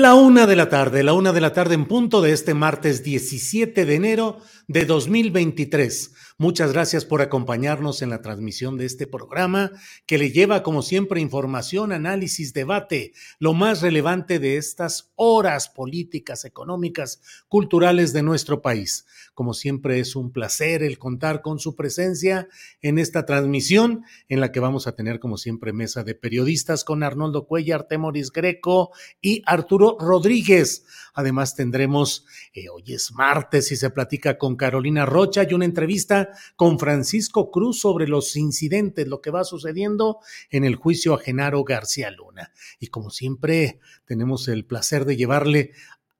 La una de la tarde, la una de la tarde en punto de este martes 17 de enero de 2023. Muchas gracias por acompañarnos en la transmisión de este programa que le lleva, como siempre, información, análisis, debate, lo más relevante de estas horas políticas, económicas, culturales de nuestro país. Como siempre, es un placer el contar con su presencia en esta transmisión, en la que vamos a tener, como siempre, mesa de periodistas con Arnoldo Cuellar, Temoris Greco y Arturo Rodríguez. Además, tendremos, eh, hoy es martes y se platica con Carolina Rocha y una entrevista con Francisco Cruz sobre los incidentes, lo que va sucediendo en el juicio a Genaro García Luna. Y como siempre, tenemos el placer de llevarle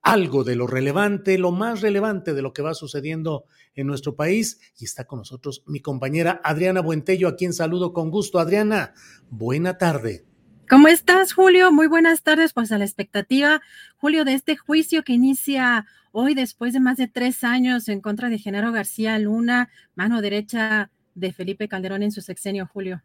algo de lo relevante, lo más relevante de lo que va sucediendo en nuestro país. Y está con nosotros mi compañera Adriana Buentello, a quien saludo con gusto. Adriana, buena tarde. ¿Cómo estás, Julio? Muy buenas tardes. Pues a la expectativa, Julio, de este juicio que inicia hoy después de más de tres años en contra de Genaro García Luna, mano derecha de Felipe Calderón en su sexenio, Julio.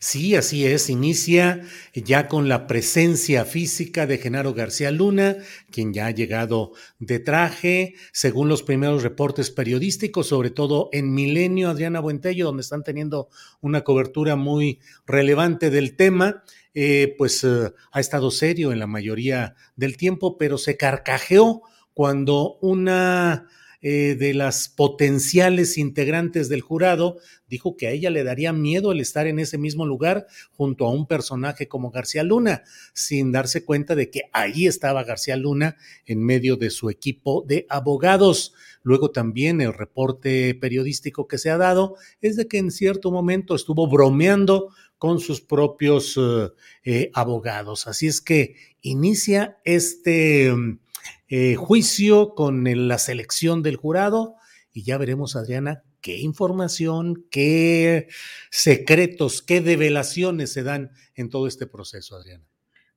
Sí, así es. Inicia ya con la presencia física de Genaro García Luna, quien ya ha llegado de traje, según los primeros reportes periodísticos, sobre todo en Milenio, Adriana Buentello, donde están teniendo una cobertura muy relevante del tema. Eh, pues eh, ha estado serio en la mayoría del tiempo, pero se carcajeó cuando una eh, de las potenciales integrantes del jurado dijo que a ella le daría miedo el estar en ese mismo lugar junto a un personaje como García Luna, sin darse cuenta de que ahí estaba García Luna en medio de su equipo de abogados. Luego también el reporte periodístico que se ha dado es de que en cierto momento estuvo bromeando con sus propios eh, eh, abogados. Así es que inicia este eh, juicio con la selección del jurado y ya veremos, Adriana, qué información, qué secretos, qué develaciones se dan en todo este proceso, Adriana.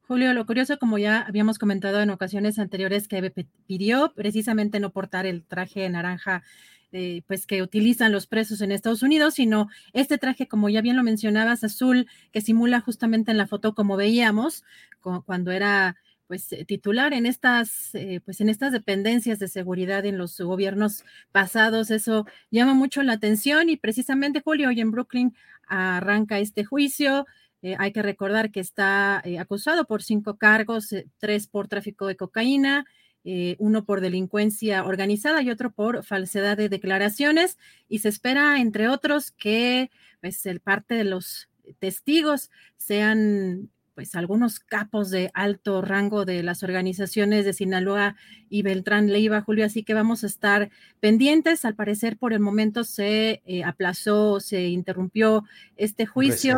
Julio, lo curioso, como ya habíamos comentado en ocasiones anteriores, que pidió precisamente no portar el traje naranja, eh, pues que utilizan los presos en Estados Unidos, sino este traje, como ya bien lo mencionabas, azul, que simula justamente en la foto como veíamos, cu- cuando era pues eh, titular en estas, eh, pues en estas dependencias de seguridad en los gobiernos pasados. Eso llama mucho la atención y precisamente Julio, hoy en Brooklyn arranca este juicio. Eh, hay que recordar que está acusado por cinco cargos, tres por tráfico de cocaína, uno por delincuencia organizada y otro por falsedad de declaraciones. Y se espera, entre otros, que pues, el parte de los testigos sean pues algunos capos de alto rango de las organizaciones de Sinaloa y Beltrán Leiva, Julio, así que vamos a estar pendientes. Al parecer, por el momento se eh, aplazó, se interrumpió este juicio.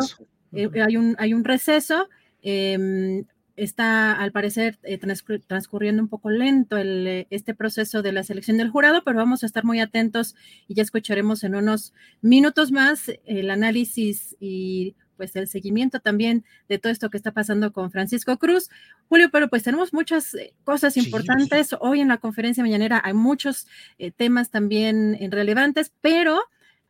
Eh, hay, un, hay un receso. eh, está al parecer eh, transcurriendo un poco lento el, este proceso de la selección del jurado, pero vamos a estar muy atentos y ya escucharemos en unos minutos más el análisis y pues el seguimiento también de todo esto que está pasando con Francisco Cruz. Julio, pero pues tenemos muchas eh, cosas importantes. Hoy en la conferencia mañanera hay muchos temas también relevantes, pero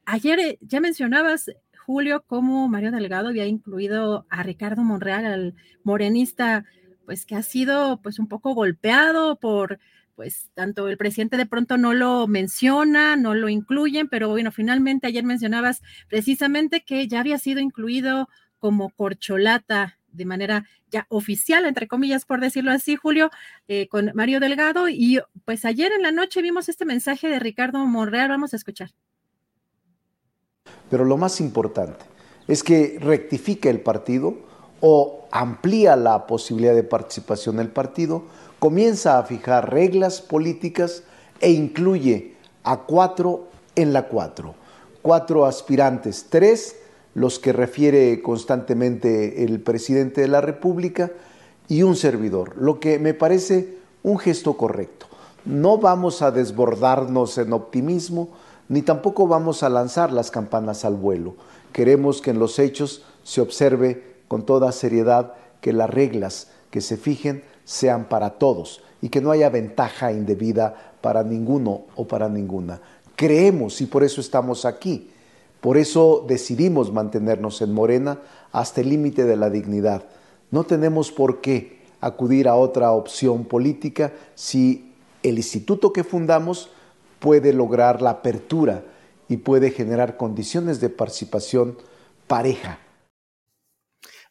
ayer ya mencionabas Julio, cómo Mario Delgado había incluido a Ricardo Monreal, al morenista, pues que ha sido pues un poco golpeado por pues tanto el presidente de pronto no lo menciona, no lo incluyen, pero bueno, finalmente ayer mencionabas precisamente que ya había sido incluido como corcholata de manera ya oficial, entre comillas, por decirlo así, Julio, eh, con Mario Delgado. Y pues ayer en la noche vimos este mensaje de Ricardo Monreal, vamos a escuchar. Pero lo más importante es que rectifica el partido o amplía la posibilidad de participación del partido, comienza a fijar reglas políticas e incluye a cuatro en la cuatro. Cuatro aspirantes, tres los que refiere constantemente el presidente de la República y un servidor, lo que me parece un gesto correcto. No vamos a desbordarnos en optimismo, ni tampoco vamos a lanzar las campanas al vuelo. Queremos que en los hechos se observe con toda seriedad que las reglas que se fijen sean para todos y que no haya ventaja indebida para ninguno o para ninguna. Creemos y por eso estamos aquí. Por eso decidimos mantenernos en Morena hasta el límite de la dignidad. No tenemos por qué acudir a otra opción política si el instituto que fundamos puede lograr la apertura y puede generar condiciones de participación pareja.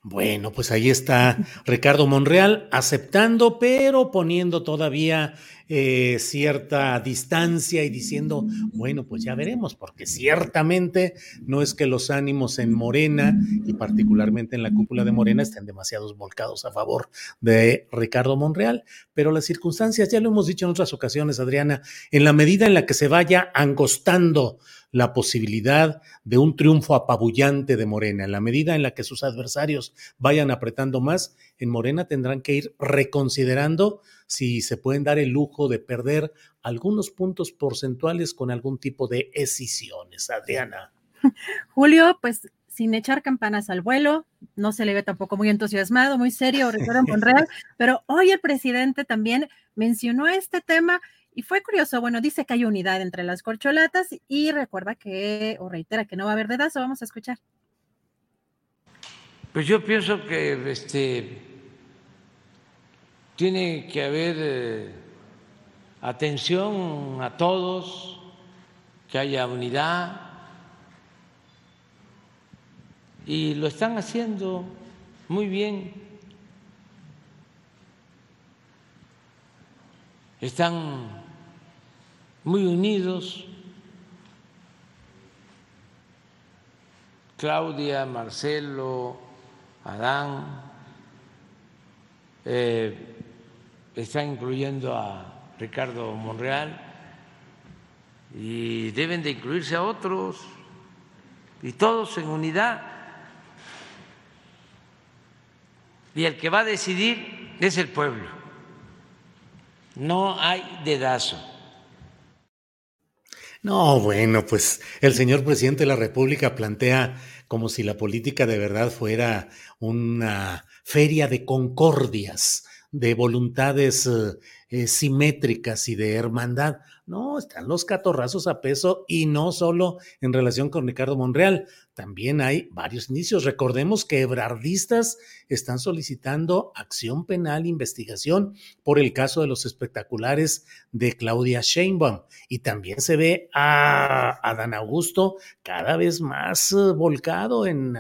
Bueno, pues ahí está Ricardo Monreal aceptando, pero poniendo todavía eh, cierta distancia y diciendo, bueno, pues ya veremos, porque ciertamente no es que los ánimos en Morena y particularmente en la cúpula de Morena estén demasiados volcados a favor de Ricardo Monreal, pero las circunstancias, ya lo hemos dicho en otras ocasiones, Adriana, en la medida en la que se vaya angostando la posibilidad de un triunfo apabullante de Morena. En la medida en la que sus adversarios vayan apretando más, en Morena tendrán que ir reconsiderando si se pueden dar el lujo de perder algunos puntos porcentuales con algún tipo de escisiones. Adriana. Julio, pues sin echar campanas al vuelo, no se le ve tampoco muy entusiasmado, muy serio, Ricardo Monreal, pero hoy el presidente también mencionó este tema y fue curioso, bueno, dice que hay unidad entre las corcholatas y recuerda que, o reitera que no va a haber dedazo, vamos a escuchar. Pues yo pienso que este tiene que haber eh, atención a todos, que haya unidad, y lo están haciendo muy bien. Están muy unidos. Claudia, Marcelo, Adán, eh, está incluyendo a Ricardo Monreal y deben de incluirse a otros y todos en unidad. Y el que va a decidir es el pueblo. No hay dedazo. No, bueno, pues el señor presidente de la República plantea como si la política de verdad fuera una feria de concordias de voluntades eh, eh, simétricas y de hermandad. No, están los catorrazos a peso y no solo en relación con Ricardo Monreal, también hay varios indicios. Recordemos que ebrardistas están solicitando acción penal, investigación por el caso de los espectaculares de Claudia Sheinbaum. Y también se ve a Adán Augusto cada vez más eh, volcado en,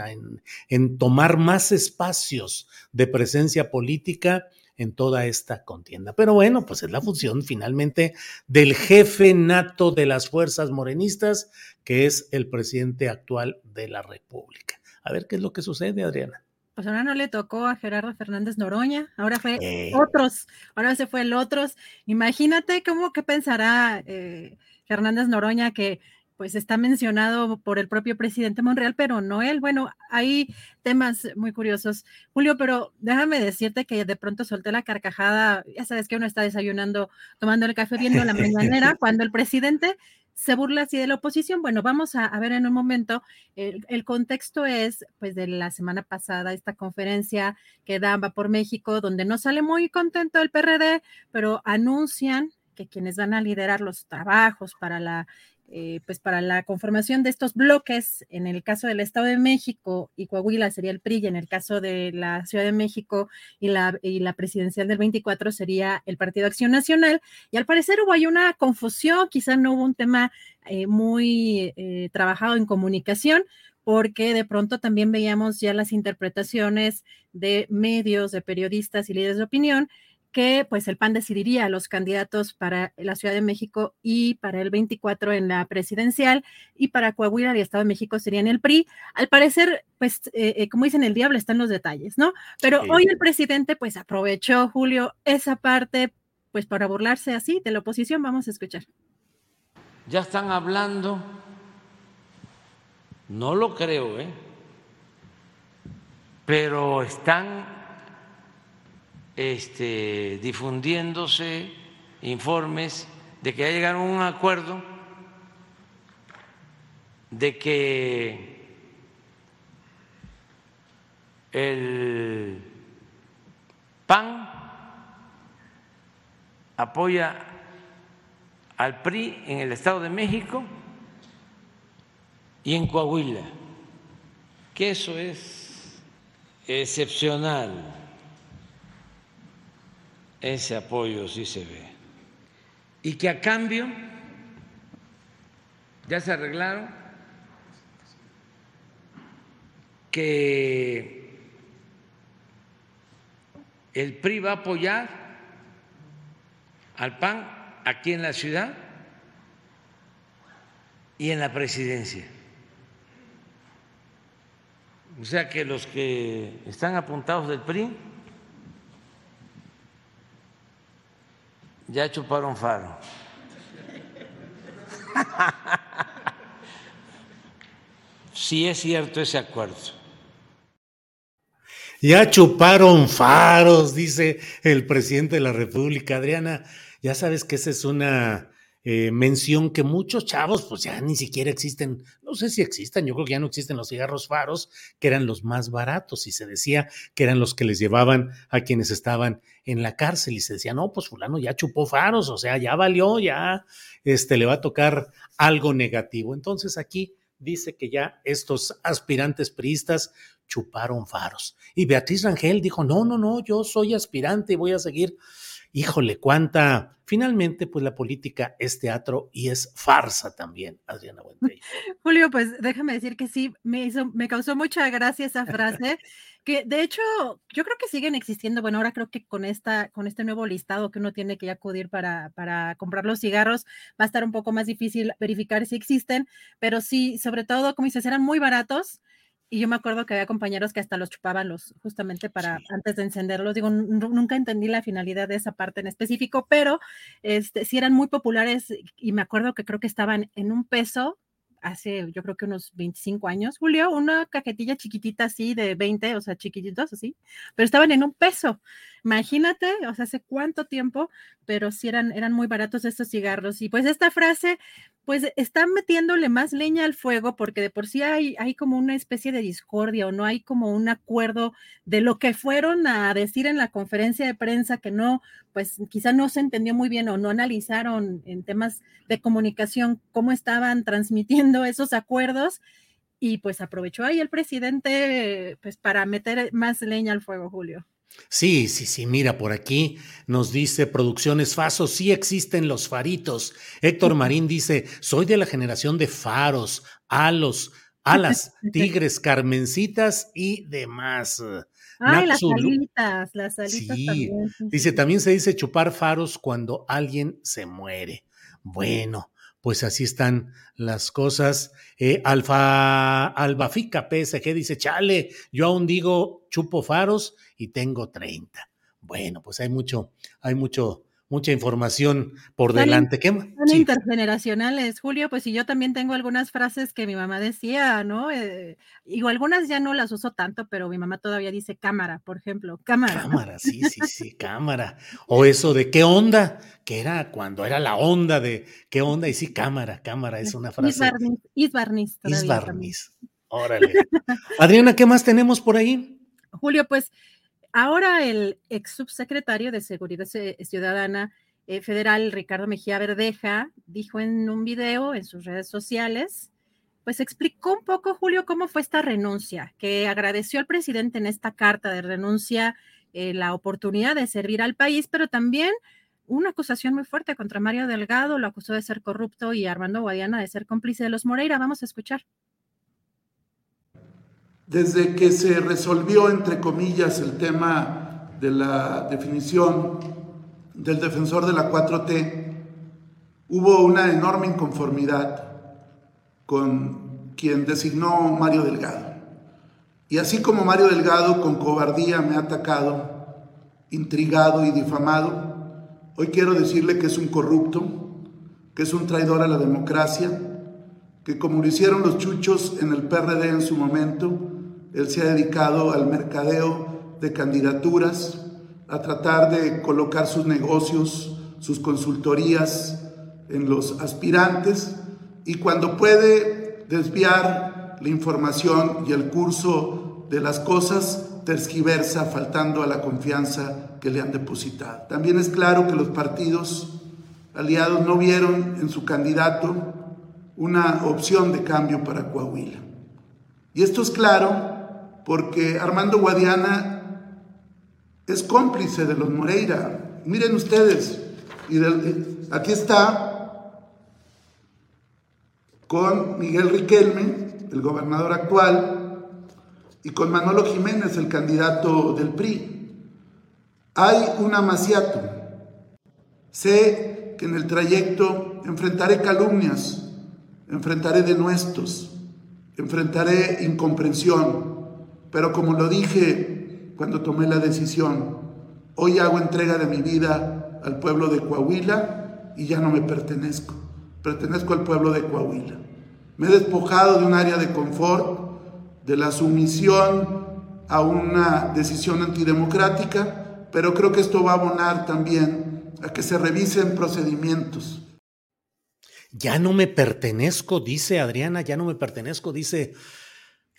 en tomar más espacios de presencia política en toda esta contienda. Pero bueno, pues es la función finalmente del jefe nato de las fuerzas morenistas, que es el presidente actual de la República. A ver qué es lo que sucede, Adriana. Pues ahora no le tocó a Gerardo Fernández Noroña, ahora fue eh. otros, ahora se fue el otros. Imagínate cómo que pensará eh, Fernández Noroña que pues está mencionado por el propio presidente Monreal, pero no él. Bueno, hay temas muy curiosos. Julio, pero déjame decirte que de pronto solté la carcajada, ya sabes que uno está desayunando, tomando el café, viendo la mañanera, cuando el presidente se burla así de la oposición. Bueno, vamos a, ver en un momento. El, contexto es, pues, de la semana pasada, esta conferencia que daba por México, donde no sale muy contento el PRD, pero anuncian que quienes van a liderar los trabajos para la eh, pues para la conformación de estos bloques, en el caso del Estado de México y Coahuila sería el PRI, en el caso de la Ciudad de México y la, presidencial del 24 sería el Partido Acción Nacional. Y al parecer hubo ahí una confusión, quizá no hubo un tema eh, muy eh, trabajado en comunicación, porque de pronto también veíamos ya las interpretaciones de medios, de periodistas y líderes de opinión que pues el PAN decidiría los candidatos para la Ciudad de México y para el 24 en la presidencial y para Coahuila y Estado de México serían el PRI. Al parecer, pues eh, eh, como dicen el diablo, están los detalles, ¿no? Pero hoy el presidente pues aprovechó, Julio, esa parte pues para burlarse así de la oposición. Vamos a escuchar. Ya están hablando, no lo creo, ¿eh? Pero están este, difundiéndose informes de que ya llegaron a un acuerdo de que el PAN apoya al PRI en el Estado de México y en Coahuila, que eso es excepcional ese apoyo sí se ve. Y que a cambio ya se arreglaron que el PRI va a apoyar al PAN aquí en la ciudad y en la presidencia. O sea que los que están apuntados del PRI ya chuparon faro. sí es cierto ese acuerdo. Ya chuparon faros, dice el presidente de la República. Adriana, ya sabes que esa es una eh, mención que muchos chavos, pues ya ni siquiera existen, no sé si existen, yo creo que ya no existen los cigarros faros, que eran los más baratos y se decía que eran los que les llevaban a quienes estaban en la cárcel y se decía, no, pues fulano ya chupó faros, o sea, ya valió, ya este, le va a tocar algo negativo. Entonces aquí dice que ya estos aspirantes priistas chuparon faros. Y Beatriz Rangel dijo, no, no, no, yo soy aspirante y voy a seguir híjole, cuánta. Finalmente, pues la política es teatro y es farsa también, Adriana Buentello. Julio, pues déjame decir que sí, me, hizo, me causó mucha gracia esa frase, que de hecho yo creo que siguen existiendo, bueno, ahora creo que con, esta, con este nuevo listado que uno tiene que acudir para, para comprar los cigarros, va a estar un poco más difícil verificar si existen, pero sí, sobre todo, como dices, eran muy baratos y yo me acuerdo que había compañeros que hasta los chupaban los justamente para antes de encenderlos. Digo, nunca entendí la finalidad de esa parte en específico, pero este sí eran muy populares y me acuerdo que creo que estaban en un peso hace yo creo que unos 25 años, Julio, una cajetilla chiquitita así de 20, o sea, chiquititos así, pero estaban en un peso. Imagínate, o sea, hace cuánto tiempo, pero sí eran, eran muy baratos estos cigarros. Y pues esta frase pues están metiéndole más leña al fuego porque de por sí hay, hay como una especie de discordia o no hay como un acuerdo de lo que fueron a decir en la conferencia de prensa que no, pues quizá no se entendió muy bien o no analizaron en temas de comunicación cómo estaban transmitiendo esos acuerdos y pues aprovechó ahí el presidente pues para meter más leña al fuego, Julio. Sí, sí, sí, mira, por aquí nos dice Producciones Fasos, sí existen los faritos. Héctor Marín dice, soy de la generación de faros, alos, alas, tigres, carmencitas y demás. Ay, las alitas, las alitas también. Dice, también se dice chupar faros cuando alguien se muere. Bueno, pues así están las cosas. Eh, Alfa, Albafica PSG dice, chale, yo aún digo chupo faros y tengo 30. Bueno, pues hay mucho, hay mucho mucha información por delante. ¿Qué Son intergeneracionales, Julio, pues si yo también tengo algunas frases que mi mamá decía, ¿no? Eh, y algunas ya no las uso tanto, pero mi mamá todavía dice cámara, por ejemplo, cámara. Cámara, sí, sí, sí, cámara. O eso de qué onda, que era cuando era la onda de qué onda, y sí, cámara, cámara, es una frase. Isbarnis. Isbarnis. Isbarnis. Órale. Adriana, ¿qué más tenemos por ahí? Julio, pues Ahora el ex subsecretario de Seguridad Ciudadana eh, Federal, Ricardo Mejía Verdeja, dijo en un video en sus redes sociales, pues explicó un poco, Julio, cómo fue esta renuncia, que agradeció al presidente en esta carta de renuncia eh, la oportunidad de servir al país, pero también una acusación muy fuerte contra Mario Delgado, lo acusó de ser corrupto y Armando Guadiana de ser cómplice de los Moreira. Vamos a escuchar desde que se resolvió, entre comillas, el tema de la definición del defensor de la 4T, hubo una enorme inconformidad con quien designó Mario Delgado. Y así como Mario Delgado con cobardía me ha atacado, intrigado y difamado, hoy quiero decirle que es un corrupto, que es un traidor a la democracia, que como lo hicieron los chuchos en el PRD en su momento, él se ha dedicado al mercadeo de candidaturas, a tratar de colocar sus negocios, sus consultorías en los aspirantes y cuando puede desviar la información y el curso de las cosas, tergiversa faltando a la confianza que le han depositado. También es claro que los partidos aliados no vieron en su candidato una opción de cambio para Coahuila. Y esto es claro porque Armando Guadiana es cómplice de los Moreira. Miren ustedes, aquí está con Miguel Riquelme, el gobernador actual, y con Manolo Jiménez, el candidato del PRI. Hay un amaciato. Sé que en el trayecto enfrentaré calumnias, enfrentaré denuestos, enfrentaré incomprensión, pero como lo dije cuando tomé la decisión, hoy hago entrega de mi vida al pueblo de Coahuila y ya no me pertenezco. Pertenezco al pueblo de Coahuila. Me he despojado de un área de confort, de la sumisión a una decisión antidemocrática, pero creo que esto va a abonar también a que se revisen procedimientos. Ya no me pertenezco, dice Adriana, ya no me pertenezco, dice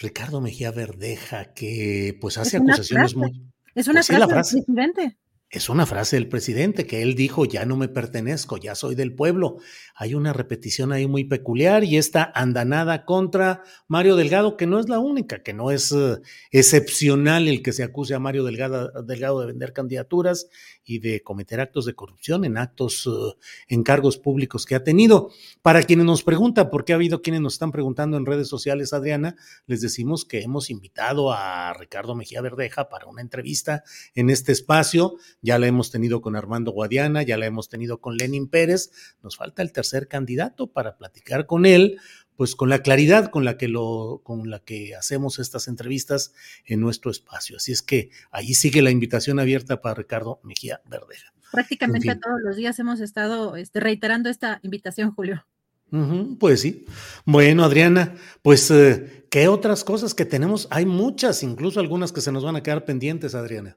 Ricardo Mejía Verdeja, que pues hace acusaciones muy... Es una pues frase, del presidente. Es una frase del presidente que él dijo, ya no me pertenezco, ya soy del pueblo. Hay una repetición ahí muy peculiar y esta andanada contra Mario Delgado, que no es la única, que no es eh, excepcional el que se acuse a Mario Delgado, Delgado, de vender candidaturas y de cometer actos de corrupción en actos, uh, en cargos públicos que ha tenido. Para quienes nos preguntan, porque ha habido quienes nos están preguntando en redes sociales, Adriana, les decimos que hemos invitado a Ricardo Mejía Verdeja para una entrevista en este espacio. Ya la hemos tenido con Armando Guadiana, ya la hemos tenido con Lenin Pérez, nos falta el tercer candidato para platicar con él, pues con la claridad con la que lo, con la que hacemos estas entrevistas en nuestro espacio. Así es que ahí sigue la invitación abierta para Ricardo Mejía Verdeja. Prácticamente todos los días hemos estado este, reiterando esta invitación, Julio. pues sí. Bueno, Adriana, pues, eh, ¿qué otras cosas que tenemos? Hay muchas, incluso algunas que se nos van a quedar pendientes, Adriana.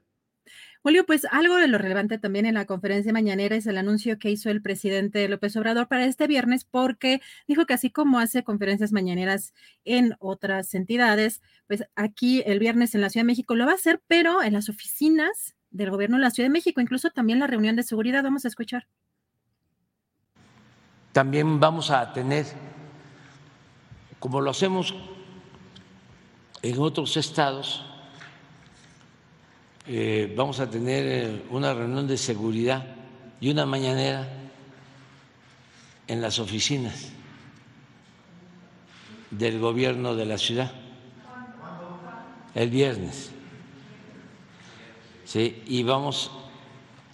Julio, pues algo de lo relevante también en la conferencia mañanera es el anuncio que hizo el presidente López Obrador para este viernes, porque dijo que así como hace conferencias mañaneras en otras entidades, pues aquí el viernes en la Ciudad de México lo va a hacer, pero en las oficinas del gobierno de la Ciudad de México, incluso también la reunión de seguridad. Vamos a escuchar. También vamos a tener, como lo hacemos en otros estados, eh, vamos a tener eh, una reunión de seguridad y una mañanera en las oficinas del gobierno de la ciudad el viernes. Sí, y vamos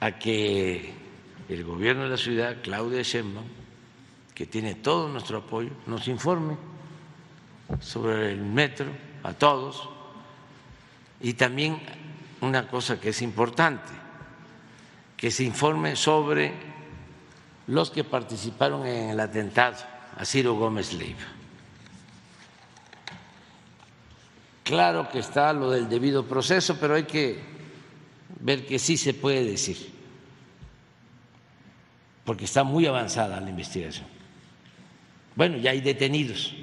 a que el gobierno de la ciudad, Claudia Sheinbaum, que tiene todo nuestro apoyo, nos informe sobre el metro a todos y también una cosa que es importante, que se informe sobre los que participaron en el atentado a Ciro Gómez Leiva. Claro que está lo del debido proceso, pero hay que ver que sí se puede decir, porque está muy avanzada la investigación. Bueno, ya hay detenidos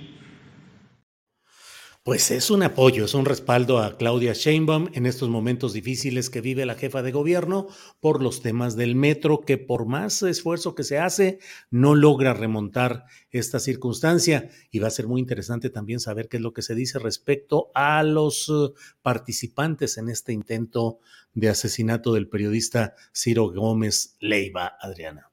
pues es un apoyo, es un respaldo a Claudia Sheinbaum en estos momentos difíciles que vive la jefa de gobierno por los temas del metro, que por más esfuerzo que se hace, no logra remontar esta circunstancia. Y va a ser muy interesante también saber qué es lo que se dice respecto a los eh, participantes en este intento de asesinato del periodista Ciro Gómez Leiva, Adriana.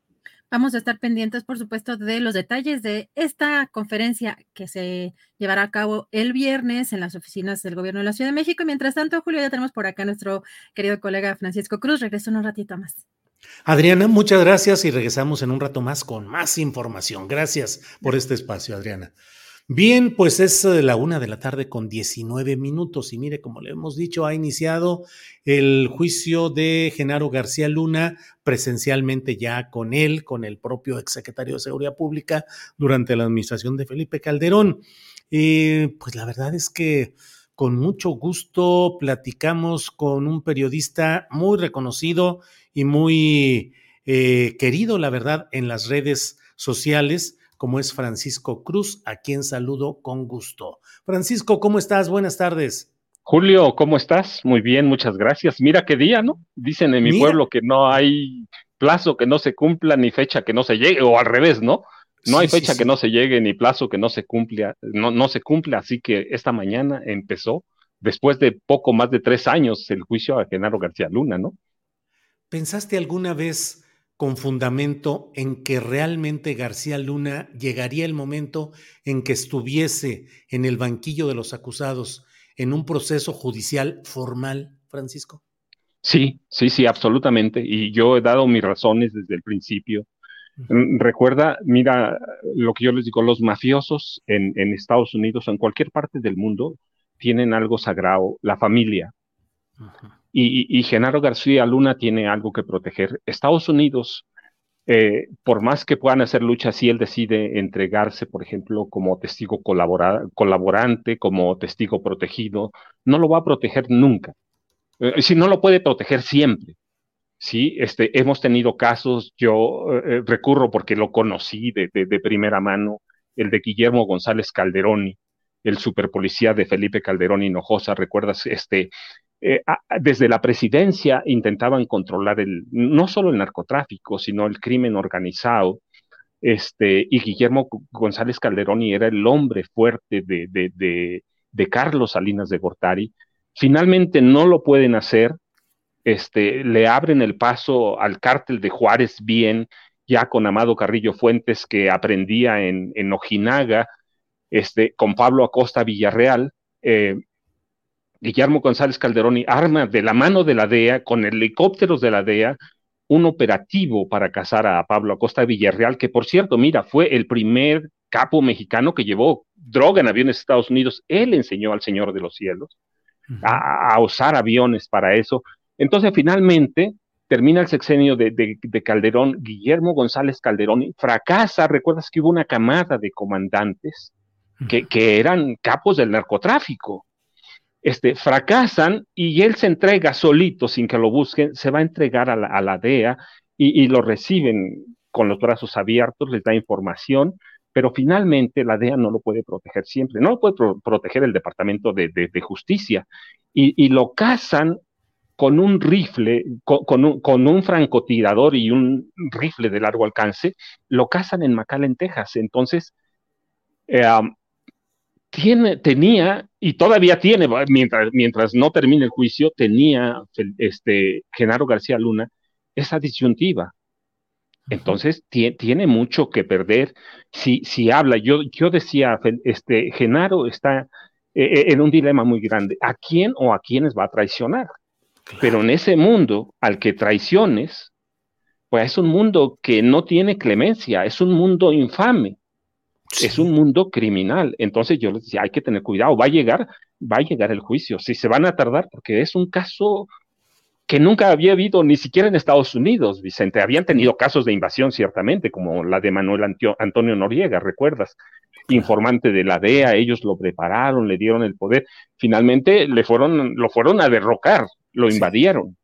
Vamos a estar pendientes, por supuesto, de los detalles de esta conferencia que se llevará a cabo el viernes en las oficinas del Gobierno de la Ciudad de México. Y mientras tanto, Julio, ya tenemos por acá a nuestro querido colega Francisco Cruz. Regreso en un ratito más. Adriana, muchas gracias y regresamos en un rato más con más información. Gracias por este espacio, Adriana. Bien, pues es eh, la una de la tarde con 19 minutos y mire, como le hemos dicho, ha iniciado el juicio de Genaro García Luna presencialmente ya con él, con el propio exsecretario de Seguridad Pública durante la administración de Felipe Calderón. Y pues la verdad es que con mucho gusto platicamos con un periodista muy reconocido y muy eh, querido, la verdad, en las redes sociales como es Francisco Cruz, a quien saludo con gusto. Francisco, ¿cómo estás? Buenas tardes. Julio, ¿cómo estás? Muy bien, muchas gracias. Mira qué día, ¿no? Dicen en mi pueblo que no hay plazo que no se cumpla ni fecha que no se llegue, o al revés, ¿no? No hay fecha que no se llegue ni plazo que no se cumpla, no, no se cumple, así que esta mañana empezó, después de poco más de tres años, el juicio a Genaro García Luna, ¿no? ¿Pensaste alguna vez con fundamento en que realmente García Luna llegaría el momento en que estuviese en el banquillo de los acusados en un proceso judicial formal, Francisco? Sí, sí, sí, absolutamente. Y yo he dado mis razones desde el principio. Mm, recuerda, mira, lo que yo les digo, los mafiosos en, Estados Unidos o en cualquier parte del mundo tienen algo sagrado, la familia. Y, Genaro García Luna tiene algo que proteger. Estados Unidos, eh, por más que puedan hacer lucha, si él decide entregarse, por ejemplo, como testigo colaborante, como testigo protegido, no lo va a proteger nunca. Eh, si no lo puede proteger siempre. Sí, este, hemos tenido casos, yo eh, recurro porque lo conocí de, de, primera mano, el de Guillermo González Calderoni, el superpolicía de Felipe Calderón Hinojosa, recuerdas, este, eh, desde la presidencia intentaban controlar el, no solo el narcotráfico, sino el crimen organizado. Este, y Guillermo González Calderoni era el hombre fuerte de, Carlos Salinas de Gortari. Finalmente no lo pueden hacer, este, le abren el paso al cártel de Juárez bien, ya con Amado Carrillo Fuentes, que aprendía en, en Ojinaga, este, con Pablo Acosta Villarreal, eh, Guillermo González Calderoni arma de la mano de la DEA, con helicópteros de la DEA, un operativo para cazar a Pablo Acosta Villarreal, que por cierto, mira, fue el primer capo mexicano que llevó droga en aviones a Estados Unidos. Él enseñó al Señor de los Cielos a, usar aviones para eso. Entonces, finalmente, termina el sexenio de, Calderón, Guillermo González Calderón fracasa, recuerdas que hubo una camada de comandantes que, que eran capos del narcotráfico este, fracasan y él se entrega solito, sin que lo busquen, se va a entregar a la, DEA y, lo reciben con los brazos abiertos, les da información, pero finalmente la DEA no lo puede proteger siempre, no lo puede proteger el Departamento de, Justicia y, lo cazan con un rifle, con, un, francotirador y un rifle de largo alcance, lo cazan en McAllen, Texas. Entonces, eh, tiene, tenía y todavía tiene, mientras, mientras no termine el juicio, tenía este, Genaro García Luna esa disyuntiva. Entonces tiene mucho que perder si, si habla. Yo, yo decía, este, Genaro está eh, eh, en un dilema muy grande. ¿A quién o a quiénes va a traicionar? Pero en ese mundo al que traiciones, pues es un mundo que no tiene clemencia, es un mundo infame. Es un mundo criminal. Entonces yo les decía, hay que tener cuidado, va a llegar, va a llegar el juicio. Si se van a tardar, porque es un caso que nunca había habido ni siquiera en Estados Unidos, Vicente. Habían tenido casos de invasión, ciertamente, como la de Manuel Antonio Noriega, ¿recuerdas? Informante de la DEA, ellos lo prepararon, le dieron el poder. Finalmente le fueron, lo fueron a derrocar, lo invadieron.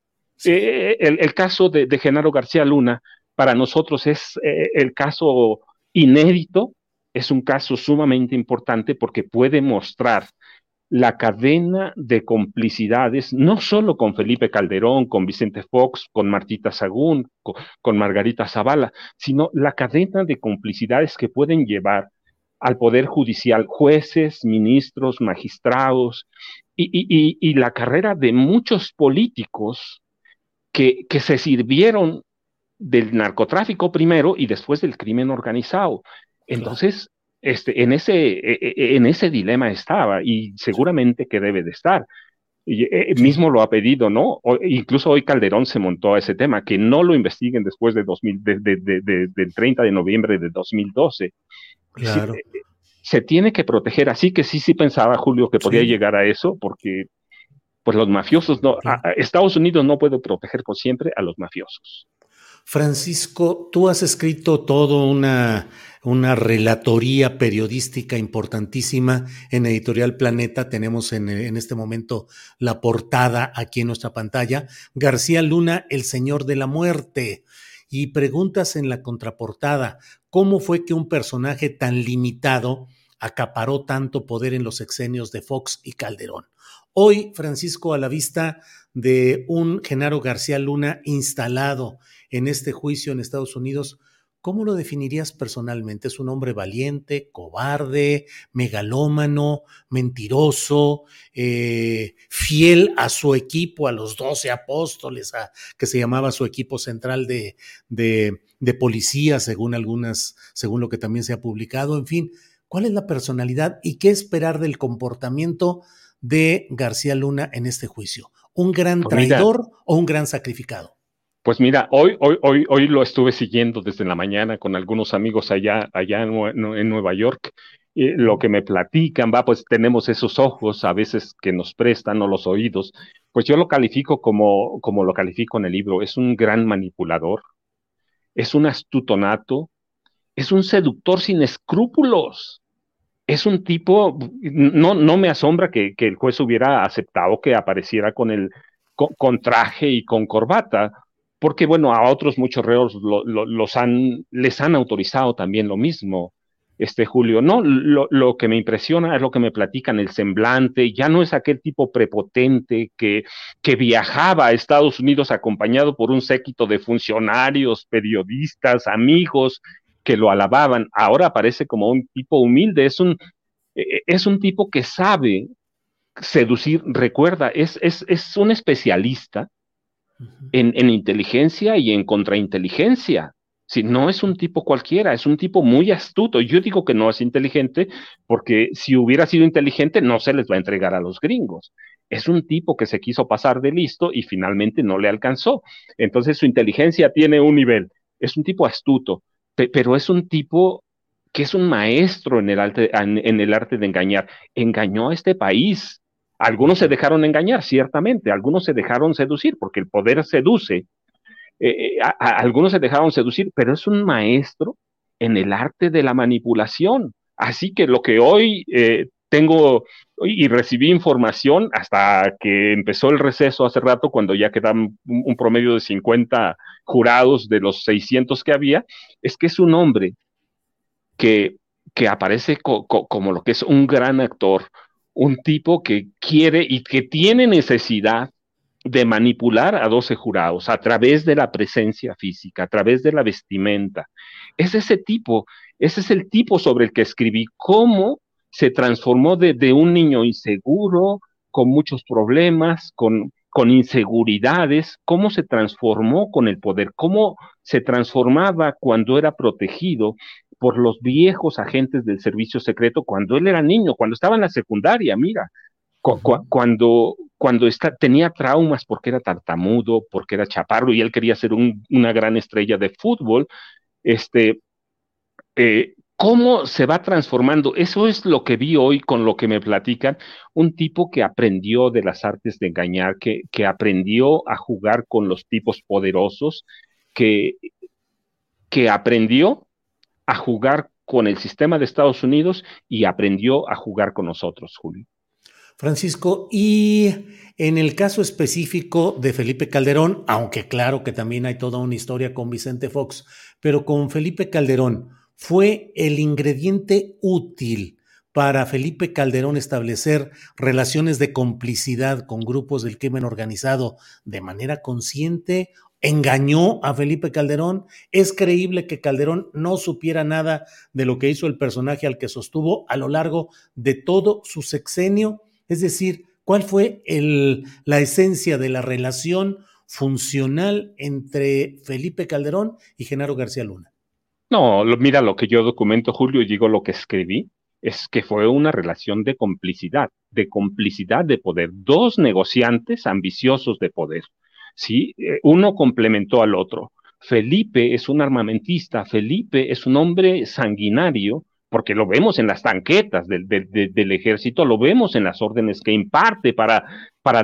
Eh, el, caso de, Genaro García Luna, para nosotros es eh, el caso inédito, es un caso sumamente importante porque puede mostrar la cadena de complicidades, no solo con Felipe Calderón, con Vicente Fox, con Martita Sagún, con, Margarita Zavala, sino la cadena de complicidades que pueden llevar al Poder Judicial jueces, ministros, magistrados y, la carrera de muchos políticos que, que se sirvieron del narcotráfico primero y después del crimen organizado. Entonces, este, en, ese, e, e, en ese dilema estaba y seguramente que debe de estar. Y, eh, mismo lo ha pedido, ¿no? incluso hoy Calderón se montó a ese tema, que no lo investiguen después de, 2000, del 30 de noviembre de 2012. Claro. Se, tiene que proteger, así que sí, sí pensaba Julio que podía llegar a eso, porque pues los mafiosos no, Estados Unidos no puede proteger por siempre a los mafiosos. Francisco, tú has escrito todo una, una relatoría periodística importantísima en Editorial Planeta. Tenemos en, este momento la portada aquí en nuestra pantalla. García Luna, el Señor de la Muerte. Y preguntas en la contraportada, ¿cómo fue que un personaje tan limitado acaparó tanto poder en los exenios de Fox y Calderón? Hoy, Francisco, a la vista de un Genaro García Luna instalado en este juicio en Estados Unidos, ¿cómo lo definirías personalmente? ¿Es un hombre valiente, cobarde, megalómano, mentiroso, eh, fiel a su equipo, a los doce apóstoles, a, que se llamaba su equipo central de, de, de policía, según algunas, según lo que también se ha publicado? En fin, ¿cuál es la personalidad y qué esperar del comportamiento de García Luna en este juicio? ¿Un gran pues traidor o un gran sacrificado? Pues mira, hoy, hoy, hoy, hoy lo estuve siguiendo desde la mañana con algunos amigos allá, allá en, Nueva York. Y lo que me platican, va, pues tenemos esos ojos a veces que nos prestan o los oídos. Pues yo lo califico como, como lo califico en el libro. Es un gran manipulador, es un astutonato, es un seductor sin escrúpulos. Es un tipo, no, no me asombra que, que el juez hubiera aceptado que apareciera con el con traje y con corbata, porque bueno, a otros muchos reos los han, les han autorizado también lo mismo, este Julio. No, lo, que me impresiona es lo que me platican, el semblante, ya no es aquel tipo prepotente que, que viajaba a Estados Unidos acompañado por un séquito de funcionarios, periodistas, amigos que lo alababan. Ahora parece como un tipo humilde, es un, e, e, es un tipo que sabe seducir, recuerda, es, es, es un especialista en, inteligencia y en contrainteligencia. Si no es un tipo cualquiera, es un tipo muy astuto. Yo digo que no es inteligente porque si hubiera sido inteligente no se les va a entregar a los gringos. Es un tipo que se quiso pasar de listo y finalmente no le alcanzó. Entonces su inteligencia tiene un nivel. Es un tipo astuto, pero es un tipo que es un maestro en el, arte, en el arte de engañar. Engañó a este país algunos se dejaron engañar, ciertamente, algunos se dejaron seducir, porque el poder seduce. Eh, eh, algunos se dejaron seducir, pero es un maestro en el arte de la manipulación. Así que lo que hoy eh, tengo y recibí información hasta que empezó el receso hace rato, cuando ya quedan un, promedio de 50 jurados de los 600 que había, es que es un hombre que, que aparece como lo que es un gran actor, un tipo que quiere y que tiene necesidad de manipular a 12 jurados a través de la presencia física, a través de la vestimenta. Es ese tipo, ese es el tipo sobre el que escribí, cómo se transformó de, un niño inseguro, con muchos problemas, con, con inseguridades, cómo se transformó con el poder, cómo se transformaba cuando era protegido por los viejos agentes del servicio secreto cuando él era niño, cuando estaba en la secundaria, mira, cuando, cuando tenía traumas porque era tartamudo, porque era chaparro y él quería ser una gran estrella de fútbol, este, eh, cómo se va transformando. Eso es lo que vi hoy con lo que me platican. Un tipo que aprendió de las artes de engañar, que, que aprendió a jugar con los tipos poderosos, que, que aprendió a jugar con el sistema de Estados Unidos y aprendió a jugar con nosotros, Julio. Francisco, y en el caso específico de Felipe Calderón, aunque claro que también hay toda una historia con Vicente Fox, pero con Felipe Calderón, ¿fue el ingrediente útil para Felipe Calderón establecer relaciones de complicidad con grupos del crimen organizado de manera consciente engañó a Felipe Calderón. Es creíble que Calderón no supiera nada de lo que hizo el personaje al que sostuvo a lo largo de todo su sexenio. Es decir, ¿cuál fue la esencia de la relación funcional entre Felipe Calderón y Genaro García Luna? No, mira lo que yo documento, Julio, y digo lo que escribí, es que fue una relación de complicidad, de complicidad de poder, dos negociantes ambiciosos de poder ¿sí? Eh, uno complementó al otro. Felipe es un armamentista, Felipe es un hombre sanguinario, porque lo vemos en las tanquetas del, ejército, lo vemos en las órdenes que imparte para,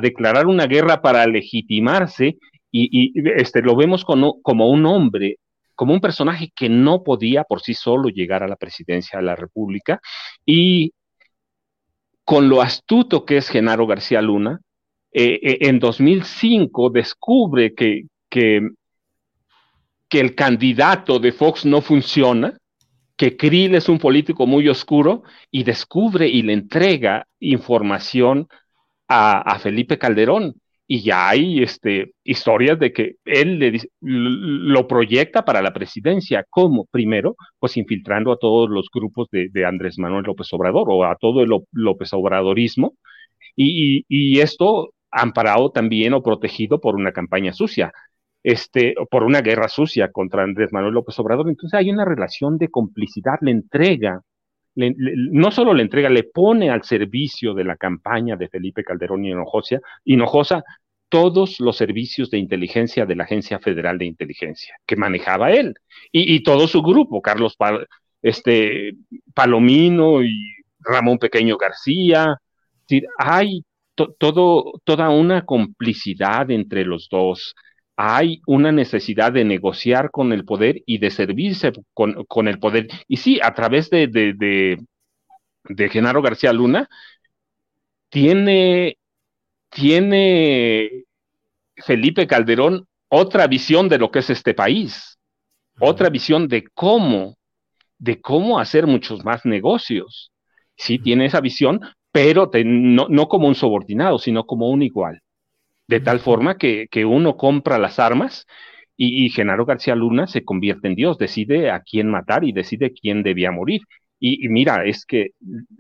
declarar una guerra, para legitimarse, y, este, lo vemos como un hombre, como un personaje que no podía por sí solo llegar a la presidencia de la República, y con lo astuto que es Genaro García Luna, eh, eh, en 2005 descubre que, que, el candidato de Fox no funciona, que Krill es un político muy oscuro y descubre y le entrega información a, Felipe Calderón. Y ya hay este, historias de que él le, lo proyecta para la presidencia. ¿Cómo? Primero, pues infiltrando a todos los grupos de, Andrés Manuel López Obrador o a todo el López Obradorismo. Y, esto amparado también o protegido por una campaña sucia, este, por una guerra sucia contra Andrés Manuel López Obrador. Entonces hay una relación de complicidad, le entrega, no solo le entrega, le pone al servicio de la campaña de Felipe Calderón y Hinojosa, Hinojosa todos los servicios de inteligencia de la Agencia Federal de Inteligencia que manejaba él y, todo su grupo, Carlos este, Palomino y Ramón Pequeño García. hay todo, toda una complicidad entre los dos. Hay una necesidad de negociar con el poder y de servirse con, el poder. Y sí, a través de, de, de, Genaro García Luna, tiene, tiene Felipe Calderón otra visión de lo que es este país, otra visión de cómo, de cómo hacer muchos más negocios. Sí, tiene esa visión, pero no, como un subordinado, sino como un igual. De tal forma que, uno compra las armas y, Genaro García Luna se convierte en Dios, decide a quién matar y decide quién debía morir. Y, mira, es que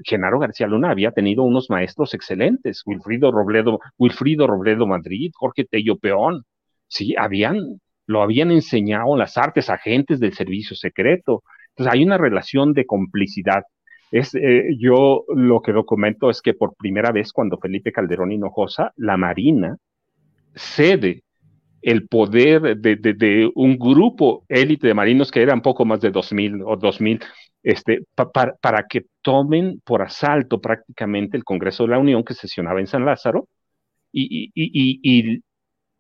Genaro García Luna había tenido unos maestros excelentes, Wilfrido Robledo, Wilfrido Robledo Madrid, Jorge Tello Peón, sí, habían, lo habían enseñado las artes, agentes del servicio secreto. Entonces hay una relación de complicidad es, eh, yo lo que documento es que por primera vez cuando Felipe Calderón Hinojosa, la Marina cede el poder de, un grupo élite de marinos que eran poco más de 2.000 o 2.000, este, para que tomen por asalto prácticamente el Congreso de la Unión que sesionaba en San Lázaro y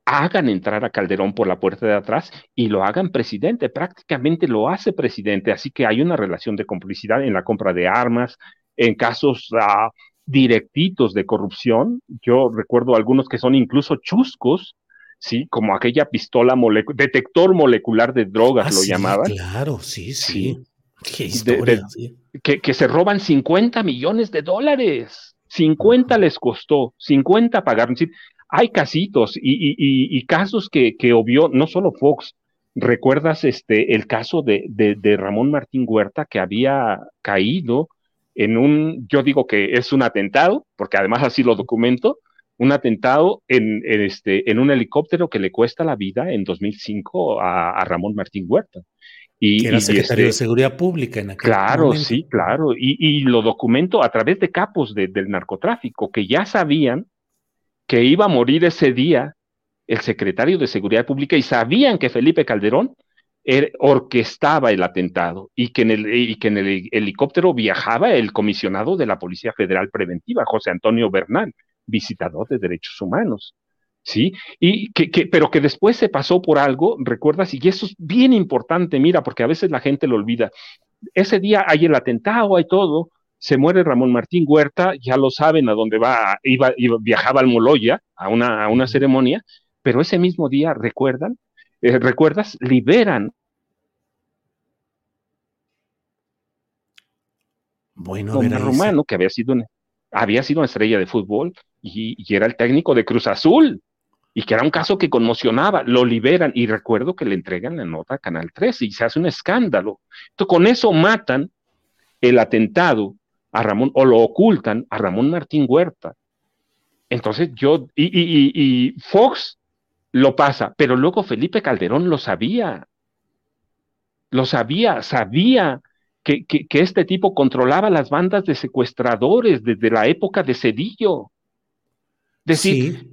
hagan entrar a Calderón por la puerta de atrás y lo hagan presidente, prácticamente lo hace presidente, así que hay una relación de complicidad en la compra de armas, en casos uh, directitos de corrupción, yo recuerdo algunos que son incluso chuscos, sí, como aquella pistola detector molecular de drogas ah, lo llamaban. Claro, sí, sí. Que, que, se roban 50 millones de dólares. 50 les costó, 50 pagaron hay casitos y, casos que, que, obvió no solo Fox. ¿Recuerdas este, el caso de, de, Ramón Martín Huerta que había caído en un, yo digo que es un atentado, porque además así lo documento, un atentado en, este, en un helicóptero que le cuesta la vida en 2005 a, Ramón Martín Huerta. Y, que era secretario este de Seguridad Pública en aquel Claro, sí, claro. Y, y, lo documento a través de capos del narcotráfico que ya sabían que iba a morir ese día el secretario de Seguridad Pública y sabían que Felipe Calderón er, orquestaba el atentado y que, en el, y que en el helicóptero viajaba el comisionado de la Policía Federal Preventiva, José Antonio Bernal, visitador de derechos humanos. ¿sí? Y que, pero que después se pasó por algo, recuerdas, y eso es bien importante, mira, porque a veces la gente lo olvida. Ese día hay el atentado, hay todo, se muere Ramón Martín Huerta, ya lo saben a dónde va, iba, viajaba al Moloya a una, a una ceremonia, pero ese mismo día, ¿recuerdan? Eh, ¿Recuerdas? Liberan Bueno, a Romano, que había sido, una, había sido una estrella de fútbol y, y, era el técnico de Cruz Azul y que era un caso que conmocionaba, lo liberan y recuerdo que le entregan la nota a Canal 13 y se hace un escándalo. Entonces, con eso matan el atentado a Ramón o lo ocultan a Ramón Martín Huerta. Entonces yo, y, y, y Fox lo pasa, pero luego Felipe Calderón lo sabía, lo sabía, sabía que, que, que, este tipo controlaba las bandas de secuestradores desde la época de Cedillo. Decir,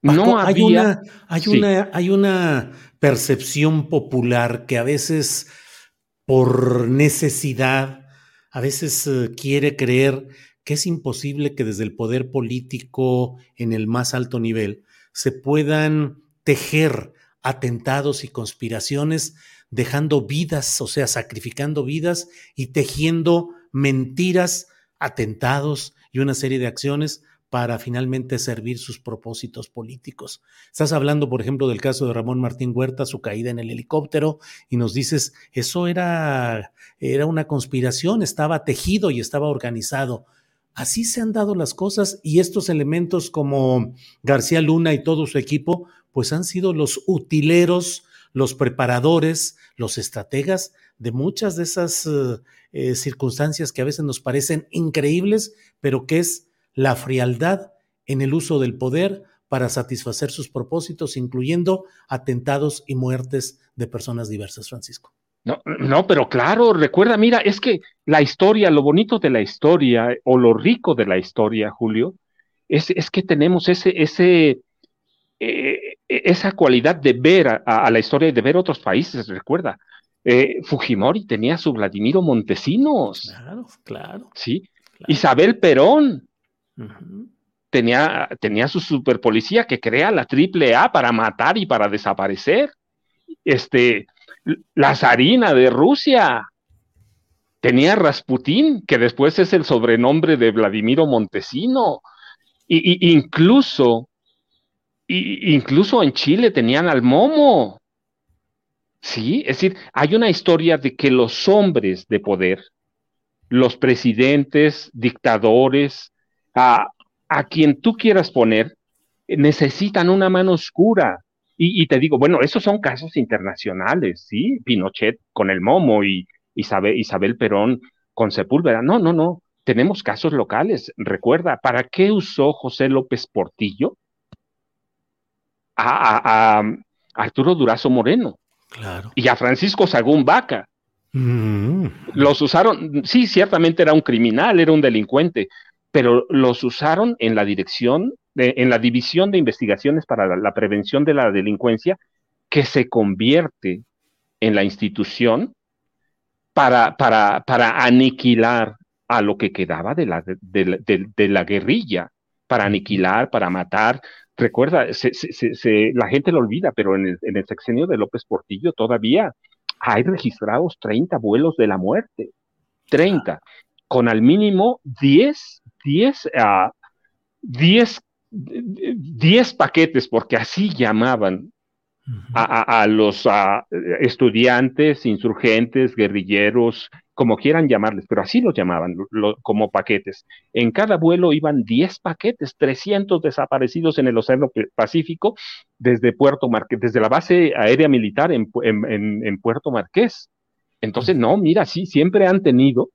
no hay una, hay, una, hay una percepción popular que a veces por necesidad, a veces uh, quiere creer que es imposible que desde el poder político en el más alto nivel se puedan tejer atentados y conspiraciones dejando vidas, o sea, sacrificando vidas y tejiendo mentiras, atentados y una serie de acciones para finalmente servir sus propósitos políticos. Estás hablando, por ejemplo, del caso de Ramón Martín Huerta, su caída en el helicóptero, y nos dices, eso era, era una conspiración, estaba tejido y estaba organizado. Así se han dado las cosas y estos elementos como García Luna y todo su equipo, pues han sido los utileros, los preparadores, los estrategas de muchas de esas eh, circunstancias que a veces nos parecen increíbles, pero que es la frialdad en el uso del poder para satisfacer sus propósitos, incluyendo atentados y muertes de personas diversas, Francisco. No, no, pero claro, recuerda, mira, es que la historia, lo bonito de la historia o lo rico de la historia, Julio, es, es que tenemos ese, ese, eh, esa cualidad de ver a, a, la historia y de ver otros países, recuerda. Eh, Fujimori tenía su Vladimiro Montesinos. Claro, claro. Sí. Claro. Isabel Perón Tenía, tenía su super policía que crea la triple A para matar y para desaparecer. Este, la zarina de Rusia. Tenía Rasputín, que después es el sobrenombre de Vladimiro Montesino. Y, incluso, incluso en Chile tenían al Momo. Sí, es decir, hay una historia de que los hombres de poder, los presidentes, dictadores, a, a quien tú quieras poner, necesitan una mano oscura. Y, y, te digo, bueno, esos son casos internacionales, ¿sí? Pinochet con el Momo y Isabel, Isabel Perón con Sepúlveda. No, no, no. Tenemos casos locales. Recuerda, ¿para qué usó José López Portillo a, a, a Arturo Durazo Moreno? Claro. Y a Francisco Sagún Vaca. Mm. Los usaron, sí, ciertamente era un criminal, era un delincuente, pero los usaron en la dirección, de, en la división de investigaciones para la, la, prevención de la delincuencia, que se convierte en la institución para, para, para aniquilar a lo que quedaba de la, de, de, de la guerrilla, para aniquilar, para matar. Recuerda, se, se, se, la gente lo olvida, pero en el, en el sexenio de López Portillo todavía hay registrados 30 vuelos de la muerte. 30 con al mínimo 10, 10, uh, 10, 10 paquetes, porque así llamaban a, a, a los a estudiantes, insurgentes, guerrilleros, como quieran llamarles, pero así los llamaban lo, como paquetes. En cada vuelo iban 10 paquetes, 300 desaparecidos en el Océano Pacífico desde Puerto Marqués, desde la base aérea militar en, en, en Puerto Marqués. Entonces, no, mira, sí, siempre han tenido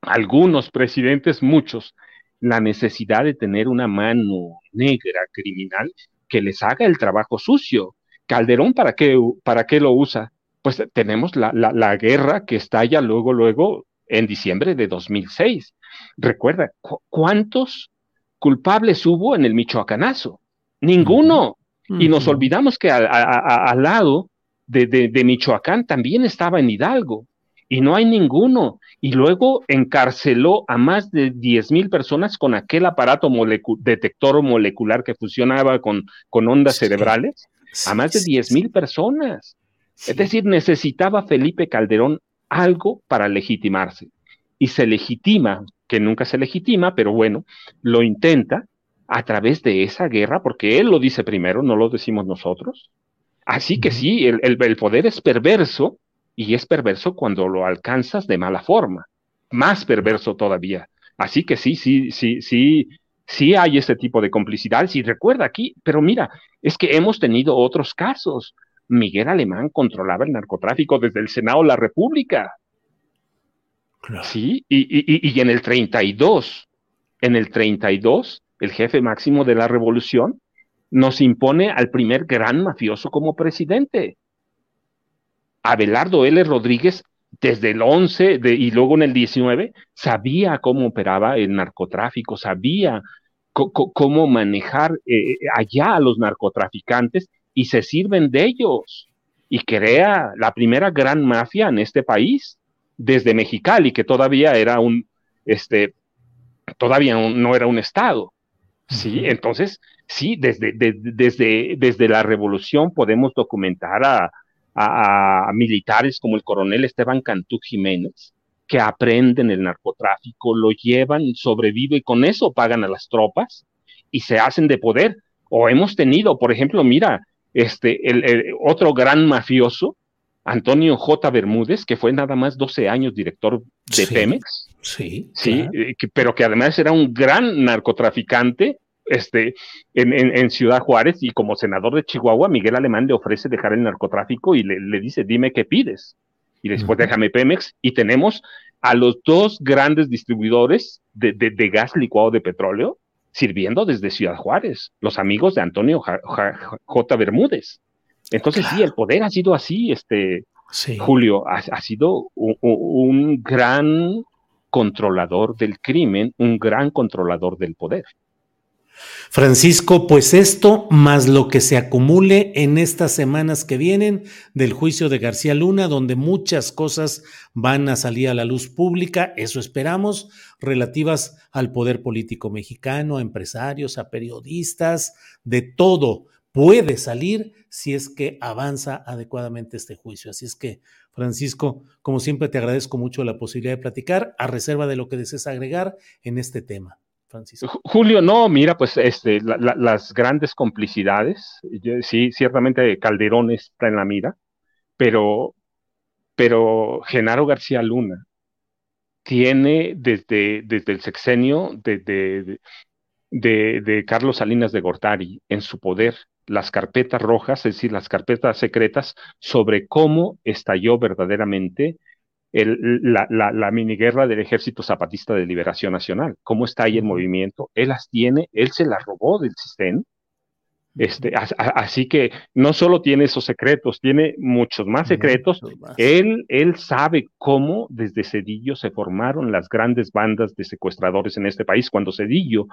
algunos presidentes, muchos, la necesidad de tener una mano negra criminal que les haga el trabajo sucio. Calderón, ¿para qué, para qué lo usa? Pues tenemos la, la, la guerra que estalla luego, luego, en diciembre de 2006. Recuerda, ¿cu ¿cuántos culpables hubo en el Michoacanazo? Ninguno. Uh -huh. Y nos olvidamos que al, a, a, al lado de, de, Michoacán también estaba en Hidalgo y no hay ninguno. Y luego encarceló a más de 10 mil personas con aquel aparato detector molecular que funcionaba con, con ondas cerebrales, a más de 10 mil personas. Es decir, necesitaba Felipe Calderón algo para legitimarse. Y se legitima, que nunca se legitima, pero bueno, lo intenta a través de esa guerra, porque él lo dice primero, no lo decimos nosotros. Así que sí, el, el poder es perverso, y es perverso cuando lo alcanzas de mala forma, más perverso todavía. Así que sí, sí, sí, sí, sí hay ese tipo de complicidad. Y recuerda aquí, pero mira, es que hemos tenido otros casos. Miguel Alemán controlaba el narcotráfico desde el Senado de la República. Sí, y, y, y en el 32, en el 32, el jefe máximo de la revolución nos impone al primer gran mafioso como presidente. Abelardo L. Rodríguez, desde el 11 y luego en el 19, sabía cómo operaba el narcotráfico, sabía cómo manejar eh, allá a los narcotraficantes y se sirven de ellos y crea la primera gran mafia en este país desde Mexicali, que todavía era un, este, todavía no era un estado. Sí, entonces, sí, desde, desde, desde la revolución podemos documentar a, a, militares como el coronel Esteban Cantú Jiménez, que aprenden el narcotráfico, lo llevan, sobreviven y con eso pagan a las tropas y se hacen de poder. O hemos tenido, por ejemplo, mira, este, el, otro gran mafioso, Antonio J. Bermúdez, que fue nada más 12 años director de Pemex. Sí. Sí, eh, pero que además era un gran narcotraficante este, en, Ciudad Juárez y como senador de Chihuahua, Miguel Alemán le ofrece dejar el narcotráfico y le, dice, dime qué pides. Y después déjame Pemex y tenemos a los dos grandes distribuidores de, gas licuado de petróleo sirviendo desde Ciudad Juárez, los amigos de Antonio J. Bermúdez. Entonces sí, el poder ha sido así, este, Julio, ha, sido un gran controlador del crimen, un gran controlador del poder. Francisco, pues esto más lo que se acumule en estas semanas que vienen del juicio de García Luna, donde muchas cosas van a salir a la luz pública, eso esperamos, relativas al poder político mexicano, a empresarios, a periodistas, de todo puede salir si es que avanza adecuadamente este juicio. Así es que, Francisco, como siempre te agradezco mucho la posibilidad de platicar, a reserva de lo que desees agregar en este tema. Julio, no, mira, pues este, las grandes complicidades, sí, ciertamente Calderón está en la mira, pero, pero Genaro García Luna tiene desde, desde el sexenio de, de, Carlos Salinas de Gortari en su poder las carpetas rojas, es decir, las carpetas secretas sobre cómo estalló verdaderamente la, la, la miniguerra del Ejército Zapatista de Liberación Nacional. ¿Cómo está ahí el movimiento? Él las tiene, él se las robó del sistema. Este, así que no solo tiene esos secretos, tiene muchos más secretos. Él, él sabe cómo desde Cedillo se formaron las grandes bandas de secuestradores en este país. Cuando Cedillo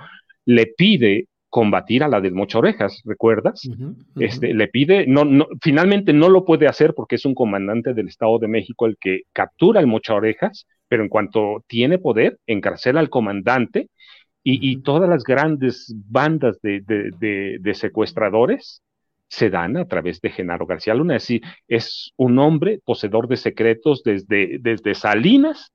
le pide combatir a la del Mocha Orejas, ¿recuerdas? Este, le pide, no, no, finalmente no lo puede hacer porque es un comandante del Estado de México el que captura al Mocha Orejas, pero en cuanto tiene poder, encarcela al comandante y, todas las grandes bandas de, de, secuestradores se dan a través de Genaro García Luna. Es decir, es un hombre poseedor de secretos desde, desde Salinas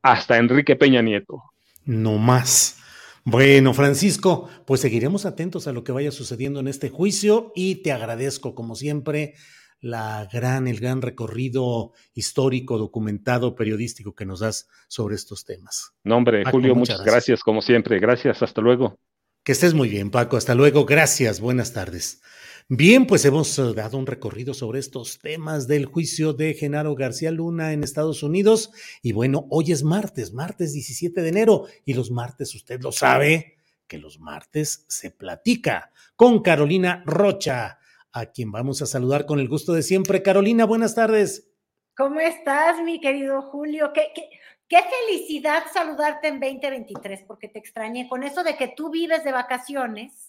hasta Enrique Peña Nieto. No más. Bueno, Francisco, pues seguiremos atentos a lo que vaya sucediendo en este juicio y te agradezco, como siempre, la gran, el gran recorrido histórico, documentado, periodístico que nos das sobre estos temas. No, hombre, Julio, muchas gracias. como siempre. Gracias, hasta luego. Que estés muy bien, Paco. Hasta luego. Gracias. Buenas tardes. Bien, pues hemos eh, dado un recorrido sobre estos temas del juicio de Genaro García Luna en Estados Unidos. Y bueno, hoy es martes, martes 17 de enero. Y los martes, usted lo sabe, que los martes se platica con Carolina Rocha, a quien vamos a saludar con el gusto de siempre. Carolina, buenas tardes. ¿Cómo estás, mi querido Julio? ¿Qué, felicidad saludarte en 2023, porque te extrañé con eso de que tú vives de vacaciones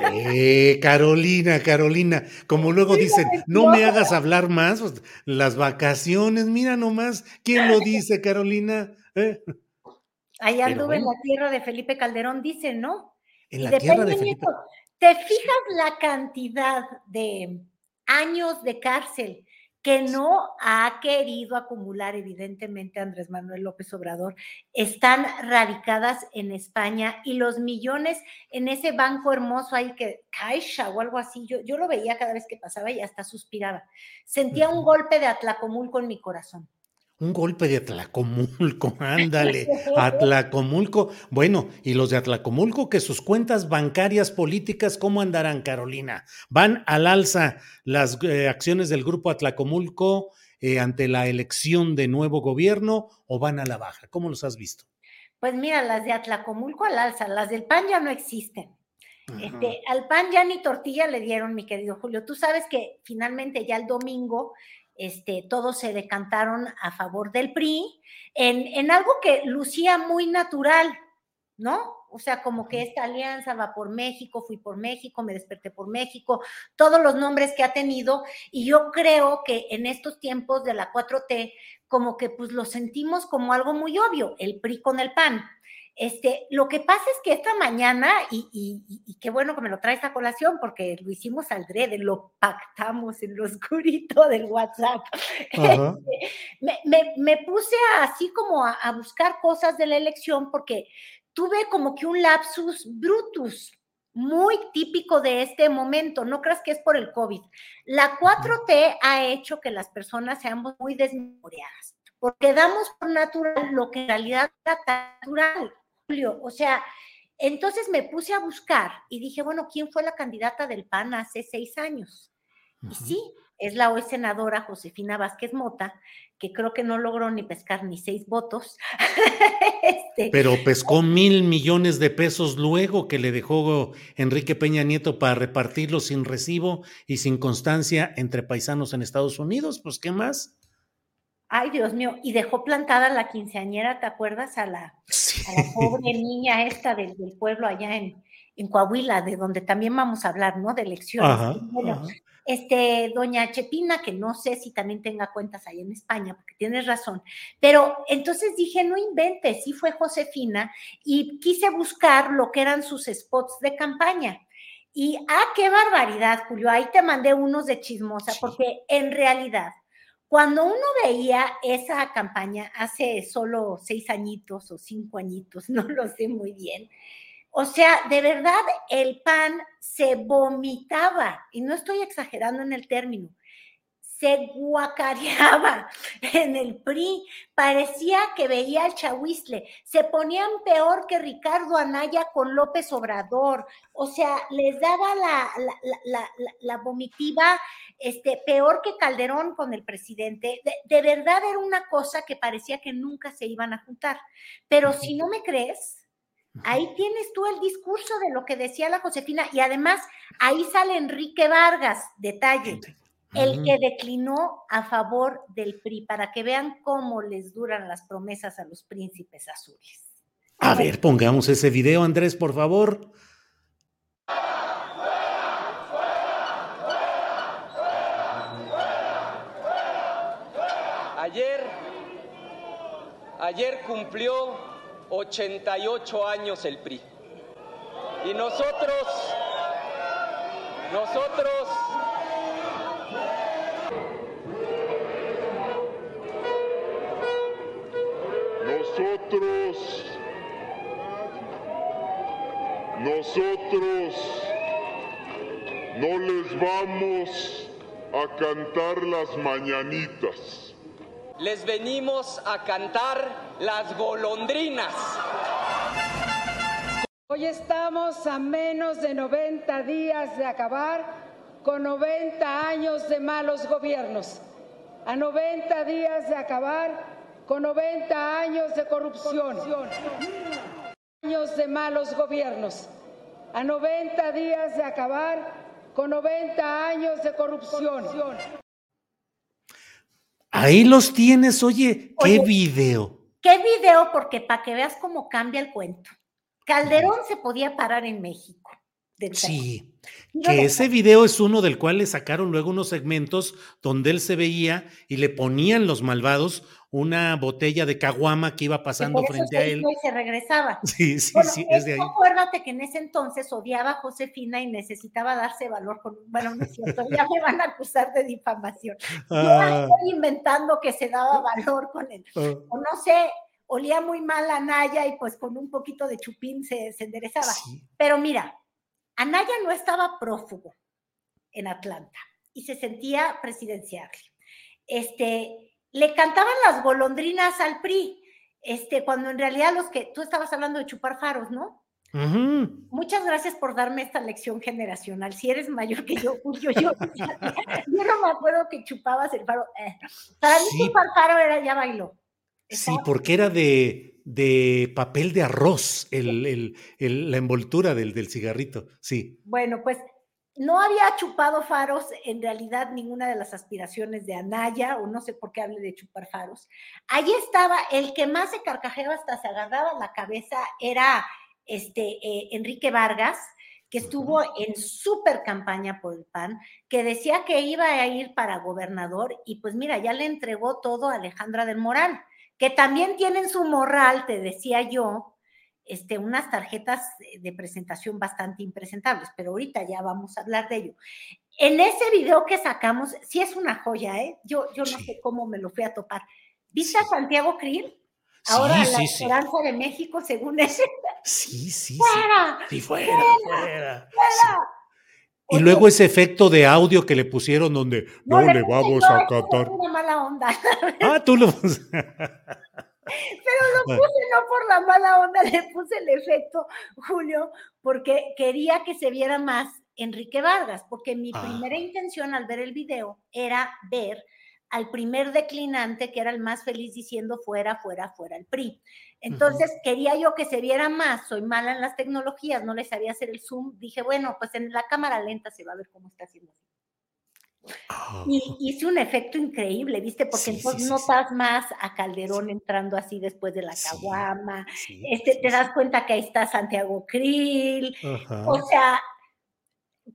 Eh, Carolina, Carolina, como luego dicen, no me hagas hablar más, pues, las vacaciones, mira nomás, ¿quién lo dice, Carolina? ¿Eh? Ahí anduve en la tierra de Felipe Calderón, dice, ¿no? En la tierra de Felipe. ¿Te fijas la cantidad de años de cárcel que no ha querido acumular, evidentemente, Andrés Manuel López Obrador, están radicadas en España y los millones en ese banco hermoso ahí que Caixa o algo así, yo, yo lo veía cada vez que pasaba y hasta suspiraba. Sentía un golpe de Atlacomulco en mi corazón. Un golpe de Atlacomulco, ándale, Atlacomulco. Bueno, y los de Atlacomulco, que sus cuentas bancarias políticas, ¿cómo andarán, Carolina? ¿Van al alza las eh, acciones del grupo Atlacomulco eh, ante la elección de nuevo gobierno o van a la baja? ¿Cómo los has visto? Pues mira, las de Atlacomulco al alza, las del PAN ya no existen. Este, al PAN ya ni tortilla le dieron, mi querido Julio. Tú sabes que finalmente ya el domingo este, todos se decantaron a favor del PRI en, algo que lucía muy natural, ¿no? O sea, como que esta alianza va por México, fui por México, me desperté por México, todos los nombres que ha tenido. Y yo creo que en estos tiempos de la 4T, como que pues lo sentimos como algo muy obvio, el PRI con el PAN. Este, lo que pasa es que esta mañana, y, qué bueno que me lo traes a colación, porque lo hicimos al drede, lo pactamos en lo oscurito del WhatsApp. Este, me, puse así como a, buscar cosas de la elección, porque tuve como que un lapsus brutus, muy típico de este momento. No creas que es por el COVID. La 4T ha hecho que las personas seamos muy desmemoriadas, porque damos por natural lo que en realidad es natural. Julio. O sea, entonces me puse a buscar y dije, bueno, ¿quién fue la candidata del PAN hace seis años? Y sí, es la hoy senadora Josefina Vázquez Mota, que creo que no logró ni pescar ni seis votos. Este Pero pescó mil millones de pesos luego que le dejó Enrique Peña Nieto para repartirlo sin recibo y sin constancia entre paisanos en Estados Unidos. Pues, ¿qué más? Ay, Dios mío, y dejó plantada la quinceañera, ¿te acuerdas? A la, pobre niña esta del, pueblo allá en, en, Coahuila, de donde también vamos a hablar, ¿no? De elecciones. bueno, este, doña Chepina, que no sé si también tenga cuentas ahí en España, porque tienes razón, pero entonces dije, no inventes, sí fue Josefina, y quise buscar lo que eran sus spots de campaña. Y, ah, qué barbaridad, Julio, ahí te mandé unos de chismosa, porque en realidad cuando uno veía esa campaña hace solo seis añitos o cinco añitos, no lo sé muy bien, o sea, de verdad el pan se vomitaba, y no estoy exagerando en el término, se guacareaba en el PRI, parecía que veía al chahuizle, se ponían peor que Ricardo Anaya con López Obrador, o sea, les daba la, la vomitiva este, peor que Calderón con el presidente. De, verdad era una cosa que parecía que nunca se iban a juntar. Pero si no me crees, ahí tienes tú el discurso de lo que decía la Josefina y además ahí sale Enrique Vargas, detalle. El que declinó a favor del PRI, para que vean cómo les duran las promesas a los príncipes azules. A ver, pongamos ese video, Andrés, por favor. Ayer cumplió 88 años el PRI. Y nosotros, nosotros, nosotros, nosotros no les vamos a cantar las mañanitas les venimos a cantar las golondrinas. Hoy estamos a menos de 90 días de acabar con 90 años de malos gobiernos, a 90 días de acabar con 90 años de corrupción, años de malos gobiernos, a 90 días de acabar con 90 años de corrupción. Ahí los tienes, oye, qué video. Qué video, porque para que veas cómo cambia el cuento. Calderón se podía parar en México, Sí, que ese video es uno del cual le sacaron luego unos segmentos donde él se veía y le ponían los malvados una botella de caguama que iba pasando frente a él. Y se regresaba. Sí, sí, sí, es de ahí. Acuérdate que en ese entonces odiaba a Josefina y necesitaba darse valor con, bueno, no es cierto, ya me van a acusar de difamación. Yo ah. estoy inventando que se daba valor con él. Ah. O no sé, olía muy mal a Naya y pues con un poquito de chupín se, se enderezaba. Pero mira, Anaya no estaba prófugo en Atlanta y se sentía presidenciable. Este, le cantaban las golondrinas al PRI, este, cuando en realidad los que tú estabas hablando de chupar faros, ¿no? Muchas gracias por darme esta lección generacional. Si eres mayor que yo, yo, yo, yo no me acuerdo que chupabas el faro. Eh, para mí chupar faro era ya bailó. Sí, porque era de, de papel de arroz el, la envoltura del, del cigarrito, sí. Bueno, pues no había chupado faros en realidad ninguna de las aspiraciones de Anaya, o no sé por qué hable de chupar faros. Allí estaba, el que más se carcajeaba hasta se agarraba la cabeza era este, eh, Enrique Vargas, que estuvo en súper campaña por el PAN, que decía que iba a ir para gobernador y pues mira, ya le entregó todo a Alejandra del Moral que también tienen su morral, te decía yo, este, unas tarjetas de presentación bastante impresentables, pero ahorita ya vamos a hablar de ello. En ese video que sacamos, sí es una joya, ¿eh? Yo, yo no sé cómo me lo fui a topar. ¿Viste a Santiago Krill? Ahora la esperanza de México, según ese. Sí, sí, ¡Fuera! sí. fuera, fuera. Y luego ese efecto de audio que le pusieron donde no, le, vamos a catar. Una mala onda. Ah, tú lo. Pero lo puse no por la mala onda, le puse el efecto, Julio, porque quería que se viera más Enrique Vargas, porque mi ah. primera intención al ver el video era ver al primer declinante, que era el más feliz diciendo fuera, fuera, fuera el PRI. Entonces quería yo que se viera más, soy mala en las tecnologías, no le sabía hacer el zoom, dije, bueno, pues en la cámara lenta se va a ver cómo está haciendo ah. Y hice un efecto increíble, ¿viste? Porque entonces notas más a Calderón entrando así después de la caguama, este, te das cuenta que ahí está Santiago Krill, o sea,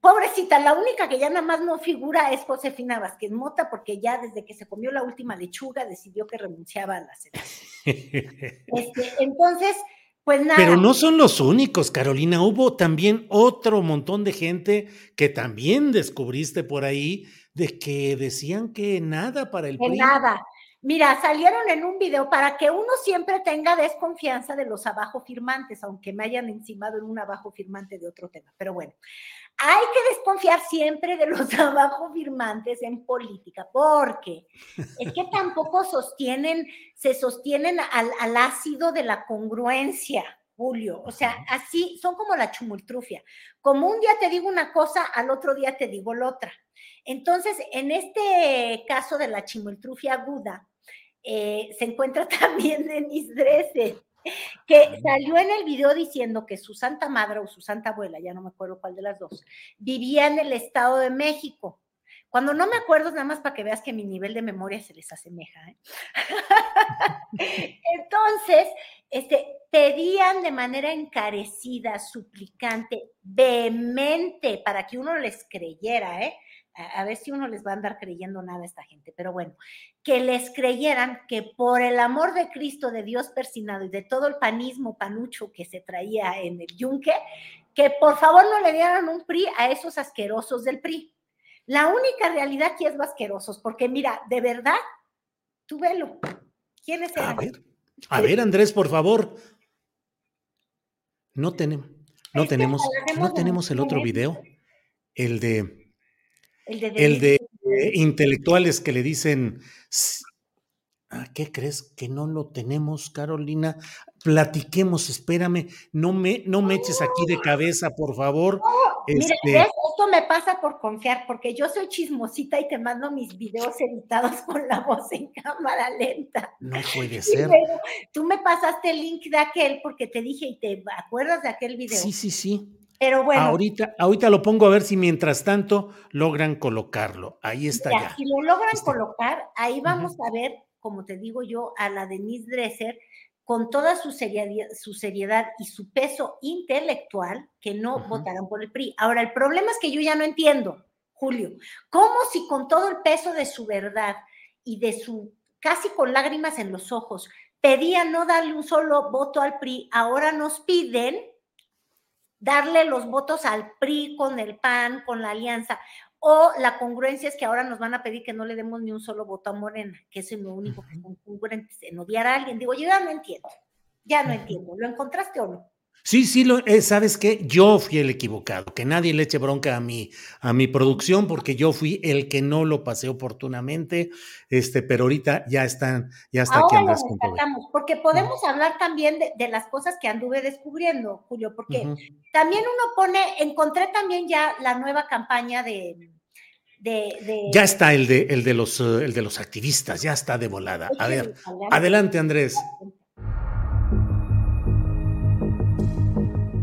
pobrecita, la única que ya nada más no figura es Josefina Vázquez Mota, porque ya desde que se comió la última lechuga decidió que renunciaba a la. Este, entonces, pues nada. Pero no son los únicos, Carolina. Hubo también otro montón de gente que también descubriste por ahí de que decían que nada para el que nada. Mira, salieron en un video para que uno siempre tenga desconfianza de los abajo firmantes, aunque me hayan encimado en un abajo firmante de otro tema. Pero bueno, hay que desconfiar siempre de los abajo firmantes en política, porque es que tampoco sostienen, se sostienen al, ácido de la congruencia. Julio. O sea, así son como la chumultrufia. Como un día te digo una cosa, al otro día te digo la otra. Entonces, en este caso de la chimultrufia aguda, eh, se encuentra también Denise Dresser que salió en el video diciendo que su santa madre o su santa abuela, ya no me acuerdo cuál de las dos, vivía en el Estado de México. Cuando no me acuerdo, nada más para que veas que mi nivel de memoria se les asemeja. ¿eh? Entonces, este, pedían de manera encarecida, suplicante, vehemente, para que uno les creyera, ¿eh? A, ver si uno les va a andar creyendo nada a esta gente, pero bueno, que les creyeran que por el amor de Cristo, de Dios persinado y de todo el panismo panucho que se traía en el yunque, que por favor no le dieran un PRI a esos asquerosos del PRI. La única realidad que es asquerosos, porque mira, de verdad, tú velo. ¿Quiénes eran? A ver, a ver, Andrés, por favor. No tenemos, no tenemos, no tenemos el otro video, el de el de, intelectuales que le dicen, ah, ¿qué crees que no lo tenemos, Carolina? Platiquemos, espérame, no me, no me eches aquí de cabeza, por favor. Mira, este esto me pasa por confiar, porque yo soy chismosita y te mando mis videos editados con la voz en cámara lenta. No puede ser. tú me pasaste el link de aquel porque te dije y te acuerdas de aquel video. Sí, sí, sí. Pero bueno. Ahorita, ahorita lo pongo a ver si mientras tanto logran colocarlo. Ahí está ya. Si lo logran colocar, ahí vamos a ver, como te digo yo, a la Denise Dresser con toda su seriedad, su seriedad y su peso intelectual que no votaran por el PRI. Ahora, el problema es que yo ya no entiendo, Julio, cómo si con todo el peso de su verdad y de su casi con lágrimas en los ojos, pedían no darle un solo voto al PRI, ahora nos piden darle los votos al PRI con el PAN, con la alianza. O la congruencia es que ahora nos van a pedir que no le demos ni un solo voto a Morena, que es lo único que son congruentes en odiar a alguien. Digo, yo ya no entiendo, ya no entiendo. ¿Lo encontraste o no? Sí, sí, lo, eh, sabes qué, yo fui el equivocado, que nadie le eche bronca a mi, a mi producción, porque yo fui el que no lo pasé oportunamente, este, pero ahorita ya están, ya está aquí Andrés Porque podemos hablar también de, las cosas que anduve descubriendo, Julio, porque también uno pone, encontré también ya la nueva campaña de, de, ya está el de, el de los eh, el de los activistas, ya está de volada. A ver, adelante Andrés.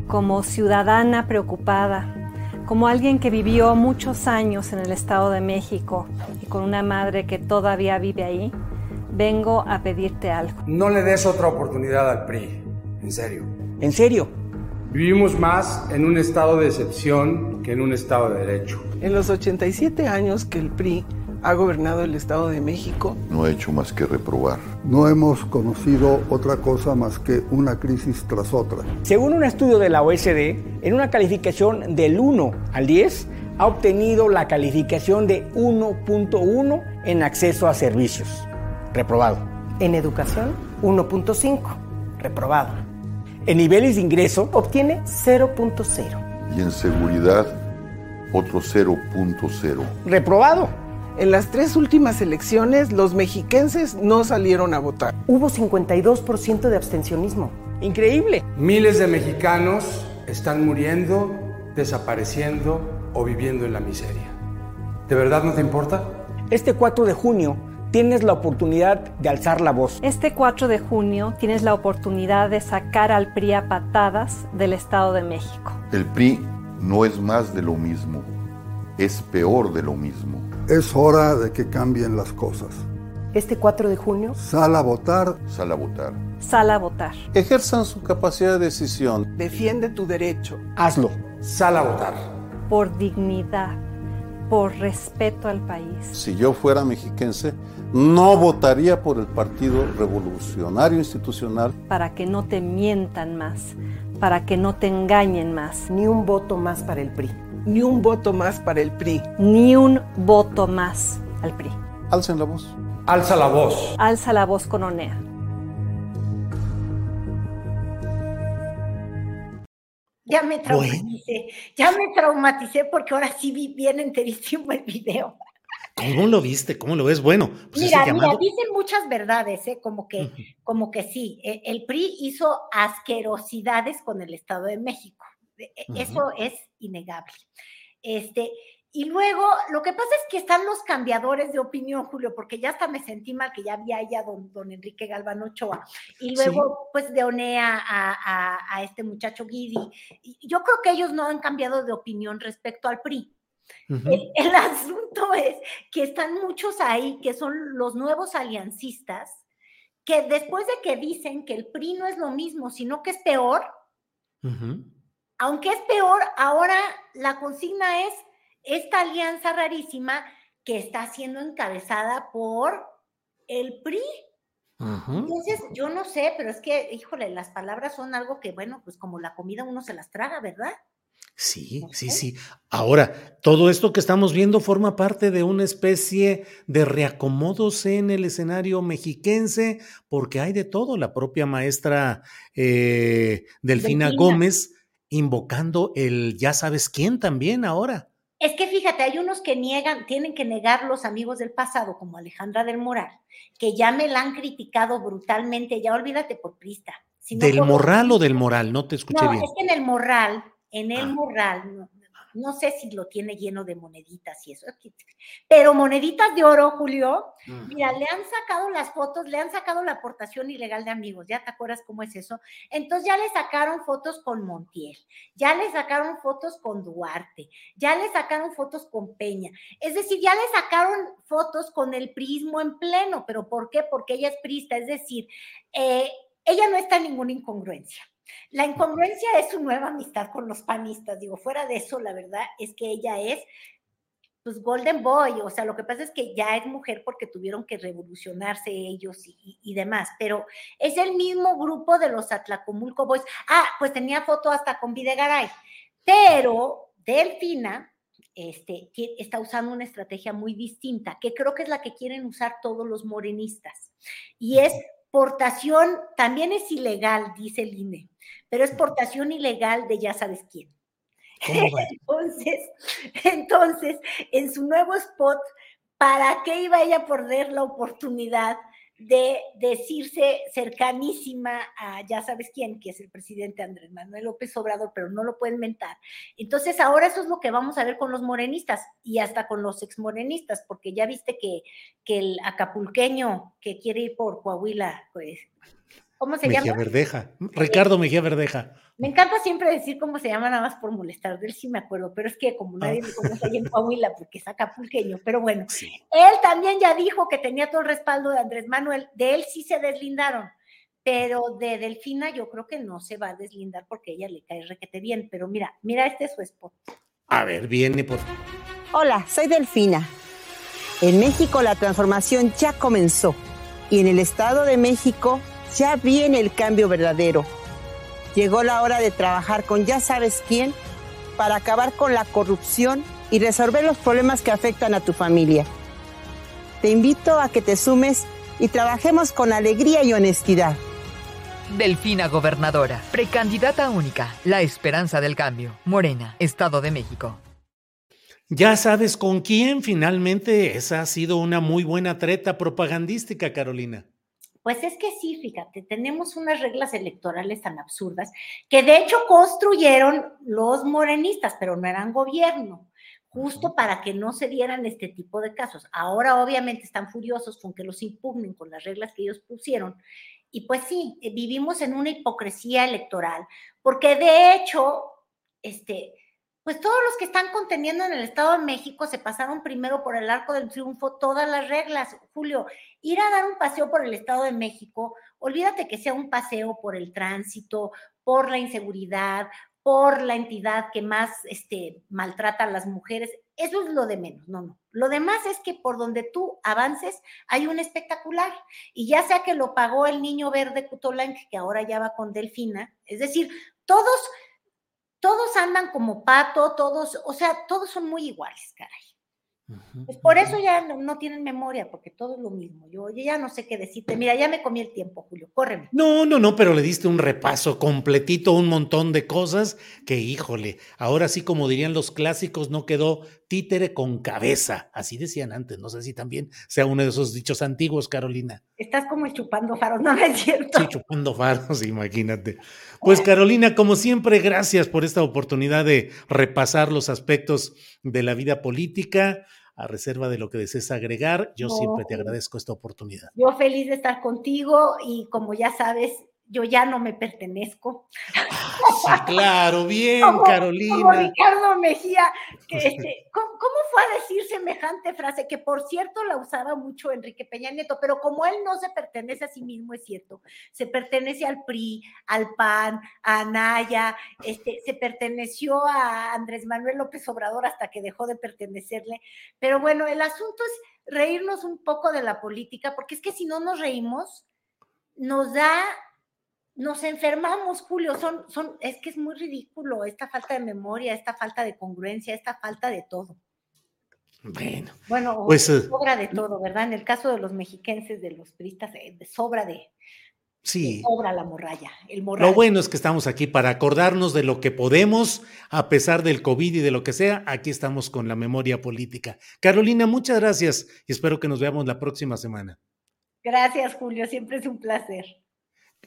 Como ciudadana preocupada, como alguien que vivió muchos años en el Estado de México y con una madre que todavía vive ahí, vengo a pedirte algo. No le des otra oportunidad al PRI, en serio. ¿En serio? Vivimos más en un estado de excepción que en un estado de derecho. En los 87 años que el PRI ha gobernado el Estado de México. No ha hecho más que reprobar. No hemos conocido otra cosa más que una crisis tras otra. Según un estudio de la OSD, en una calificación del 1 al 10, ha obtenido la calificación de 1.1 en acceso a servicios. Reprobado. En educación, 1.5. Reprobado. En niveles de ingreso, obtiene 0.0. Y en seguridad, otro 0.0. Reprobado. En las tres últimas elecciones, los mexiquenses no salieron a votar. Hubo 52% de abstencionismo. Increíble. Miles de mexicanos están muriendo, desapareciendo o viviendo en la miseria. ¿De verdad no te importa? Este 4 de junio tienes la oportunidad de alzar la voz. Este 4 de junio tienes la oportunidad de sacar al PRI a patadas del Estado de México. El PRI no es más de lo mismo, es peor de lo mismo. Es hora de que cambien las cosas. Este 4 de junio. Sal a votar. Sal a votar. Sal a votar. Ejerzan su capacidad de decisión. Defiende tu derecho. Hazlo. Sal a votar. Por dignidad, por respeto al país. Si yo fuera mexiquense, no votaría por el Partido Revolucionario Institucional. Para que no te mientan más, para que no te engañen más. Ni un voto más para el PRI. Ni un voto más para el PRI. Ni un voto más al PRI. Alcen la voz. Alza la voz. Alza la voz con ONEA. Ya me traumaticé, ya me traumaticé porque ahora sí vi bien enterísimo el video. ¿Cómo lo viste? ¿Cómo lo ves? Bueno, pues mira, mira, dicen muchas verdades, ¿eh? como que, como que sí. E, el PRI hizo asquerosidades con el Estado de México. E, eso es innegable. Este, y luego, lo que pasa es que están los cambiadores de opinión, Julio, porque ya hasta me sentí mal que ya había ya don, don Enrique Galván Ochoa. Y luego, pues, de Onea a, este muchacho Guidi. yo creo que ellos no han cambiado de opinión respecto al PRI. el, el, asunto es que están muchos ahí que son los nuevos aliancistas, que después de que dicen que el PRI no es lo mismo, sino que es peor, aunque es peor, ahora la consigna es esta alianza rarísima que está siendo encabezada por el PRI. Entonces, yo no sé, pero es que, híjole, las palabras son algo que, bueno, pues como la comida uno se las traga, ¿verdad? Sí, sí, sí. Ahora, todo esto que estamos viendo forma parte de una especie de reacomodos en el escenario mexiquense, porque hay de todo. La propia maestra eh, Delfina, Gómez invocando el ya sabes quién también ahora. Es que fíjate, hay unos que niegan, tienen que negar los amigos del pasado, como Alejandra del Moral, que ya me la han criticado brutalmente, ya olvídate por Prista. ¿Del Moral o del Moral? No te escuché bien. Es que en el Moral, en el ah. Moral, no sé si lo tiene lleno de moneditas y eso. Pero moneditas de oro, Julio. Mira, le han sacado las fotos, le han sacado la aportación ilegal de amigos. ¿Ya te acuerdas cómo es eso? Entonces ya le sacaron fotos con Montiel, ya le sacaron fotos con Duarte, ya le sacaron fotos con Peña. Es decir, ya le sacaron fotos con el prismo en pleno. ¿Pero por qué? Porque ella es prista. Es decir, eh, ella no está en ninguna incongruencia. La incongruencia es su nueva amistad con los panistas. Digo, fuera de eso, la verdad es que ella es pues Golden Boy, o sea, lo que pasa es que ya es mujer porque tuvieron que revolucionarse ellos y, demás, pero es el mismo grupo de los Atlacomulco Boys. Ah, pues tenía foto hasta con Videgaray, pero Delfina este, está usando una estrategia muy distinta, que creo que es la que quieren usar todos los morenistas, y es portación, también es ilegal, dice el INE, pero es portación ilegal de ya sabes quién. Entonces, entonces, en su nuevo spot, ¿para qué iba ella a perder la oportunidad de decirse cercanísima a ya sabes quién, que es el presidente Andrés Manuel López Obrador, pero no lo pueden mentar. Entonces, ahora eso es lo que vamos a ver con los morenistas y hasta con los exmorenistas, porque ya viste que, que el acapulqueño que quiere ir por Coahuila, pues, ¿cómo se Mejía Verdeja, Ricardo Mejía Verdeja. Me encanta siempre decir cómo se llama nada más por molestar, de él sí me acuerdo, pero es que como nadie me conoce ahí en Coahuila porque es acapulqueño, pero bueno, él también ya dijo que tenía todo el respaldo de Andrés Manuel, de él sí se deslindaron, pero de Delfina yo creo que no se va a deslindar porque ella le cae requete bien, pero mira, mira este es su spot. A ver, viene por... Hola, soy Delfina. En México la transformación ya comenzó y en el Estado de México ya viene el cambio verdadero Llegó la hora de trabajar con ya sabes quién para acabar con la corrupción y resolver los problemas que afectan a tu familia. Te invito a que te sumes y trabajemos con alegría y honestidad. Delfina Gobernadora, precandidata única, la esperanza del cambio. Morena, Estado de México. Ya sabes con quién finalmente esa ha sido una muy buena treta propagandística, Carolina. Pues es que sí, fíjate, tenemos unas reglas electorales tan absurdas que de hecho construyeron los morenistas, pero no eran gobierno, justo para que no se dieran este tipo de casos. Ahora obviamente están furiosos con que los impugnen con las reglas que ellos pusieron. Y pues sí, vivimos en una hipocresía electoral, porque de hecho, este, pues todos los que están conteniendo en el Estado de México se pasaron primero por el arco del triunfo todas las reglas. Julio, ir a dar un paseo por el Estado de México, olvídate que sea un paseo por el tránsito, por la inseguridad, por la entidad que más este, maltrata a las mujeres. Eso es lo de menos, no, no. Lo demás es que por donde tú avances hay un espectacular. Y ya sea que lo pagó el niño verde Cutolanc, que ahora ya va con Delfina, es decir, todos todos andan como pato, todos, o sea, todos son muy iguales, caray. Pues por eso ya no, tienen memoria, porque todo es lo mismo. Yo, ya no sé qué decirte. Mira, ya me comí el tiempo, Julio. Córreme. No, no, no, pero le diste un repaso completito, un montón de cosas que, híjole, ahora sí, como dirían los clásicos, no quedó títere con cabeza. Así decían antes. No sé si también sea uno de esos dichos antiguos, Carolina. Estás como chupando faros, ¿no es cierto? Sí, chupando faros, imagínate. Pues Carolina, como siempre, gracias por esta oportunidad de repasar los aspectos de la vida política a reserva de lo que desees agregar. Yo siempre te agradezco esta oportunidad. Yo feliz de estar contigo y como ya sabes, yo ya no me pertenezco. Sí, claro, bien, Carolina. Como Ricardo Mejía, que este, ¿cómo, fue a decir semejante frase? Que por cierto la usaba mucho Enrique Peña Nieto, pero como él no se pertenece a sí mismo, es cierto, se pertenece al PRI, al PAN, a Anaya, este, se perteneció a Andrés Manuel López Obrador hasta que dejó de pertenecerle. Pero bueno, el asunto es reírnos un poco de la política, porque es que si no nos reímos, nos da nos enfermamos, Julio, son, son, es que es muy ridículo esta falta de memoria, esta falta de congruencia, esta falta de todo. Bueno, bueno pues, eh, sobra de todo, ¿verdad? En el caso de los mexiquenses, de los turistas, eh, sobra de, Sí. sobra la morralla, el Lo bueno es que estamos aquí para acordarnos de lo que podemos, a pesar del COVID y de lo que sea, aquí estamos con la memoria política. Carolina, muchas gracias y espero que nos veamos la próxima semana. Gracias, Julio, siempre es un placer.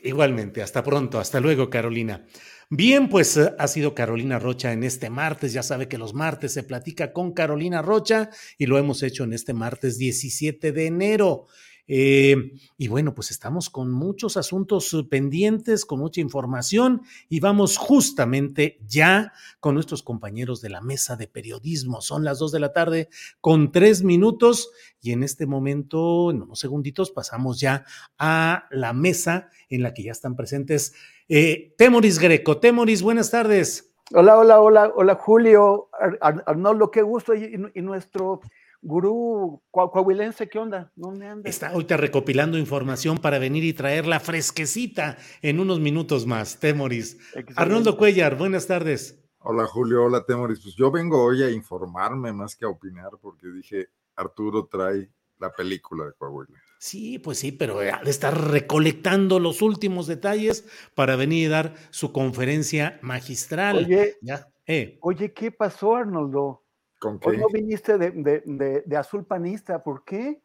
Igualmente, hasta pronto, hasta luego Carolina. Bien, pues eh, ha sido Carolina Rocha en este martes, ya sabe que los martes se platica con Carolina Rocha y lo hemos hecho en este martes 17 de enero. Eh, y bueno, pues estamos con muchos asuntos pendientes, con mucha información y vamos justamente ya con nuestros compañeros de la mesa de periodismo. Son las dos de la tarde con tres minutos y en este momento, en unos segunditos, pasamos ya a la mesa en la que ya están presentes eh, Temoris Greco. Temoris, buenas tardes. Hola, hola, hola, hola Julio, Arnoldo, qué gusto y nuestro gurú coahuilense, ¿qué onda? ¿Dónde anda? Está ahorita recopilando información para venir y traerla fresquecita en unos minutos más, Temoris. Arnoldo Cuellar, buenas tardes. Hola Julio, hola Temoris. Pues yo vengo hoy a informarme más que a opinar porque dije, Arturo trae la película de Coahuila. Sí, pues sí, pero ha de estar recolectando los últimos detalles para venir y dar su conferencia magistral. Oye, eh. oye ¿qué pasó, Arnoldo? ¿Con qué? no viniste de, azul panista? ¿Por qué?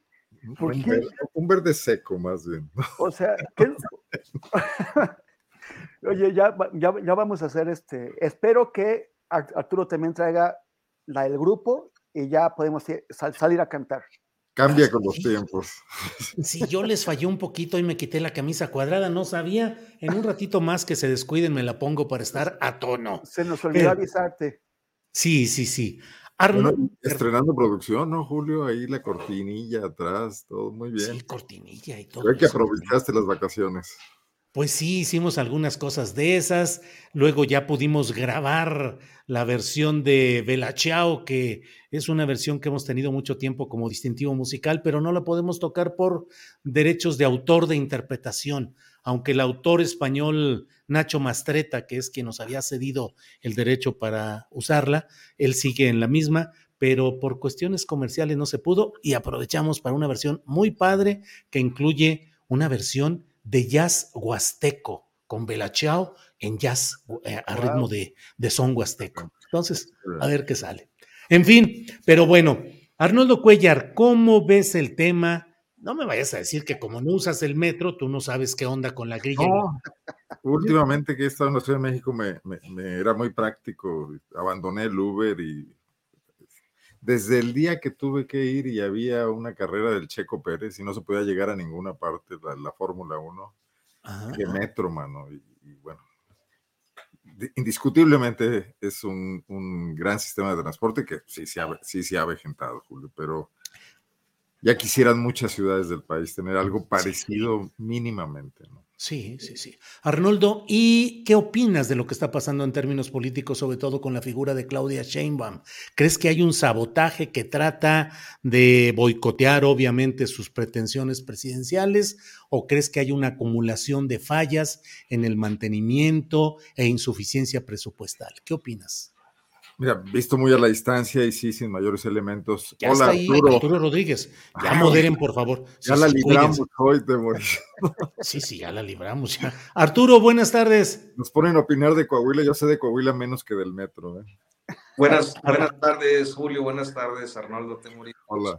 un, Verde, seco, más bien. O sea, Oye, ya, ya, vamos a hacer este. Espero que Arturo también traiga la del grupo y ya podemos salir a cantar. Cambia con los tiempos. Si yo les fallé un poquito y me quité la camisa cuadrada, no sabía. En un ratito más que se descuiden, me la pongo para estar a tono. Se nos olvidó avisarte. Sí, sí, sí estrenando producción, ¿no, Julio? Ahí la cortinilla atrás, todo muy bien. Sí, cortinilla y todo. Hay que aprovechaste las vacaciones. Pues sí, hicimos algunas cosas de esas. Luego ya pudimos grabar la versión de Bella Ciao, que es una versión que hemos tenido mucho tiempo como distintivo musical, pero no la podemos tocar por derechos de autor de interpretación aunque el autor español Nacho Mastreta, que es quien nos había cedido el derecho para usarla, él sigue en la misma, pero por cuestiones comerciales no se pudo y aprovechamos para una versión muy padre que incluye una versión de jazz huasteco con Belachao en jazz eh, a ritmo de, de son huasteco. Entonces, a ver qué sale. En fin, pero bueno, Arnoldo Cuellar, ¿cómo ves el tema? No me vayas a decir que como no usas el metro, tú no sabes qué onda con la grilla. Últimamente que he estado en la Ciudad de México me, era muy práctico. Abandoné el Uber y desde el día que tuve que ir y había una carrera del Checo Pérez y no se podía llegar a ninguna parte, la, la Fórmula 1, que metro, mano. Y, bueno, indiscutiblemente es un, gran sistema de transporte que sí, sí, sí se ha vejentado, Julio, pero ya quisieran muchas ciudades del país tener algo parecido mínimamente. ¿no? Sí, sí, sí. Arnoldo, ¿y qué opinas de lo que está pasando en términos políticos, sobre todo con la figura de Claudia Sheinbaum? ¿Crees que hay un sabotaje que trata de boicotear, obviamente, sus pretensiones presidenciales? ¿O crees que hay una acumulación de fallas en el mantenimiento e insuficiencia presupuestal? ¿Qué opinas? Mira, visto muy a la distancia y sí, sin mayores elementos. Ya Hola, está Arturo. Arturo Rodríguez. Ya moderen, por favor. ya la libramos hoy, te Sí, sí, ya la libramos. Ya. Arturo, buenas tardes. Nos ponen a opinar de Coahuila. Yo sé de Coahuila menos que del metro. ¿eh? Buenas, buenas tardes, Julio. Buenas tardes, Arnoldo Temurí. Hola.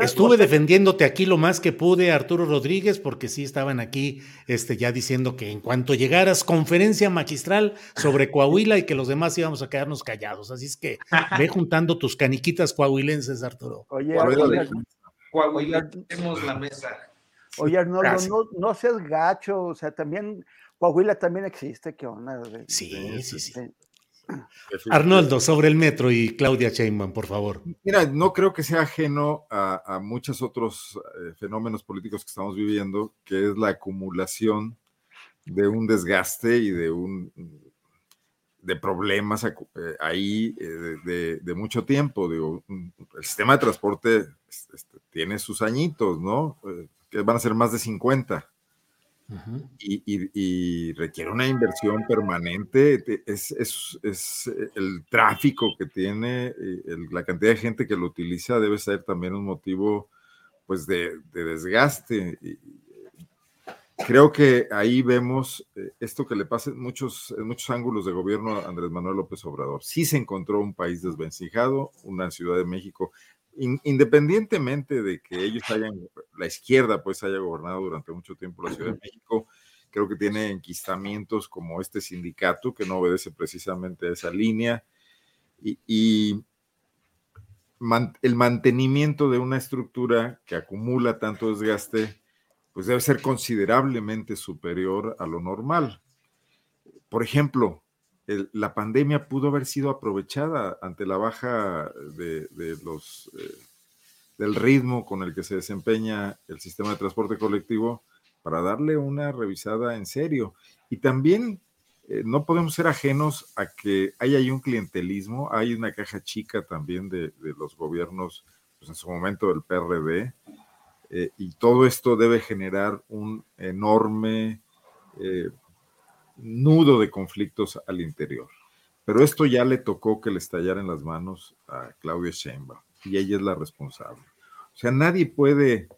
Estuve defendiéndote aquí lo más que pude, Arturo Rodríguez, porque sí estaban aquí este, ya diciendo que en cuanto llegaras, conferencia magistral sobre Coahuila y que los demás íbamos a quedarnos callados. Así es que ve juntando tus caniquitas coahuilenses, Arturo. Oye, Coahuila, tenemos la mesa. Oye, Arnoldo, no, no, seas gacho, o sea, también Coahuila también existe, ¿qué onda? Sí, sí, sí. Arnoldo, sobre el metro y Claudia Sheinbaum, por favor. Mira, no creo que sea ajeno a, muchos otros eh, fenómenos políticos que estamos viviendo, que es la acumulación de un desgaste y de un de problemas eh, ahí eh, de, mucho tiempo. Digo, el sistema de transporte este, tiene sus añitos, ¿no? que van a ser más de 50 y, requiere una inversión permanente. Es, eh, el tráfico que tiene, eh, la cantidad de gente que lo utiliza debe ser también un motivo pues de, desgaste. creo que ahí vemos eh, esto que le pasa en muchos, en muchos ángulos de gobierno a Andrés Manuel López Obrador. Sí se encontró un país desvencijado, una Ciudad de México independientemente de que ellos hayan, la izquierda pues haya gobernado durante mucho tiempo la Ciudad de México, creo que tiene enquistamientos como este sindicato que no obedece precisamente a esa línea. Y, el mantenimiento de una estructura que acumula tanto desgaste, pues debe ser considerablemente superior a lo normal. Por ejemplo, la pandemia pudo haber sido aprovechada ante la baja de, los, eh, del ritmo con el que se desempeña el sistema de transporte colectivo para darle una revisada en serio. Y también eh, no podemos ser ajenos a que hay ahí un clientelismo, hay una caja chica también de, los gobiernos, pues en su momento del PRD, eh, y todo esto debe generar un enorme nudo de conflictos al interior. Pero esto ya le tocó que le estallara en las manos a Claudia Sheinbaum, y ella es la responsable. O sea, nadie puede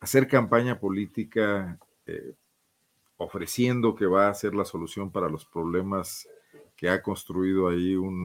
hacer campaña política ofreciendo que va a ser la solución para los problemas que ha construido ahí un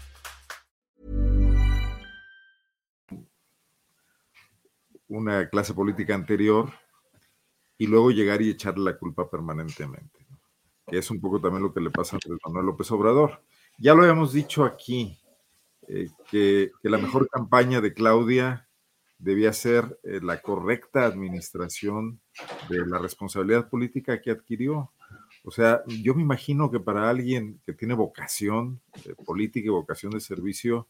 Una clase política anterior y luego llegar y echarle la culpa permanentemente. Que es un poco también lo que le pasa a Manuel López Obrador. Ya lo habíamos dicho aquí, eh, que, la mejor campaña de Claudia debía ser eh, la correcta administración de la responsabilidad política que adquirió. O sea, yo me imagino que para alguien que tiene vocación eh, política y vocación de servicio,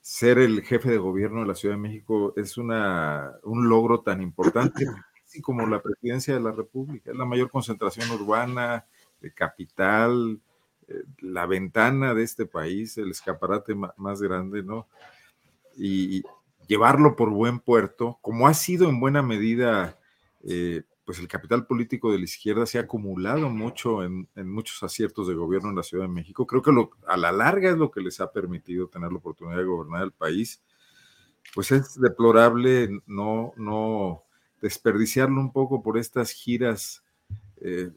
ser el jefe de gobierno de la Ciudad de México es una, un logro tan importante como la presidencia de la República. Es la mayor concentración urbana, de capital, eh, la ventana de este país, el escaparate más grande, ¿no? Y, llevarlo por buen puerto, como ha sido en buena medida, eh, pues el capital político de la izquierda se ha acumulado mucho en, muchos aciertos de gobierno en la Ciudad de México. Creo que lo, a la larga es lo que les ha permitido tener la oportunidad de gobernar el país. Pues es deplorable no, no desperdiciarlo un poco por estas giras, eh,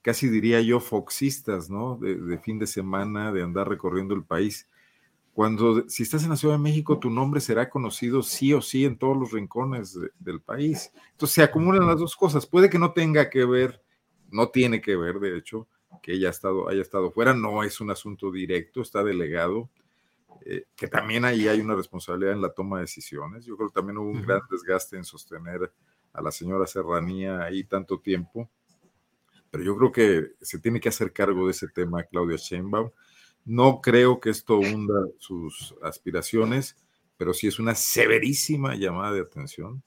casi diría yo, foxistas, ¿no? de fin de semana, de andar recorriendo el país cuando si estás en la Ciudad de México, tu nombre será conocido sí o sí en todos los rincones del país. Entonces se acumulan las dos cosas. Puede que no tenga que ver, no tiene que ver, de hecho, que ella ha estado, haya estado fuera, no es un asunto directo, está delegado, eh, que también ahí hay una responsabilidad en la toma de decisiones. Yo creo que también hubo un gran desgaste en sostener a la señora Serranía ahí tanto tiempo, pero yo creo que se tiene que hacer cargo de ese tema Claudia Sheinbaum no creo que esto hunda sus aspiraciones, pero sí es una severísima llamada de atención.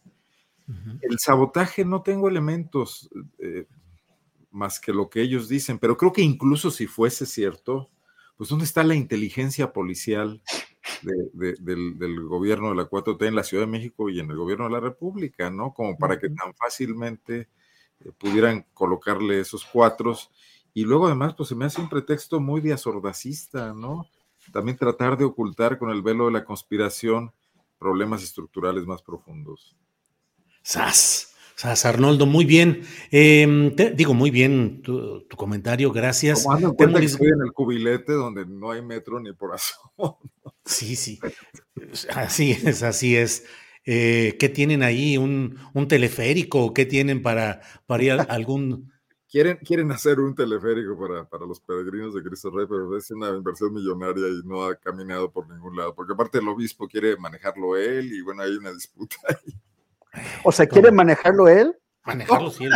El sabotaje no tengo elementos eh, más que lo que ellos dicen, pero creo que incluso si fuese cierto, pues ¿dónde está la inteligencia policial del, gobierno de la 4T en la Ciudad de México y en el gobierno de la República, ¿no? Como para que tan fácilmente eh, pudieran colocarle esos cuatros y luego además, pues se me hace un pretexto muy diasordacista, ¿no? También tratar de ocultar con el velo de la conspiración problemas estructurales más profundos. ¡Sas! ¡Sas, Arnoldo! Muy bien. Em, te, digo, muy bien tu, comentario, gracias. Tomando en cuenta que estoy en el cubilete donde no hay metro ni por asomo. Sí, sí. Así es, así es. Eh, ¿Qué tienen ahí? ¿Un, un teleférico? ¿Qué tienen para, para ir a algún quieren, quieren hacer un teleférico para, para los peregrinos de Cristo Rey, pero es una inversión millonaria y no ha caminado por ningún lado, porque aparte el obispo quiere manejarlo él y bueno, hay una disputa ahí. O sea, ¿quiere manejarlo él? Manejarlo, sí, el,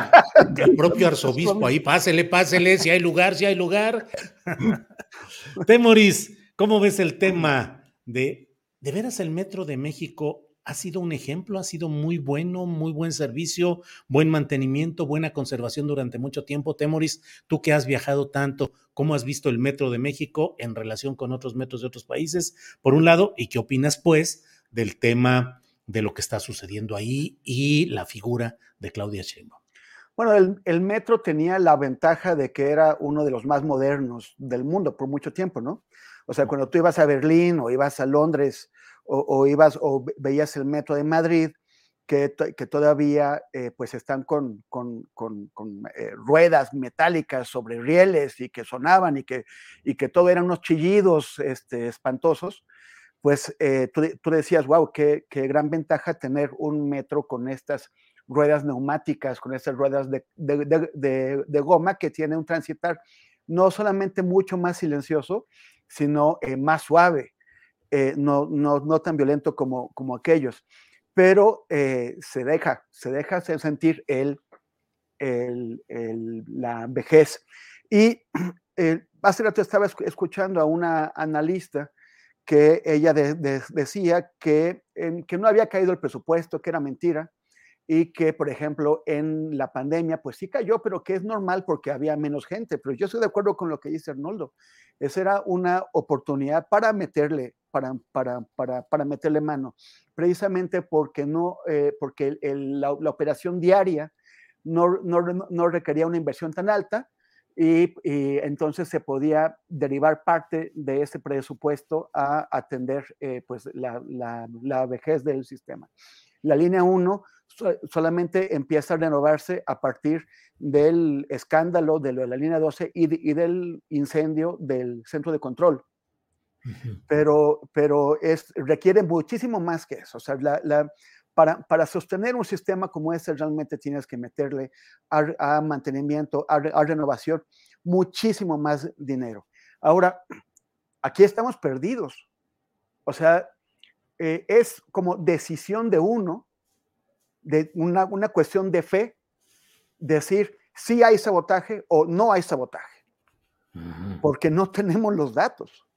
el propio arzobispo ahí, pásele, pásele, si hay lugar, si hay lugar. Temoris, ¿cómo ves el tema de, de veras el Metro de México ha sido un ejemplo, ha sido muy bueno, muy buen servicio, buen mantenimiento, buena conservación durante mucho tiempo. Temoris, tú que has viajado tanto, ¿cómo has visto el Metro de México en relación con otros metros de otros países? Por un lado, ¿y qué opinas pues del tema de lo que está sucediendo ahí y la figura de Claudia Sheinbaum? Bueno, el, el, metro tenía la ventaja de que era uno de los más modernos del mundo por mucho tiempo, ¿no? O sea, cuando tú ibas a Berlín o ibas a Londres o, ibas o veías el metro de Madrid, que, que todavía eh, pues están con, con, con, con eh, ruedas metálicas sobre rieles y que sonaban y que, y que todo eran unos chillidos este, espantosos, pues eh, tú, tú, decías, wow, qué, qué, gran ventaja tener un metro con estas ruedas neumáticas, con estas ruedas de, de, de, goma que tiene un transitar no solamente mucho más silencioso, sino más suave, eh, no, no, no, tan violento como, como aquellos. Pero eh, se deja, se deja sentir el, el, la vejez. Y hace rato estaba escuchando a una analista que ella de, de, decía que, que no había caído el presupuesto, que era mentira, y que, por ejemplo, en la pandemia, pues sí cayó, pero que es normal porque había menos gente. Pero yo estoy de acuerdo con lo que dice Arnoldo. Esa era una oportunidad para meterle, para, para, para, para meterle mano, precisamente porque, no, eh, porque la, operación diaria no, no, no, requería una inversión tan alta y, y, entonces se podía derivar parte de ese presupuesto a atender eh, pues la, la, la vejez del sistema. La línea 1 solamente empieza a renovarse a partir del escándalo de la línea 12 y, y del incendio del centro de control. Uh -huh. Pero, pero es, requiere muchísimo más que eso. O sea, la, la, para, para, sostener un sistema como este, realmente tienes que meterle a, a mantenimiento, a, a, renovación, muchísimo más dinero. Ahora, aquí estamos perdidos. O sea, eh, es como decisión de uno de una, una cuestión de fe, decir si hay sabotaje o no hay sabotaje, uh -huh. porque no tenemos los datos,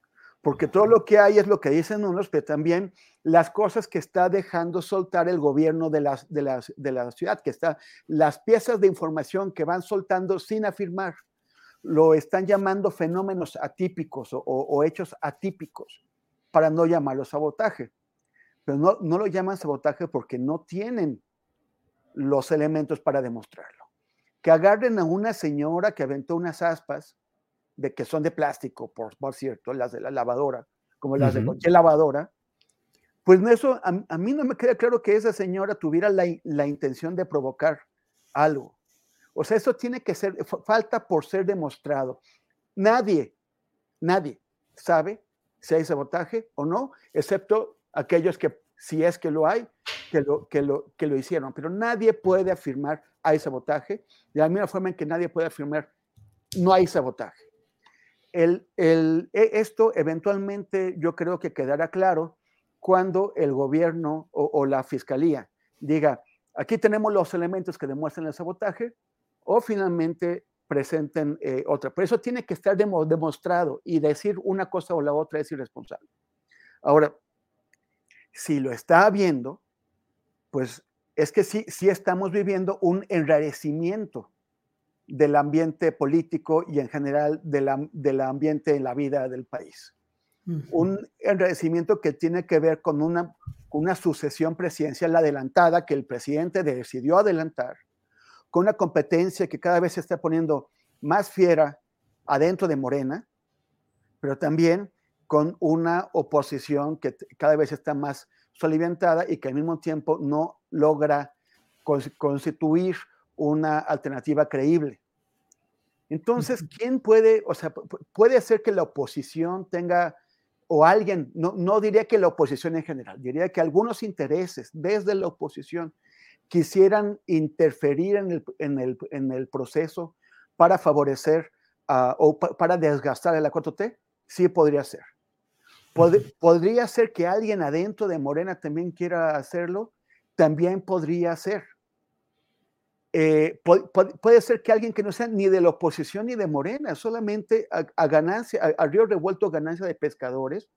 porque todo lo que hay es lo que dicen unos, pero también las cosas que está dejando soltar el gobierno de la, de la, de la ciudad, que está, las piezas de información que van soltando sin afirmar, lo están llamando fenómenos atípicos o hechos atípicos, para no llamarlo sabotaje. Pero no, no lo llaman sabotaje porque no tienen los elementos para demostrarlo. Que agarren a una señora que aventó unas aspas de que son de plástico, por, por cierto, las de la lavadora, como las uh -huh. de cualquier lavadora, pues eso a, a, mí no me queda claro que esa señora tuviera la, la, intención de provocar algo. O sea, eso tiene que ser, falta por ser demostrado. Nadie, nadie sabe si hay sabotaje o no, excepto aquellos que, si es que lo hay, que lo, que lo, que lo hicieron. Pero nadie puede afirmar hay sabotaje, de la misma forma en que nadie puede afirmar no hay sabotaje. El, el, e, esto eventualmente yo creo que quedará claro cuando el gobierno o, o, la fiscalía diga, aquí tenemos los elementos que demuestran el sabotaje, o finalmente presenten eh, otra. Pero eso tiene que estar demo, demostrado y decir una cosa o la otra es irresponsable. Ahora, si lo está viendo, pues es que sí, sí estamos viviendo un enrarecimiento del ambiente político y en general de la, del ambiente en la vida del país. Uh -huh. Un enrarecimiento que tiene que ver con una, una sucesión presidencial adelantada que el presidente decidió adelantar, con una competencia que cada vez se está poniendo más fiera adentro de Morena, pero también con una oposición que cada vez está más soliviantada y que al mismo tiempo no logra constituir una alternativa creíble. Entonces, ¿quién puede, o sea, puede hacer que la oposición tenga o alguien, no, no diría que la oposición en general, diría que algunos intereses desde la oposición quisieran interferir en el, en el, en el proceso para favorecer uh, o pa para desgastar el 4T, sí podría ser. Pod podría ser que alguien adentro de Morena también quiera hacerlo, también podría ser. Eh, puede ser que alguien que no sea ni de la oposición ni de Morena, solamente a, a ganancia, a, a, río revuelto ganancia de pescadores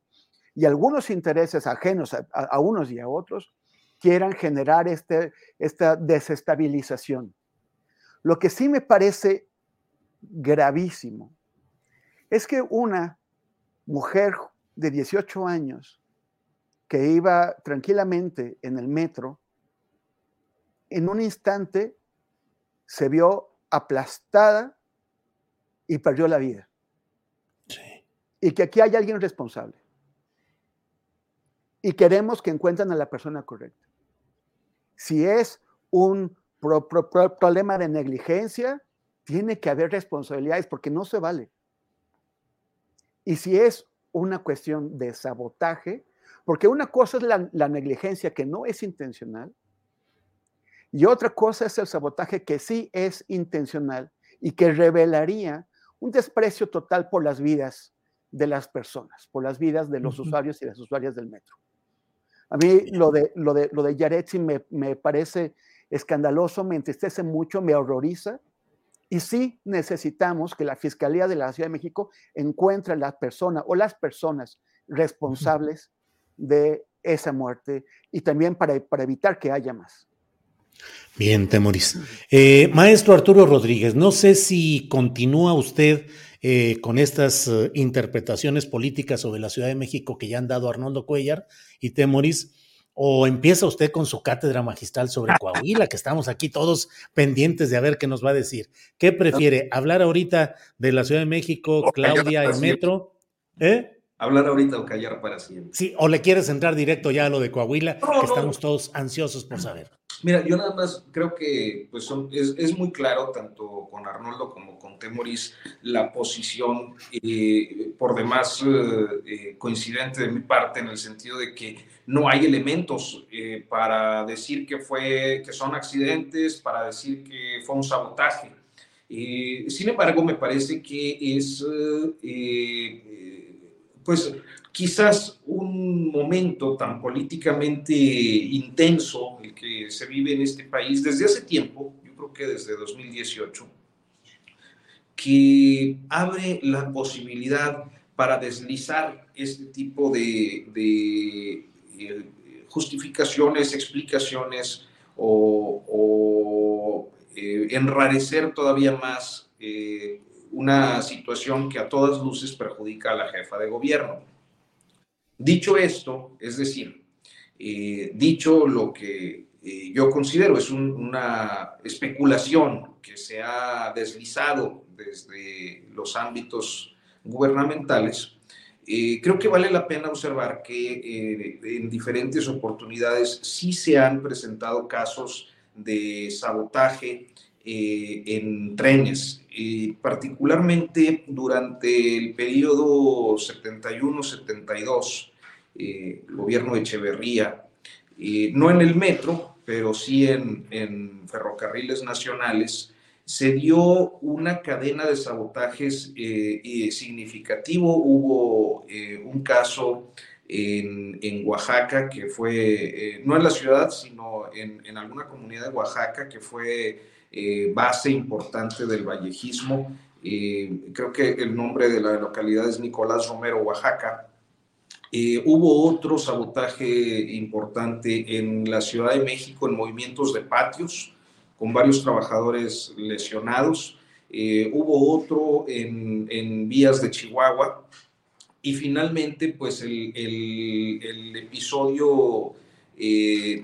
y algunos intereses ajenos a, a, unos y a otros quieran generar este, esta desestabilización. Lo que sí me parece gravísimo es que una mujer de 18 años que iba tranquilamente en el metro, en un instante se vio aplastada y perdió la vida. Sí. Y que aquí hay alguien responsable. Y queremos que encuentren a la persona correcta. Si es un pro, pro, pro, problema de negligencia, tiene que haber responsabilidades porque no se vale. Y si es una cuestión de sabotaje, porque una cosa es la, la negligencia que no es intencional y otra cosa es el sabotaje que sí es intencional y que revelaría un desprecio total por las vidas de las personas, por las vidas de los uh -huh. usuarios y las usuarias del metro. A mí lo de, lo de, lo de Yaretsi me, me parece escandaloso, me entristece mucho, me horroriza. Y sí necesitamos que la Fiscalía de la Ciudad de México encuentre a la persona o las personas responsables de esa muerte y también para, para evitar que haya más. Bien, Temoris. Eh, maestro Arturo Rodríguez, no sé si continúa usted eh, con estas uh, interpretaciones políticas sobre la Ciudad de México que ya han dado Arnoldo Cuellar y Temoris, o empieza usted con su cátedra magistral sobre Coahuila, que estamos aquí todos pendientes de a ver qué nos va a decir. ¿Qué prefiere? ¿Hablar ahorita de la Ciudad de México, Claudia, el metro? ¿Eh? Hablar ahorita o callar para siempre. Sí, o le quieres entrar directo ya a lo de Coahuila, no, que estamos todos ansiosos por saber. Mira, yo nada más creo que pues es, es, muy claro, tanto con Arnoldo como con Temoris, la posición eh, por demás eh, coincidente de mi parte en el sentido de que no hay elementos eh, para decir que, fue, que son accidentes, para decir que fue un sabotaje. sin embargo, me parece que es pues quizás un momento tan políticamente intenso el que se vive en este país desde hace tiempo, yo creo que desde 2018, que abre la posibilidad para deslizar este tipo de, eh, justificaciones, explicaciones o, o eh, enrarecer todavía más eh, una situación que a todas luces perjudica a la jefa de gobierno. Dicho esto, es decir, eh, dicho lo que eh, yo considero es un, una especulación que se ha deslizado desde los ámbitos gubernamentales, eh, creo que vale la pena observar que en diferentes oportunidades sí se han presentado casos de sabotaje en trenes, particularmente durante el periodo 71-72, eh, gobierno de Echeverría, eh, no en el metro, pero sí en, ferrocarriles nacionales, se dio una cadena de sabotajes significativo. Hubo un caso en, en, Oaxaca que fue, no en la ciudad, sino en, en alguna comunidad de Oaxaca que fue eh, base importante del vallejismo. Eh, creo que el nombre de la localidad es Nicolás Romero, Oaxaca. Eh, hubo otro sabotaje importante en la Ciudad de México en movimientos de patios, con varios trabajadores lesionados. Eh, hubo otro en, en, vías de Chihuahua. Y finalmente, pues el, el, episodio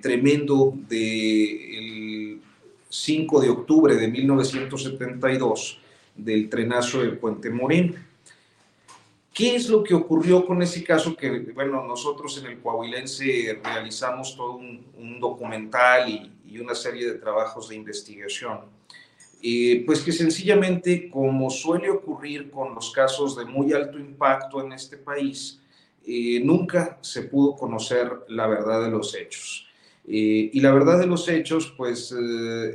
tremendo del 5 de octubre de 1972 del trenazo de Puente Moreno. ¿Qué es lo que ocurrió con ese caso? Que, bueno, nosotros en el Coahuilense realizamos todo un, documental y, y, una serie de trabajos de investigación. Eh, pues que sencillamente, como suele ocurrir con los casos de muy alto impacto en este país, eh, nunca se pudo conocer la verdad de los hechos. Eh, y la verdad de los hechos, pues,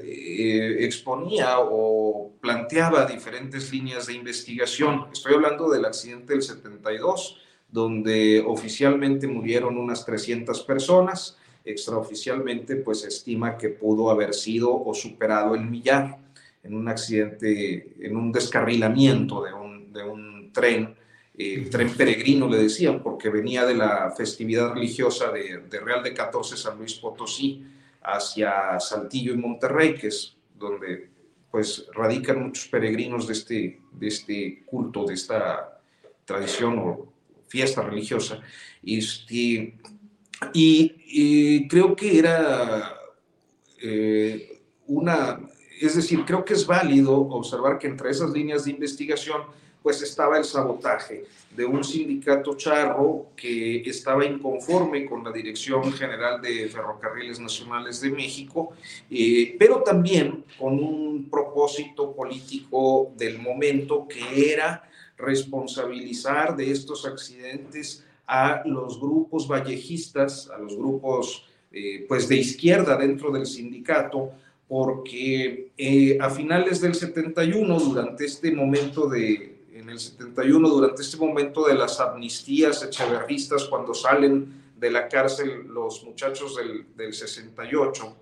exponía o planteaba diferentes líneas de investigación. Estoy hablando del accidente del 72, donde oficialmente murieron unas 300 personas, extraoficialmente, pues, se estima que pudo haber sido o superado el millar en un accidente, en un descarrilamiento de un, de un tren, el tren peregrino le decían, porque venía de la festividad religiosa de, de, Real de 14 San Luis Potosí hacia Saltillo y Monterrey, que es donde pues radican muchos peregrinos de este, de este culto, de esta tradición o fiesta religiosa. Este, y, y creo que era eh, una, es decir, creo que es válido observar que entre esas líneas de investigación pues estaba el sabotaje de un sindicato charro que estaba inconforme con la Dirección General de Ferrocarriles Nacionales de México, eh, pero también con un propósito político del momento que era responsabilizar de estos accidentes a los grupos vallejistas, a los grupos eh, pues de izquierda dentro del sindicato, porque eh, a finales del 71, durante este momento de, en el 71, durante este momento de las amnistías echeverristas, cuando salen de la cárcel los muchachos del, del 68,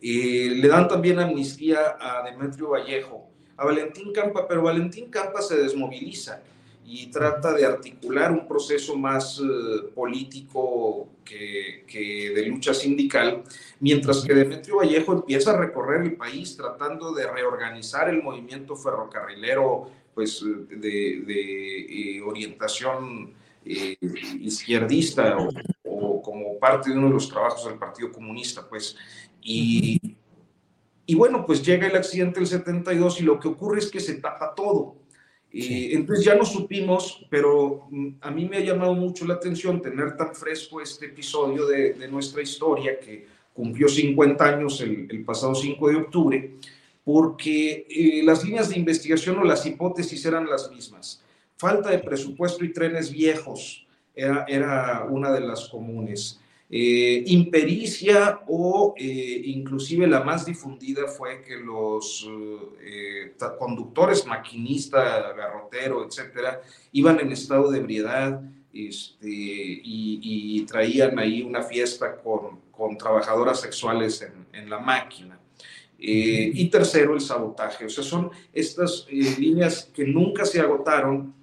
eh, le dan también amnistía a Demetrio Vallejo, a Valentín Campa, pero Valentín Campa se desmoviliza y trata de articular un proceso más uh, político que, que, de lucha sindical, mientras que Demetrio Vallejo empieza a recorrer el país tratando de reorganizar el movimiento ferrocarrilero pues, de, de eh, orientación eh, izquierdista o, o, como parte de uno de los trabajos del Partido Comunista. Pues, y, y bueno, pues llega el accidente del 72 y lo que ocurre es que se tapa todo Sí. entonces ya no supimos, pero mm, a mí me ha llamado mucho la atención tener tan fresco este episodio de, de nuestra historia que cumplió 50 años el, el pasado 5 de octubre, porque eh, las líneas de investigación o las hipótesis eran las mismas. Falta de presupuesto y trenes viejos era, era una de las comunes. Eh, impericia o eh, inclusive la más difundida fue que los eh, conductores, maquinista, garrotero, etcétera, iban en estado de ebriedad este, y, traían ahí una fiesta con, con trabajadoras sexuales en, en la máquina. Eh, y tercero, el sabotaje. O sea, son estas líneas que nunca se agotaron.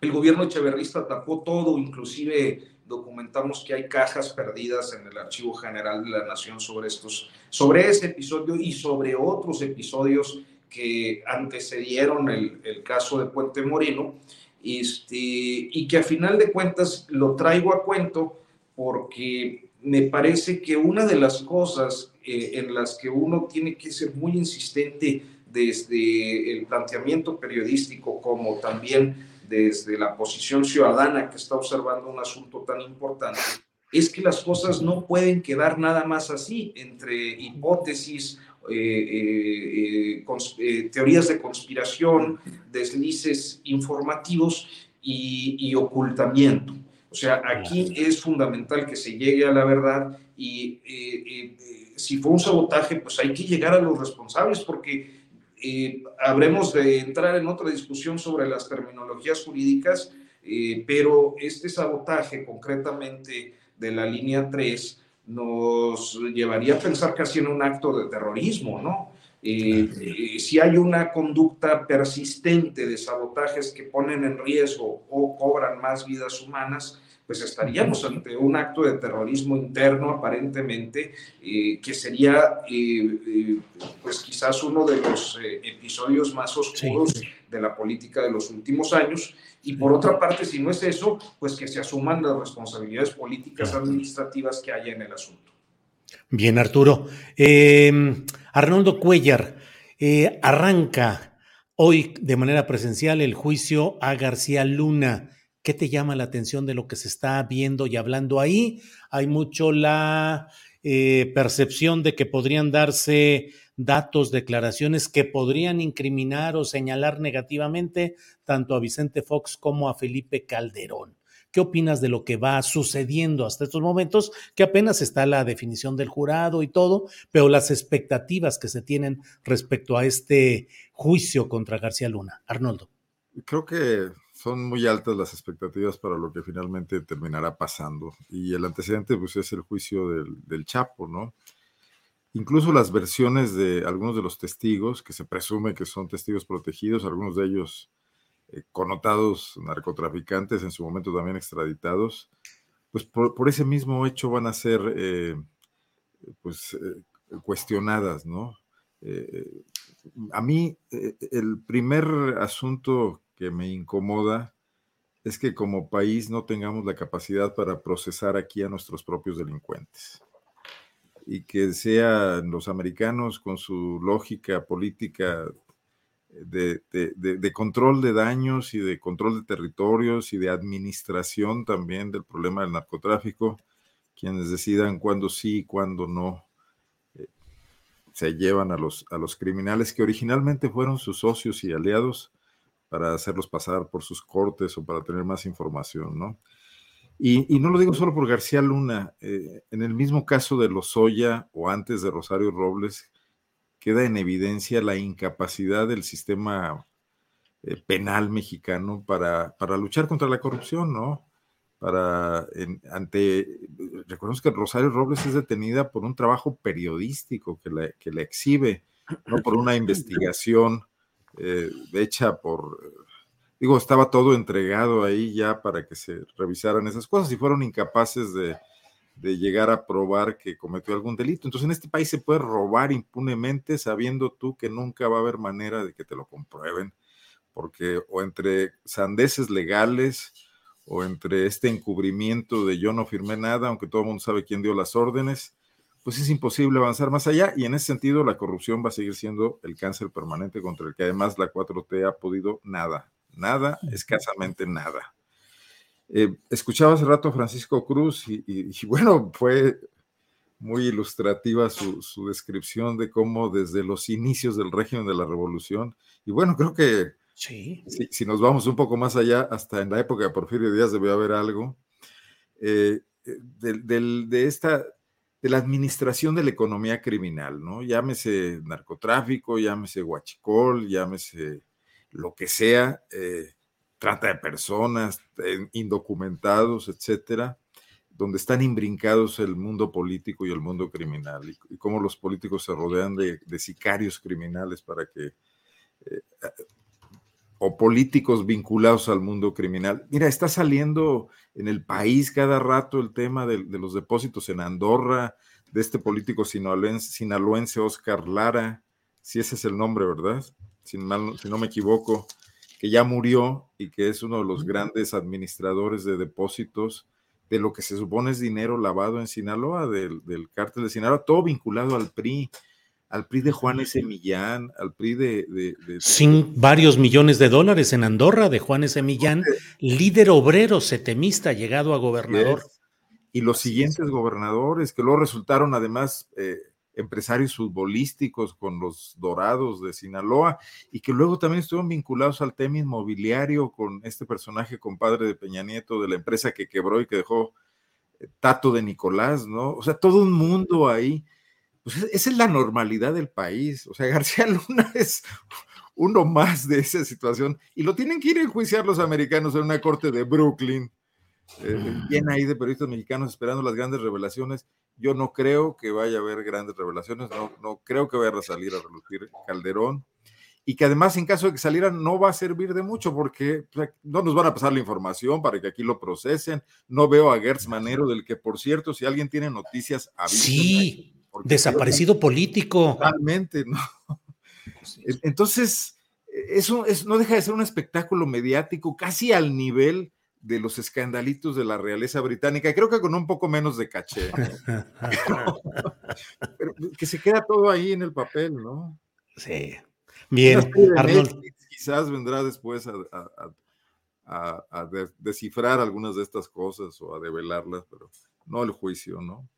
El gobierno echeverrista tapó todo, inclusive documentamos que hay cajas perdidas en el Archivo General de la Nación sobre estos, sobre este episodio y sobre otros episodios que antecedieron el, el caso de Puente Moreno, este, y que a final de cuentas lo traigo a cuento porque me parece que una de las cosas eh, en las que uno tiene que ser muy insistente desde el planteamiento periodístico como también desde la posición ciudadana que está observando un asunto tan importante, es que las cosas no pueden quedar nada más así, entre hipótesis, eh, eh, teorías de conspiración, deslices informativos y, ocultamiento. O sea, aquí es fundamental que se llegue a la verdad y si fue un sabotaje, pues hay que llegar a los responsables porque eh, habremos de entrar en otra discusión sobre las terminologías jurídicas, eh, pero este sabotaje concretamente de la línea 3 nos llevaría a pensar casi en un acto de terrorismo, ¿no? Eh, si hay una conducta persistente de sabotajes que ponen en riesgo o cobran más vidas humanas, pues estaríamos ante un acto de terrorismo interno aparentemente, eh, que sería eh, eh, pues quizás uno de los episodios más oscuros sí, de la política de los últimos años. Y por otra parte, si no es eso, pues que se asuman las responsabilidades políticas administrativas que haya en el asunto. Bien, Arturo. Eh, Arnoldo Cuellar, arranca hoy de manera presencial el juicio a García Luna. ¿Qué te llama la atención de lo que se está viendo y hablando ahí? Hay mucho la eh, percepción de que podrían darse datos, declaraciones que podrían incriminar o señalar negativamente tanto a Vicente Fox como a Felipe Calderón. ¿Qué opinas de lo que va sucediendo hasta estos momentos? Que apenas está la definición del jurado y todo, pero las expectativas que se tienen respecto a este juicio contra García Luna. Arnoldo. Creo que son muy altas las expectativas para lo que finalmente terminará pasando. Y el antecedente pues, es el juicio del, del Chapo, ¿no? Incluso las versiones de algunos de los testigos, que se presume que son testigos protegidos, algunos de ellos eh, connotados narcotraficantes, en su momento también extraditados, pues por, ese mismo hecho van a ser eh, pues, eh, cuestionadas, ¿no? a mí el primer asunto que me incomoda es que como país no tengamos la capacidad para procesar aquí a nuestros propios delincuentes. Y que sean los americanos con su lógica política de, de, control de daños y de control de territorios y de administración también del problema del narcotráfico, quienes decidan cuándo sí y cuándo no eh, se llevan a los, a los criminales que originalmente fueron sus socios y aliados para hacerlos pasar por sus cortes o para tener más información, ¿no? Y, no lo digo solo por García Luna, eh, en el mismo caso de Lozoya o antes de Rosario Robles, queda en evidencia la incapacidad del sistema eh, penal mexicano para, para, luchar contra la corrupción, ¿no? Para, ante, recordemos que Rosario Robles es detenida por un trabajo periodístico que la, que exhibe, no por una investigación eh, hecha por digo, estaba todo entregado ahí ya para que se revisaran esas cosas y fueron incapaces de, llegar a probar que cometió algún delito. Entonces en este país se puede robar impunemente sabiendo tú que nunca va a haber manera de que te lo comprueben, porque o entre sandeces legales o entre este encubrimiento de yo no firmé nada, aunque todo el mundo sabe quién dio las órdenes, pues es imposible avanzar más allá y en ese sentido la corrupción va a seguir siendo el cáncer permanente contra el que además la 4T ha podido nada, nada, escasamente nada. Eh, escuchaba hace rato a Francisco Cruz y, bueno, fue muy ilustrativa su, descripción de cómo desde los inicios del régimen de la revolución, y bueno, creo que sí. si, nos vamos un poco más allá, hasta en la época de Porfirio Díaz debió haber algo, eh, de esta, de la administración de la economía criminal, ¿no? Llámese narcotráfico, llámese huachicol, llámese lo que sea, eh, trata de personas, eh, indocumentados, etcétera, donde están imbrincados el mundo político y el mundo criminal, y, cómo los políticos se rodean de, sicarios criminales para que, eh, o políticos vinculados al mundo criminal. Mira, está saliendo en el país cada rato el tema de, los depósitos en Andorra, de este político sinaloense, sinaloense Oscar Lara, si ese es el nombre, ¿verdad? si, no me equivoco, que ya murió y que es uno de los grandes administradores de depósitos de lo que se supone es dinero lavado en Sinaloa, del, cártel de Sinaloa, todo vinculado al PRI, al PRI de Juan S. Millán, al PRI de... Sin varios millones de dólares en Andorra de Juan S. Millán, líder obrero setemista llegado a gobernador. Y los siguientes gobernadores, que luego resultaron además... Eh, empresarios futbolísticos con los Dorados de Sinaloa y que luego también estuvieron vinculados al tema inmobiliario con este personaje compadre de Peña Nieto de la empresa que quebró y que dejó eh, Tato de Nicolás, ¿no? O sea, todo un mundo ahí. Pues esa es la normalidad del país. O sea, García Luna es uno más de esa situación y lo tienen que ir a enjuiciar los americanos en una corte de Brooklyn. Eh, bien ahí de periodistas mexicanos esperando las grandes revelaciones yo no creo que vaya a haber grandes revelaciones, no, no creo que vaya a salir a relucir Calderón y que además en caso de que salieran no va a servir de mucho porque no nos van a pasar la información para que aquí lo procesen. No veo a Gertz Manero, del que por cierto, si alguien tiene noticias, Sí, desaparecido político. Totalmente, ¿no? Entonces, eso es, no deja de ser un espectáculo mediático casi al nivel de los escandalitos de la realeza británica, creo que con un poco menos de caché, pero, que se queda todo ahí en el papel, ¿no? Sí. Bien, quizás vendrá después a, descifrar algunas de estas cosas o a develarlas, pero no el juicio, ¿no?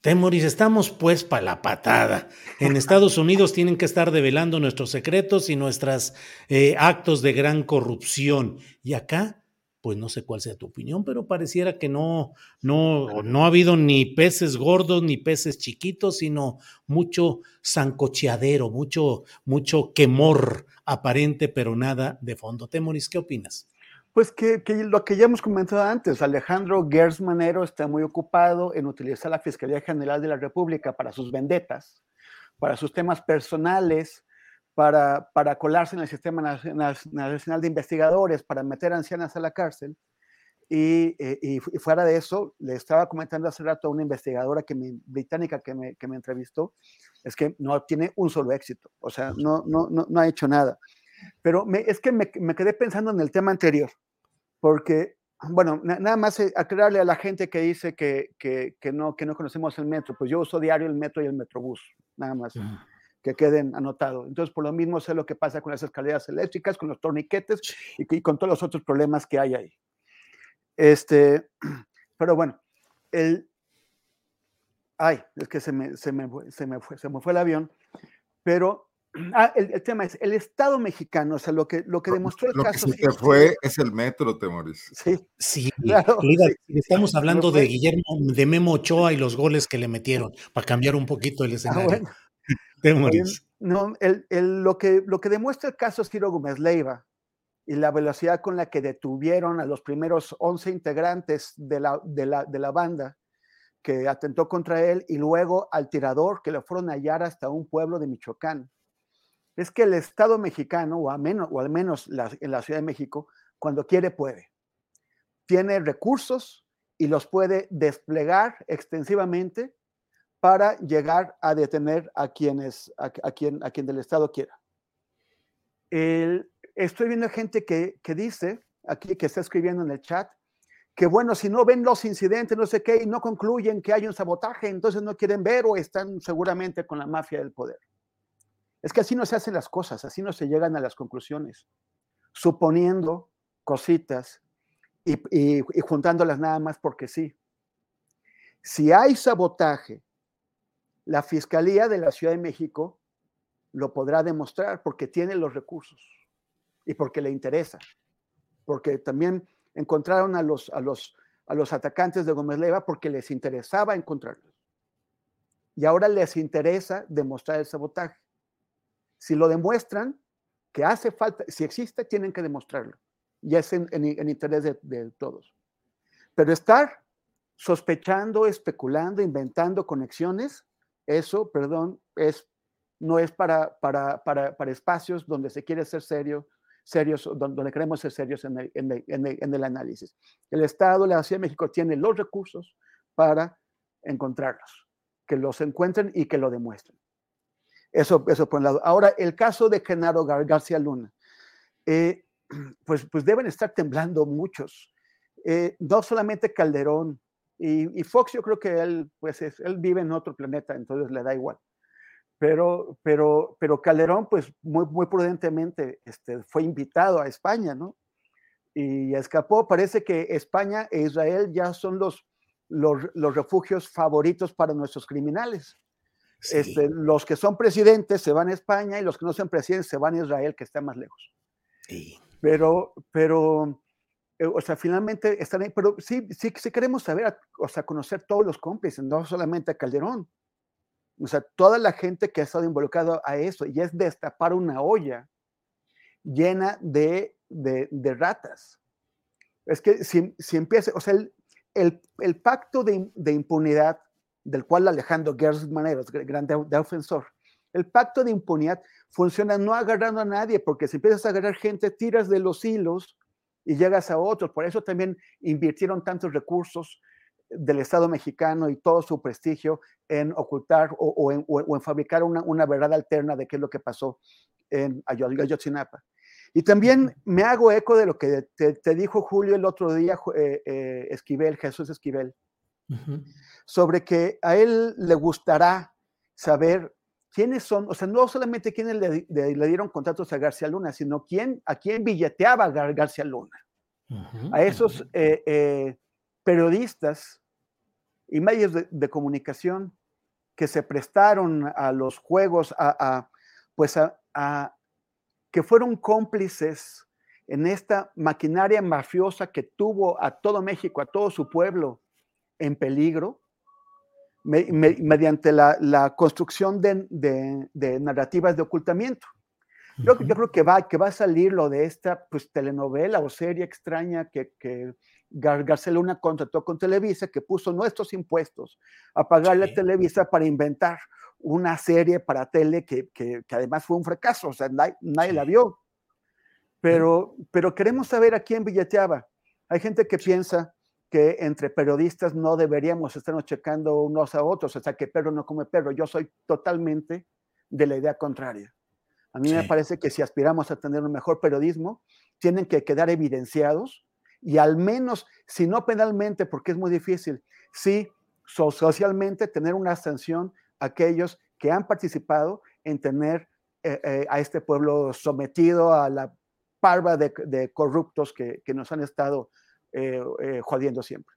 Temoris, estamos pues para la patada. En Estados Unidos tienen que estar develando nuestros secretos y nuestros eh, actos de gran corrupción. Y acá pues no sé cuál sea tu opinión, pero pareciera que no, no, no ha habido ni peces gordos ni peces chiquitos, sino mucho zancocheadero, mucho, mucho quemor aparente, pero nada de fondo. Temoris, ¿qué opinas? Pues que, lo que ya hemos comentado antes, Alejandro Gers Manero está muy ocupado en utilizar la Fiscalía General de la República para sus vendetas, para sus temas personales, para, para colarse en el Sistema Nacional de Investigadores, para meter ancianas a la cárcel. Y, eh, y, fuera de eso, le estaba comentando hace rato a una investigadora que me, británica que me, que me entrevistó, es que no tiene un solo éxito, o sea, no, no, no, no ha hecho nada. Pero es que me, quedé pensando en el tema anterior, porque, bueno, na, nada más eh, aclararle a la gente que dice que, que, que, no, que no conocemos el metro, pues yo uso diario el metro y el metrobús, nada más. Uh -huh que queden anotados. Entonces, por lo mismo sé lo que pasa con las escaleras eléctricas, con los torniquetes y, y, con todos los otros problemas que hay ahí. Este, pero bueno, el, ay, es que se me, se me, se me, fue, se me fue el avión, pero ah, el, el, tema es el Estado mexicano, o sea, lo que, lo que demostró el lo caso. Que se te fue es el metro, Temoris. Sí, sí, claro, sí. Estamos hablando de Guillermo, de Memo Ochoa y los goles que le metieron, para cambiar un poquito el escenario. Ah, bueno. No, el, el, lo, que, lo que demuestra el caso Ciro Gómez Leiva y la velocidad con la que detuvieron a los primeros 11 integrantes de la, de la, de la banda que atentó contra él y luego al tirador que lo fueron a hallar hasta un pueblo de Michoacán. Es que el Estado mexicano, o, al menos en la Ciudad de México, cuando quiere puede. Tiene recursos y los puede desplegar extensivamente para llegar a detener a quienes, a, a quien, a quien del Estado quiera. El, estoy viendo gente que, que, dice, aquí que está escribiendo en el chat, que bueno, si no ven los incidentes, no sé qué, y no concluyen que hay un sabotaje, entonces no quieren ver o están seguramente con la mafia del poder. Es que así no se hacen las cosas, así no se llegan a las conclusiones, suponiendo cositas y, juntándolas nada más porque sí. Si hay sabotaje la Fiscalía de la Ciudad de México lo podrá demostrar porque tiene los recursos y porque le interesa. Porque también encontraron a los, a los, a los atacantes de Gómez Leiva porque les interesaba encontrarlos. Y ahora les interesa demostrar el sabotaje. Si lo demuestran, que hace falta, si existe, tienen que demostrarlo. Y es en, en, en interés de, todos. Pero estar sospechando, especulando, inventando conexiones, eso, perdón, es, no es para, para, para, para espacios donde se quiere ser serio, serios, donde queremos ser serios en el, en, el, en, el, el, análisis. El Estado, la Ciudad de México, tiene los recursos para encontrarlos, que los encuentren y que lo demuestren. Eso, eso por un lado. Ahora, el caso de Genaro Gar García Luna, eh, pues, pues deben estar temblando muchos. Eh, no solamente Calderón, y, y, Fox, yo creo que él, pues es, él vive en otro planeta, entonces le da igual. Pero, pero, pero Calderón, pues muy, muy prudentemente este, fue invitado a España, ¿no? Y escapó. Parece que España e Israel ya son los, los, los refugios favoritos para nuestros criminales. Sí. Este, los que son presidentes se van a España y los que no son presidentes se van a Israel, que está más lejos. Sí. Pero, pero, o sea, finalmente están ahí, pero sí, sí, sí queremos saber, o sea, conocer todos los cómplices, no solamente a Calderón. O sea, toda la gente que ha estado involucrada a eso, y es destapar una olla llena de, de, de ratas. Es que si, si empieza, o sea, el, el, el pacto de, de, impunidad del cual Alejandro Gers Manero es gran defensor, el pacto de impunidad funciona no agarrando a nadie, porque si empiezas a agarrar gente, tiras de los hilos y llegas a otros. Por eso también invirtieron tantos recursos del Estado mexicano y todo su prestigio en ocultar o, o, en, o en, fabricar una, una, verdad alterna de qué es lo que pasó en Ayotzinapa. Y también me hago eco de lo que te, te dijo Julio el otro día, eh, eh, Esquivel, Jesús Esquivel, uh -huh. sobre que a él le gustará saber quiénes son, o sea, no solamente quiénes le, le, le dieron contratos a García Luna, sino quién, a quién billeteaba Gar García Luna. Uh -huh. A esos eh, eh, periodistas y medios de, de, comunicación que se prestaron a los juegos, a, a pues a, a, que fueron cómplices en esta maquinaria mafiosa que tuvo a todo México, a todo su pueblo en peligro, mediante la, construcción de, narrativas de ocultamiento. Yo, creo que va, que va a salir lo de esta pues, telenovela o serie extraña que, que Garceluna contrató con Televisa, que puso nuestros impuestos a pagarle a Televisa para inventar una serie para tele que, además fue un fracaso, o sea, nadie, la vio. Pero, pero queremos saber a quién billeteaba. Hay gente que piensa que entre periodistas no deberíamos estarnos checando unos a otros, o sea, que perro no come perro. Yo soy totalmente de la idea contraria. A mí me parece que si aspiramos a tener un mejor periodismo, tienen que quedar evidenciados y al menos, si no penalmente, porque es muy difícil, sí socialmente tener una sanción a aquellos que han participado en tener eh, eh, a este pueblo sometido a la parva de, corruptos que, nos han estado eh, jodiendo siempre.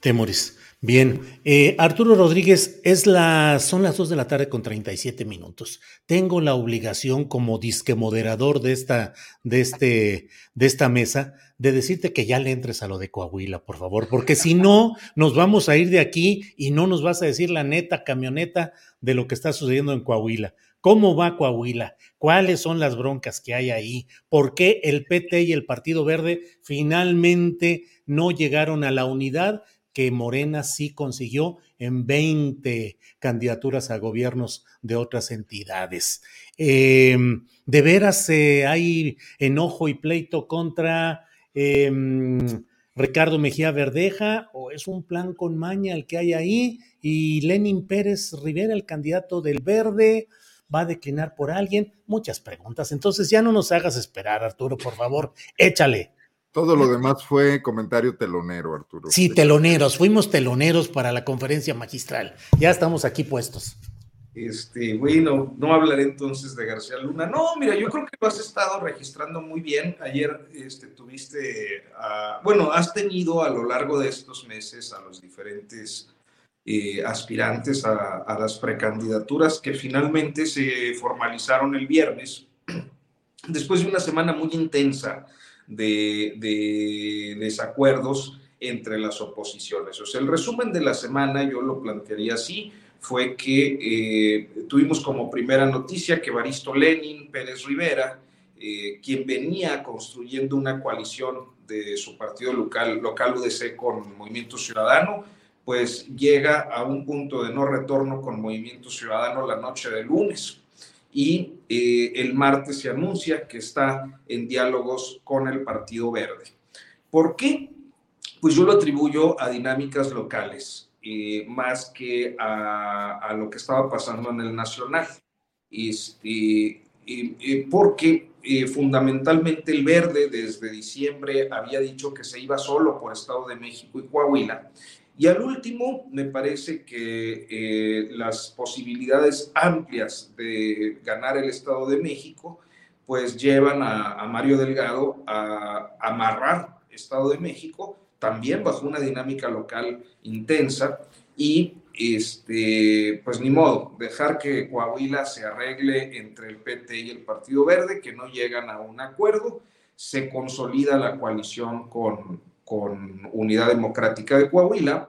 Temoris. Bien, eh, Arturo Rodríguez, es la, son las 2 de la tarde con 37 minutos. Tengo la obligación como disque moderador de esta, de, este, de esta mesa de decirte que ya le entres a lo de Coahuila, por favor, porque si no, nos vamos a ir de aquí y no nos vas a decir la neta camioneta de lo que está sucediendo en Coahuila. ¿Cómo va Coahuila? ¿Cuáles son las broncas que hay ahí? ¿Por qué el PT y el Partido Verde finalmente no llegaron a la unidad que Morena sí consiguió en 20 candidaturas a gobiernos de otras entidades. Em, ¿De veras eh, hay enojo y pleito contra em, Ricardo Mejía Verdeja o es un plan con maña el que hay ahí y Lenin Pérez Rivera, el candidato del Verde? Va a declinar por alguien? Muchas preguntas. Entonces ya no nos hagas esperar, Arturo, por favor, échale. Todo lo demás fue comentario telonero, Arturo. Sí, teloneros, fuimos teloneros para la conferencia magistral. Ya estamos aquí puestos. Este, bueno, no hablaré entonces de García Luna. No, mira, yo creo que lo has estado registrando muy bien. Ayer este, tuviste, bueno, has tenido a lo largo de estos meses a los diferentes eh, aspirantes a, las precandidaturas que finalmente se formalizaron el viernes, después de una semana muy intensa de, desacuerdos entre las oposiciones. O sea, el resumen de la semana, yo lo plantearía así, fue que eh, tuvimos como primera noticia que Baristo Lenin Pérez Rivera, eh, quien venía construyendo una coalición de su partido local, local UDC con Movimiento Ciudadano, pues llega a un punto de no retorno con Movimiento Ciudadano la noche de lunes y eh, el martes se anuncia que está en diálogos con el Partido Verde. ¿Por qué? Pues yo lo atribuyo a dinámicas locales, eh, más que a, lo que estaba pasando en el nacional. Este, porque eh, fundamentalmente el Verde desde diciembre había dicho que se iba solo por Estado de México y Coahuila y al último, me parece que eh, las posibilidades amplias de ganar el Estado de México, pues llevan a, Mario Delgado a, amarrar Estado de México, también bajo una dinámica local intensa, y este, pues ni modo, dejar que Coahuila se arregle entre el PT y el Partido Verde, que no llegan a un acuerdo, se consolida la coalición con, con Unidad Democrática de Coahuila,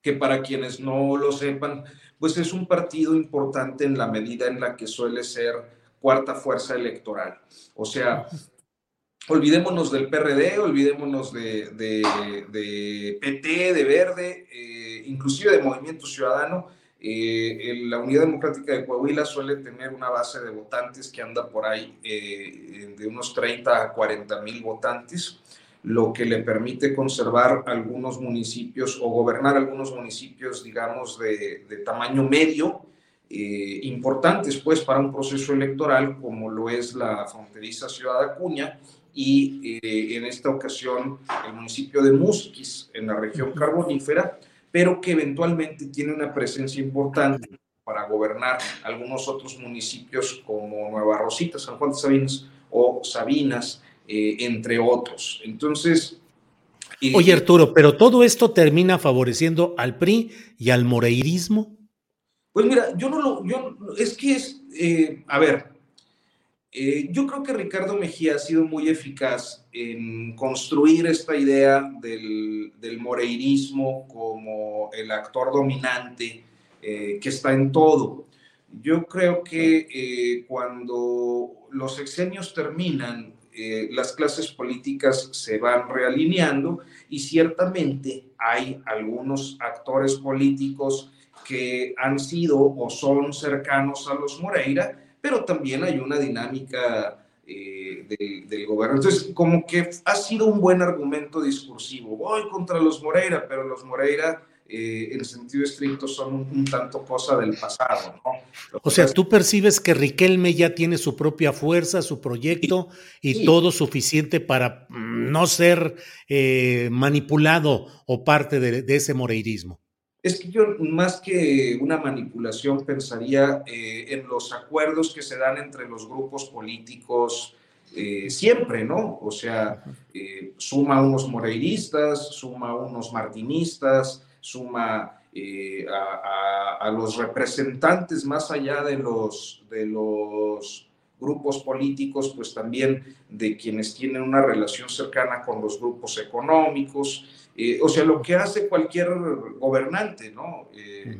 que para quienes no lo sepan, pues es un partido importante en la medida en la que suele ser cuarta fuerza electoral. O sea, olvidémonos del PRD, olvidémonos de, de, PT, de Verde, eh, inclusive de Movimiento Ciudadano. Eh, la Unidad Democrática de Coahuila suele tener una base de votantes que anda por ahí eh, de unos 30 a 40 mil votantes lo que le permite conservar algunos municipios o gobernar algunos municipios, digamos, de, tamaño medio, eh, importantes pues para un proceso electoral como lo es la fronteriza Ciudad Acuña y eh, en esta ocasión el municipio de Musquis en la región carbonífera, pero que eventualmente tiene una presencia importante para gobernar algunos otros municipios como Nueva Rosita, San Juan de Sabinas o Sabinas, eh, entre otros. Entonces... Oye Arturo, pero todo esto termina favoreciendo al PRI y al moreirismo. Pues mira, yo no lo, yo, es que es, eh, a ver, Eh, yo creo que Ricardo Mejía ha sido muy eficaz en construir esta idea del, del moreirismo como el actor dominante eh, que está en todo. Yo creo que eh, cuando los sexenios terminan, las clases políticas se van realineando y ciertamente hay algunos actores políticos que han sido o son cercanos a los Moreira, pero también hay una dinámica eh, del gobierno. Entonces, como que ha sido un buen argumento discursivo. Voy contra los Moreira, pero los Moreira, eh, en sentido estricto, son un, tanto cosa del pasado. ¿no? O sea, tú percibes que Riquelme ya tiene su propia fuerza, su proyecto y todo suficiente para mm, no ser eh, manipulado o parte de, de ese moreirismo. Es que yo más que una manipulación pensaría eh, en los acuerdos que se dan entre los grupos políticos eh, siempre, ¿no? O sea, eh, suma unos moreiristas, suma unos martinistas, suma a, a, los representantes más allá de los, de los grupos políticos, pues también de quienes tienen una relación cercana con los grupos económicos, eh, o sea, lo que hace cualquier gobernante, ¿no? Eh,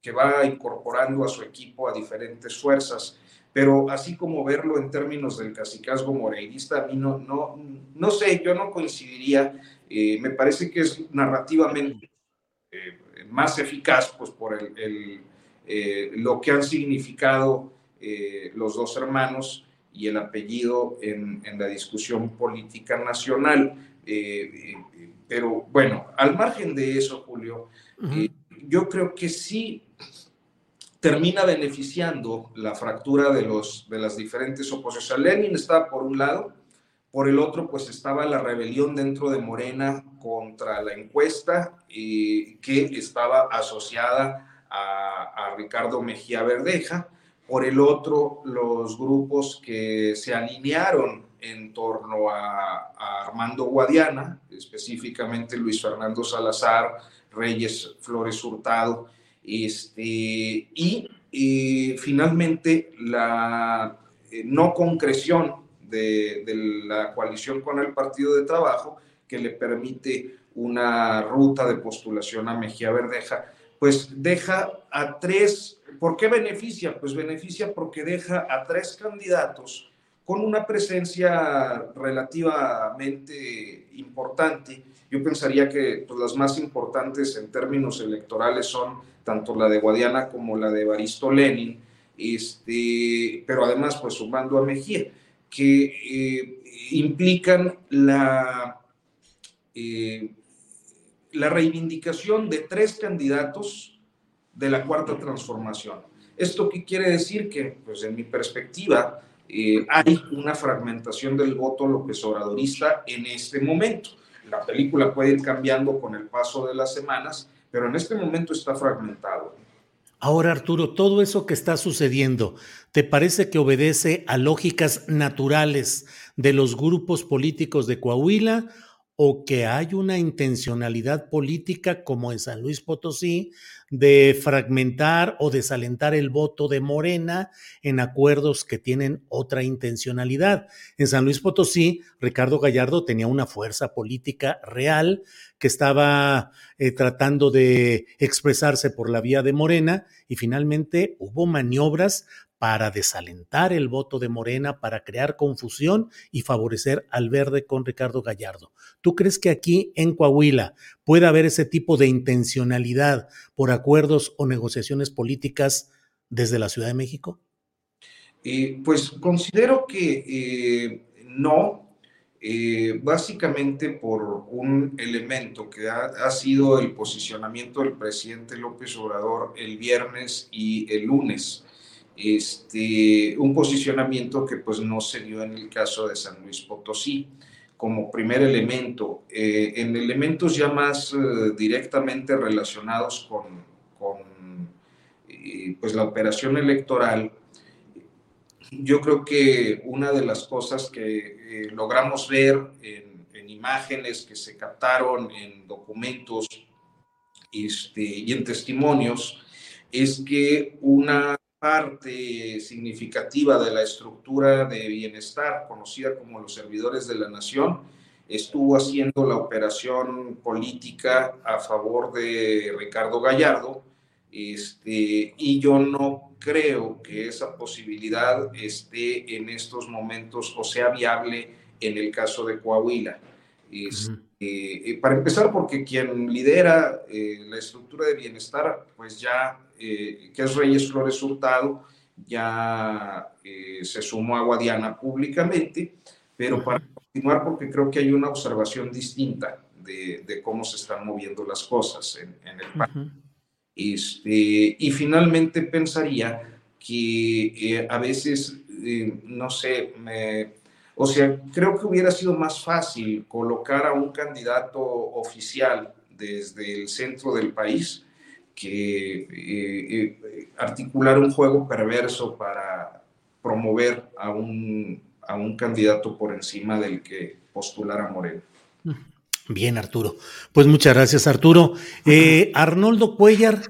que va incorporando a su equipo a diferentes fuerzas. Pero así como verlo en términos del cacicazgo moreirista, a mí no, no, no sé, yo no coincidiría. Eh, me parece que es narrativamente más eficaz, pues por el, lo que han significado los dos hermanos y el apellido en, en la discusión política nacional. Pero bueno, al margen de eso, Julio, eh, yo creo que sí termina beneficiando la fractura de, los, de las diferentes oposiciones. Lenin estaba por un lado, por el otro, pues estaba la rebelión dentro de Morena contra la encuesta que estaba asociada a, a Ricardo Mejía Verdeja. Por el otro, los grupos que se alinearon en torno a, Armando Guadiana, específicamente Luis Fernando Salazar, Reyes Flores Hurtado, este, y, finalmente la eh, no concreción de, la coalición con el Partido de Trabajo, que le permite una ruta de postulación a Mejía Verdeja, pues deja a tres, ¿por qué beneficia? Pues beneficia porque deja a tres candidatos con una presencia relativamente importante. Yo pensaría que pues, las más importantes en términos electorales son tanto la de Guadiana como la de Baristo Lenin, este, pero además pues sumando a Mejía, que eh, implican la, eh, la reivindicación de tres candidatos de la cuarta transformación. ¿Esto qué quiere decir? Que, pues en mi perspectiva, eh, hay una fragmentación del voto López Obradorista en este momento. La película puede ir cambiando con el paso de las semanas, pero en este momento está fragmentado. Ahora, Arturo, todo eso que está sucediendo, ¿te parece que obedece a lógicas naturales de los grupos políticos de Coahuila o que hay una intencionalidad política como en San Luis Potosí de fragmentar o desalentar el voto de Morena en acuerdos que tienen otra intencionalidad. En San Luis Potosí, Ricardo Gallardo tenía una fuerza política real que estaba eh, tratando de expresarse por la vía de Morena y finalmente hubo maniobras para desalentar el voto de Morena, para crear confusión y favorecer al verde con Ricardo Gallardo. ¿Tú crees que aquí en Coahuila puede haber ese tipo de intencionalidad por acuerdos o negociaciones políticas desde la Ciudad de México? Eh, pues considero que eh, no, eh, básicamente por un elemento que ha, ha, sido el posicionamiento del presidente López Obrador el viernes y el lunes este, un posicionamiento que pues no se dio en el caso de San Luis Potosí como primer elemento. Eh, en elementos ya más eh, directamente relacionados con, eh, pues la operación electoral, yo creo que una de las cosas que logramos ver en, en, imágenes que se captaron en documentos este, y en testimonios es que una parte significativa de la estructura de bienestar conocida como los servidores de la nación estuvo haciendo la operación política a favor de Ricardo Gallardo, este, y yo no creo que esa posibilidad esté en estos momentos o sea viable en el caso de Coahuila. Este, eh, para empezar, porque quien lidera eh, la estructura de bienestar, pues ya, eh, que es Reyes Flores Hurtado, ya se sumó a Guadiana públicamente, pero para continuar, porque creo que hay una observación distinta de, cómo se están moviendo las cosas en, el país. Este, y finalmente pensaría que a veces, no sé, me o sea, creo que hubiera sido más fácil colocar a un candidato oficial desde el centro del país que eh, eh, articular un juego perverso para promover a un, a un candidato por encima del que postulara Moreno. Bien, Arturo. Pues muchas gracias, Arturo. Eh, Arnoldo Cuellar,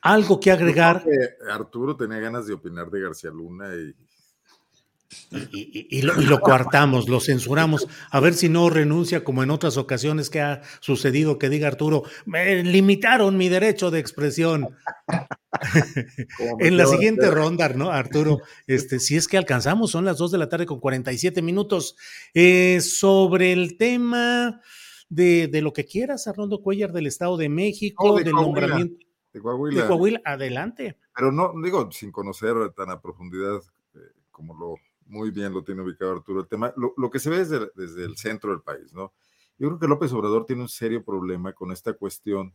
algo que agregar. Arturo tenía ganas de opinar de García Luna y y, lo, coartamos, lo censuramos, a ver si no renuncia como en otras ocasiones que ha sucedido que diga Arturo, me limitaron mi derecho de expresión. en la siguiente ronda, ¿no, Arturo? Este, si es que alcanzamos, son las 2 de la tarde con 47 minutos. Eh, sobre el tema de, lo que quieras, Arnoldo Cuellar, del Estado de México, del nombramiento. De Coahuila. De Coahuila, adelante. Pero no, digo, sin conocer tan a profundidad eh, como lo muy bien lo tiene ubicado Arturo el tema, lo, que se ve desde, desde, el centro del país, ¿no? Yo creo que López Obrador tiene un serio problema con esta cuestión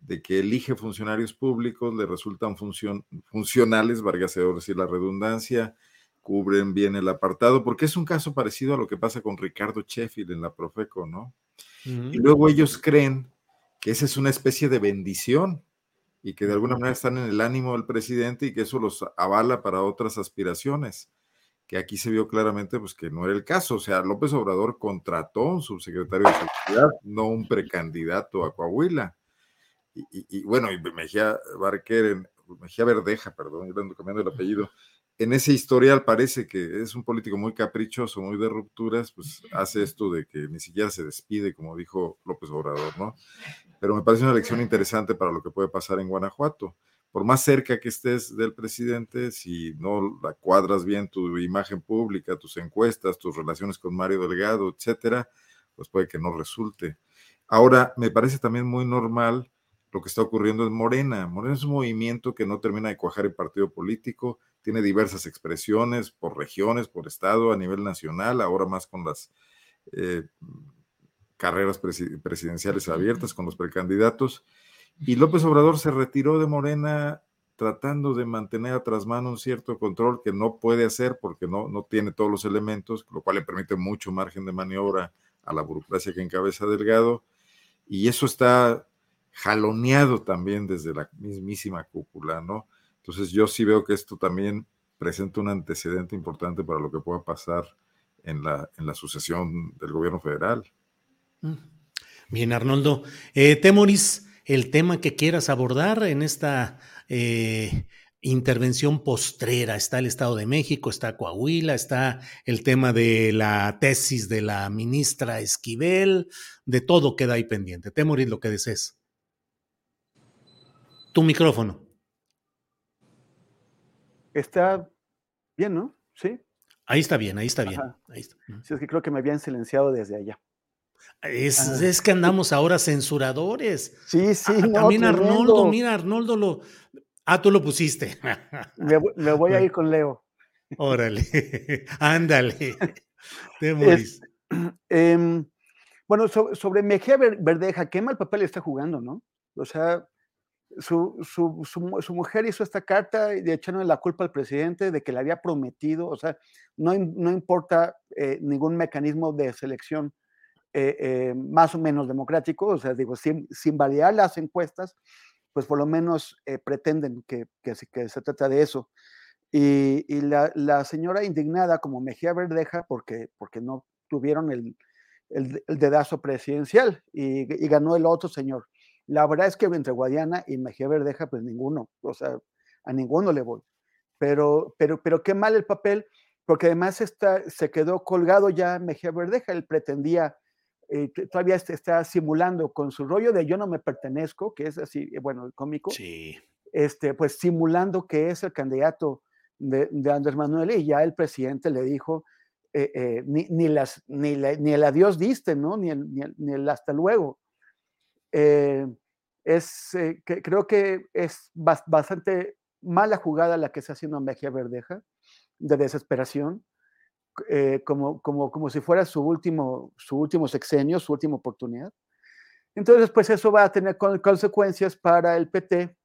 de que elige funcionarios públicos, le resultan funcionales, Vargas decir la redundancia, cubren bien el apartado, porque es un caso parecido a lo que pasa con Ricardo Sheffield en la Profeco, ¿no? Y luego ellos creen que esa es una especie de bendición y que de alguna manera están en el ánimo del presidente y que eso los avala para otras aspiraciones que aquí se vio claramente pues que no era el caso. O sea, López Obrador contrató un subsecretario de seguridad, no un precandidato a Coahuila. Y, bueno, y Mejía Barquer, Mejía Verdeja, perdón, cambiando el apellido, en ese historial parece que es un político muy caprichoso, muy de rupturas, pues hace esto de que ni siquiera se despide, como dijo López Obrador, ¿no? Pero me parece una lección interesante para lo que puede pasar en Guanajuato por más cerca que estés del presidente, si no la cuadras bien tu imagen pública, tus encuestas, tus relaciones con Mario Delgado, etcétera, pues puede que no resulte. Ahora, me parece también muy normal lo que está ocurriendo en Morena. Morena es un movimiento que no termina de cuajar el partido político, tiene diversas expresiones por regiones, por estado, a nivel nacional, ahora más con las eh, carreras presidenciales abiertas, con los precandidatos. Y López Obrador se retiró de Morena tratando de mantener a trasmano un cierto control que no puede hacer porque no, no tiene todos los elementos, lo cual le permite mucho margen de maniobra a la burocracia que encabeza Delgado. Y eso está jaloneado también desde la mismísima cúpula, ¿no? Entonces yo sí veo que esto también presenta un antecedente importante para lo que pueda pasar en la, en la sucesión del gobierno federal. Mm. Bien, Arnoldo. Eh, Temoris, el tema que quieras abordar en esta eh, intervención postrera. Está el Estado de México, está Coahuila, está el tema de la tesis de la ministra Esquivel, de todo queda ahí pendiente. Temoris, lo que desees. Tu micrófono. Está bien, ¿no? Sí. Ahí está bien, ahí está bien. Ahí está. Sí, es que creo que me habían silenciado desde allá. Es, que andamos ahora censuradores. Sí, sí. también Arnoldo, mira, Arnoldo lo. Ah, tú lo pusiste. Me, voy a ir con Leo. Órale, ándale. Em, bueno, sobre Mejía Verdeja, qué mal papel está jugando, ¿no? O sea, su, su, mujer hizo esta carta y echarle la culpa al presidente de que le había prometido, o sea, no, no importa eh, ningún mecanismo de selección eh, eh, más o menos democrático, o sea, digo, sin, sin validar las encuestas, pues por lo menos eh, pretenden que, que, que, se trata de eso. Y, y la, la, señora indignada como Mejía Verdeja porque, porque no tuvieron el, el, dedazo presidencial y, y, ganó el otro señor. La verdad es que entre Guadiana y Mejía Verdeja, pues ninguno, o sea, a ninguno le voy. pero, pero, pero qué mal el papel, porque además está, se quedó colgado ya Mejía Verdeja, él pretendía, eh, todavía está simulando con su rollo de yo no me pertenezco, que es así, eh, bueno, cómico, sí. este, pues simulando que es el candidato de, de Andrés Manuel y ya el presidente le dijo, eh, eh, ni, ni, las, ni, la, ni, el adiós diste, ¿no? Ni el, ni el, ni el hasta luego. Eh, es, que, creo que es bastante mala jugada la que está haciendo Mejía Verdeja, de desesperación, como, como, como si fuera su último, su último sexenio, su última oportunidad. Entonces, pues eso va a tener consecuencias para el PT,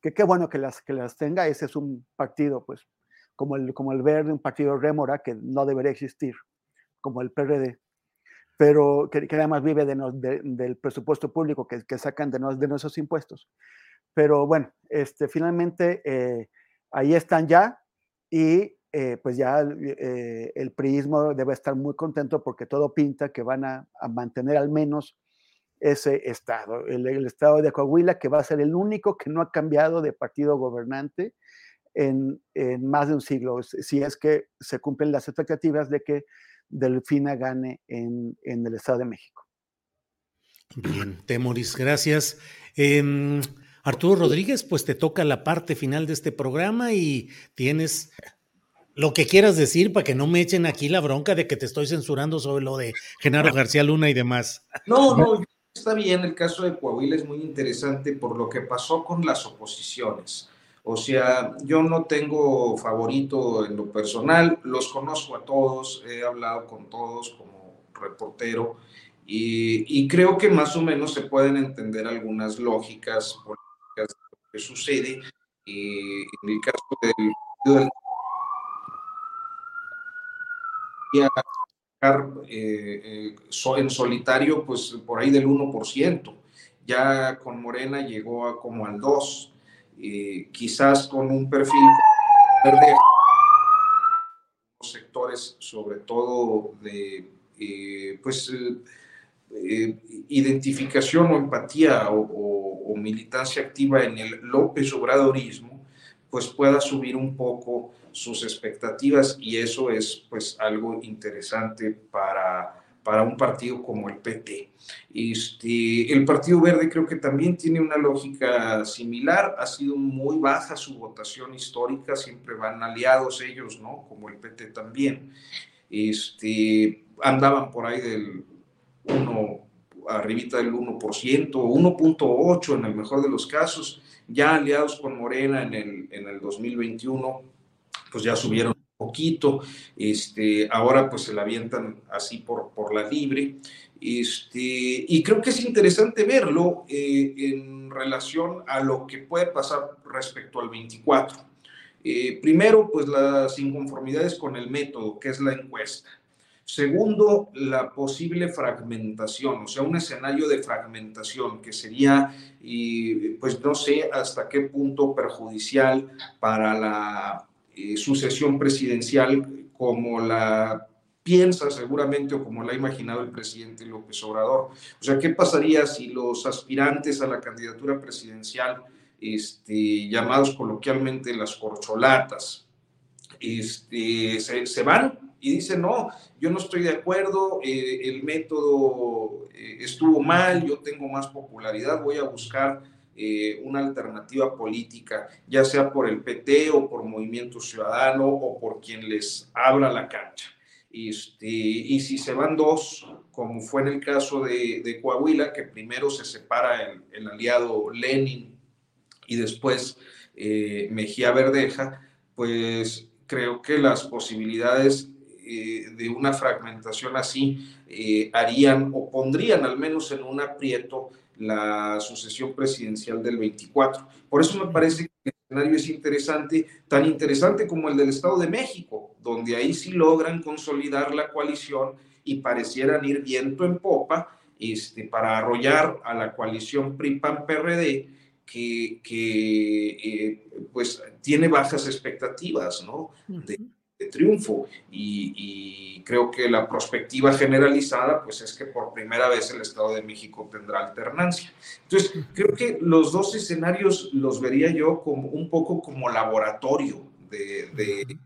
que qué bueno que las, que las tenga, ese es un partido, pues, como el, como el Verde, un partido rémora que no debería existir, como el PRD, pero que, que además vive de, de, del presupuesto público que, que sacan de, nos, de, nuestros impuestos. Pero bueno, este, finalmente eh, ahí están ya y eh, pues ya eh, el priismo debe estar muy contento porque todo pinta que van a, mantener al menos ese estado, el, estado de Coahuila, que va a ser el único que no ha cambiado de partido gobernante en, más de un siglo, si es que se cumplen las expectativas de que Delfina gane en, en el Estado de México. Bien, Temoris, gracias. Eh, Arturo Rodríguez, pues te toca la parte final de este programa y tienes lo que quieras decir para que no me echen aquí la bronca de que te estoy censurando sobre lo de Genaro García Luna y demás. No, no, está bien, el caso de Coahuila es muy interesante por lo que pasó con las oposiciones. O sea, yo no tengo favorito en lo personal, los conozco a todos, he hablado con todos como reportero y, y creo que más o menos se pueden entender algunas lógicas políticas de lo que sucede. Y en el caso del, del eh, eh, en solitario, pues por ahí del 1%. Ya con Morena llegó a como al 2%. Eh, quizás con un perfil verde, sectores, sobre todo de eh, pues, identificación o empatía o, o, militancia activa en el López Obradorismo, pues pueda subir un poco sus expectativas y eso es pues algo interesante para para un partido como el PT. Este, el Partido Verde creo que también tiene una lógica similar, ha sido muy baja su votación histórica, siempre van aliados ellos, ¿no? Como el PT también. Este, andaban por ahí del 1, arribita del 1%, 1.8 en el mejor de los casos, ya aliados con Morena en el, en el 2021, pues ya subieron poquito, este, ahora pues se la avientan así por, por la libre, este, y creo que es interesante verlo eh, en relación a lo que puede pasar respecto al 24. Eh, primero, pues las inconformidades con el método, que es la encuesta. Segundo, la posible fragmentación, o sea, un escenario de fragmentación que sería, y, pues no sé hasta qué punto perjudicial para la eh, sucesión presidencial como la piensa seguramente o como la ha imaginado el presidente López Obrador. O sea, ¿qué pasaría si los aspirantes a la candidatura presidencial, este, llamados coloquialmente las corcholatas, este, se, se, van y dicen, no, yo no estoy de acuerdo, eh, el método eh, estuvo mal, yo tengo más popularidad, voy a buscar eh, una alternativa política, ya sea por el PT o por Movimiento Ciudadano o por quien les abra la cancha. Este, y si se van dos, como fue en el caso de, Coahuila, que primero se separa el, el aliado Lenin y después eh, Mejía Verdeja, pues creo que las posibilidades eh, de una fragmentación así eh, harían o pondrían al menos en un aprieto la sucesión presidencial del 24. Por eso me parece que el escenario es interesante, tan interesante como el del Estado de México, donde ahí sí logran consolidar la coalición y parecieran ir viento en popa este, para arrollar a la coalición PRI-PAN-PRD, que, que eh, pues tiene bajas expectativas ¿no? De triunfo y, y, creo que la perspectiva generalizada pues es que por primera vez el Estado de México tendrá alternancia. Entonces, creo que los dos escenarios los vería yo como un poco como laboratorio, de, de,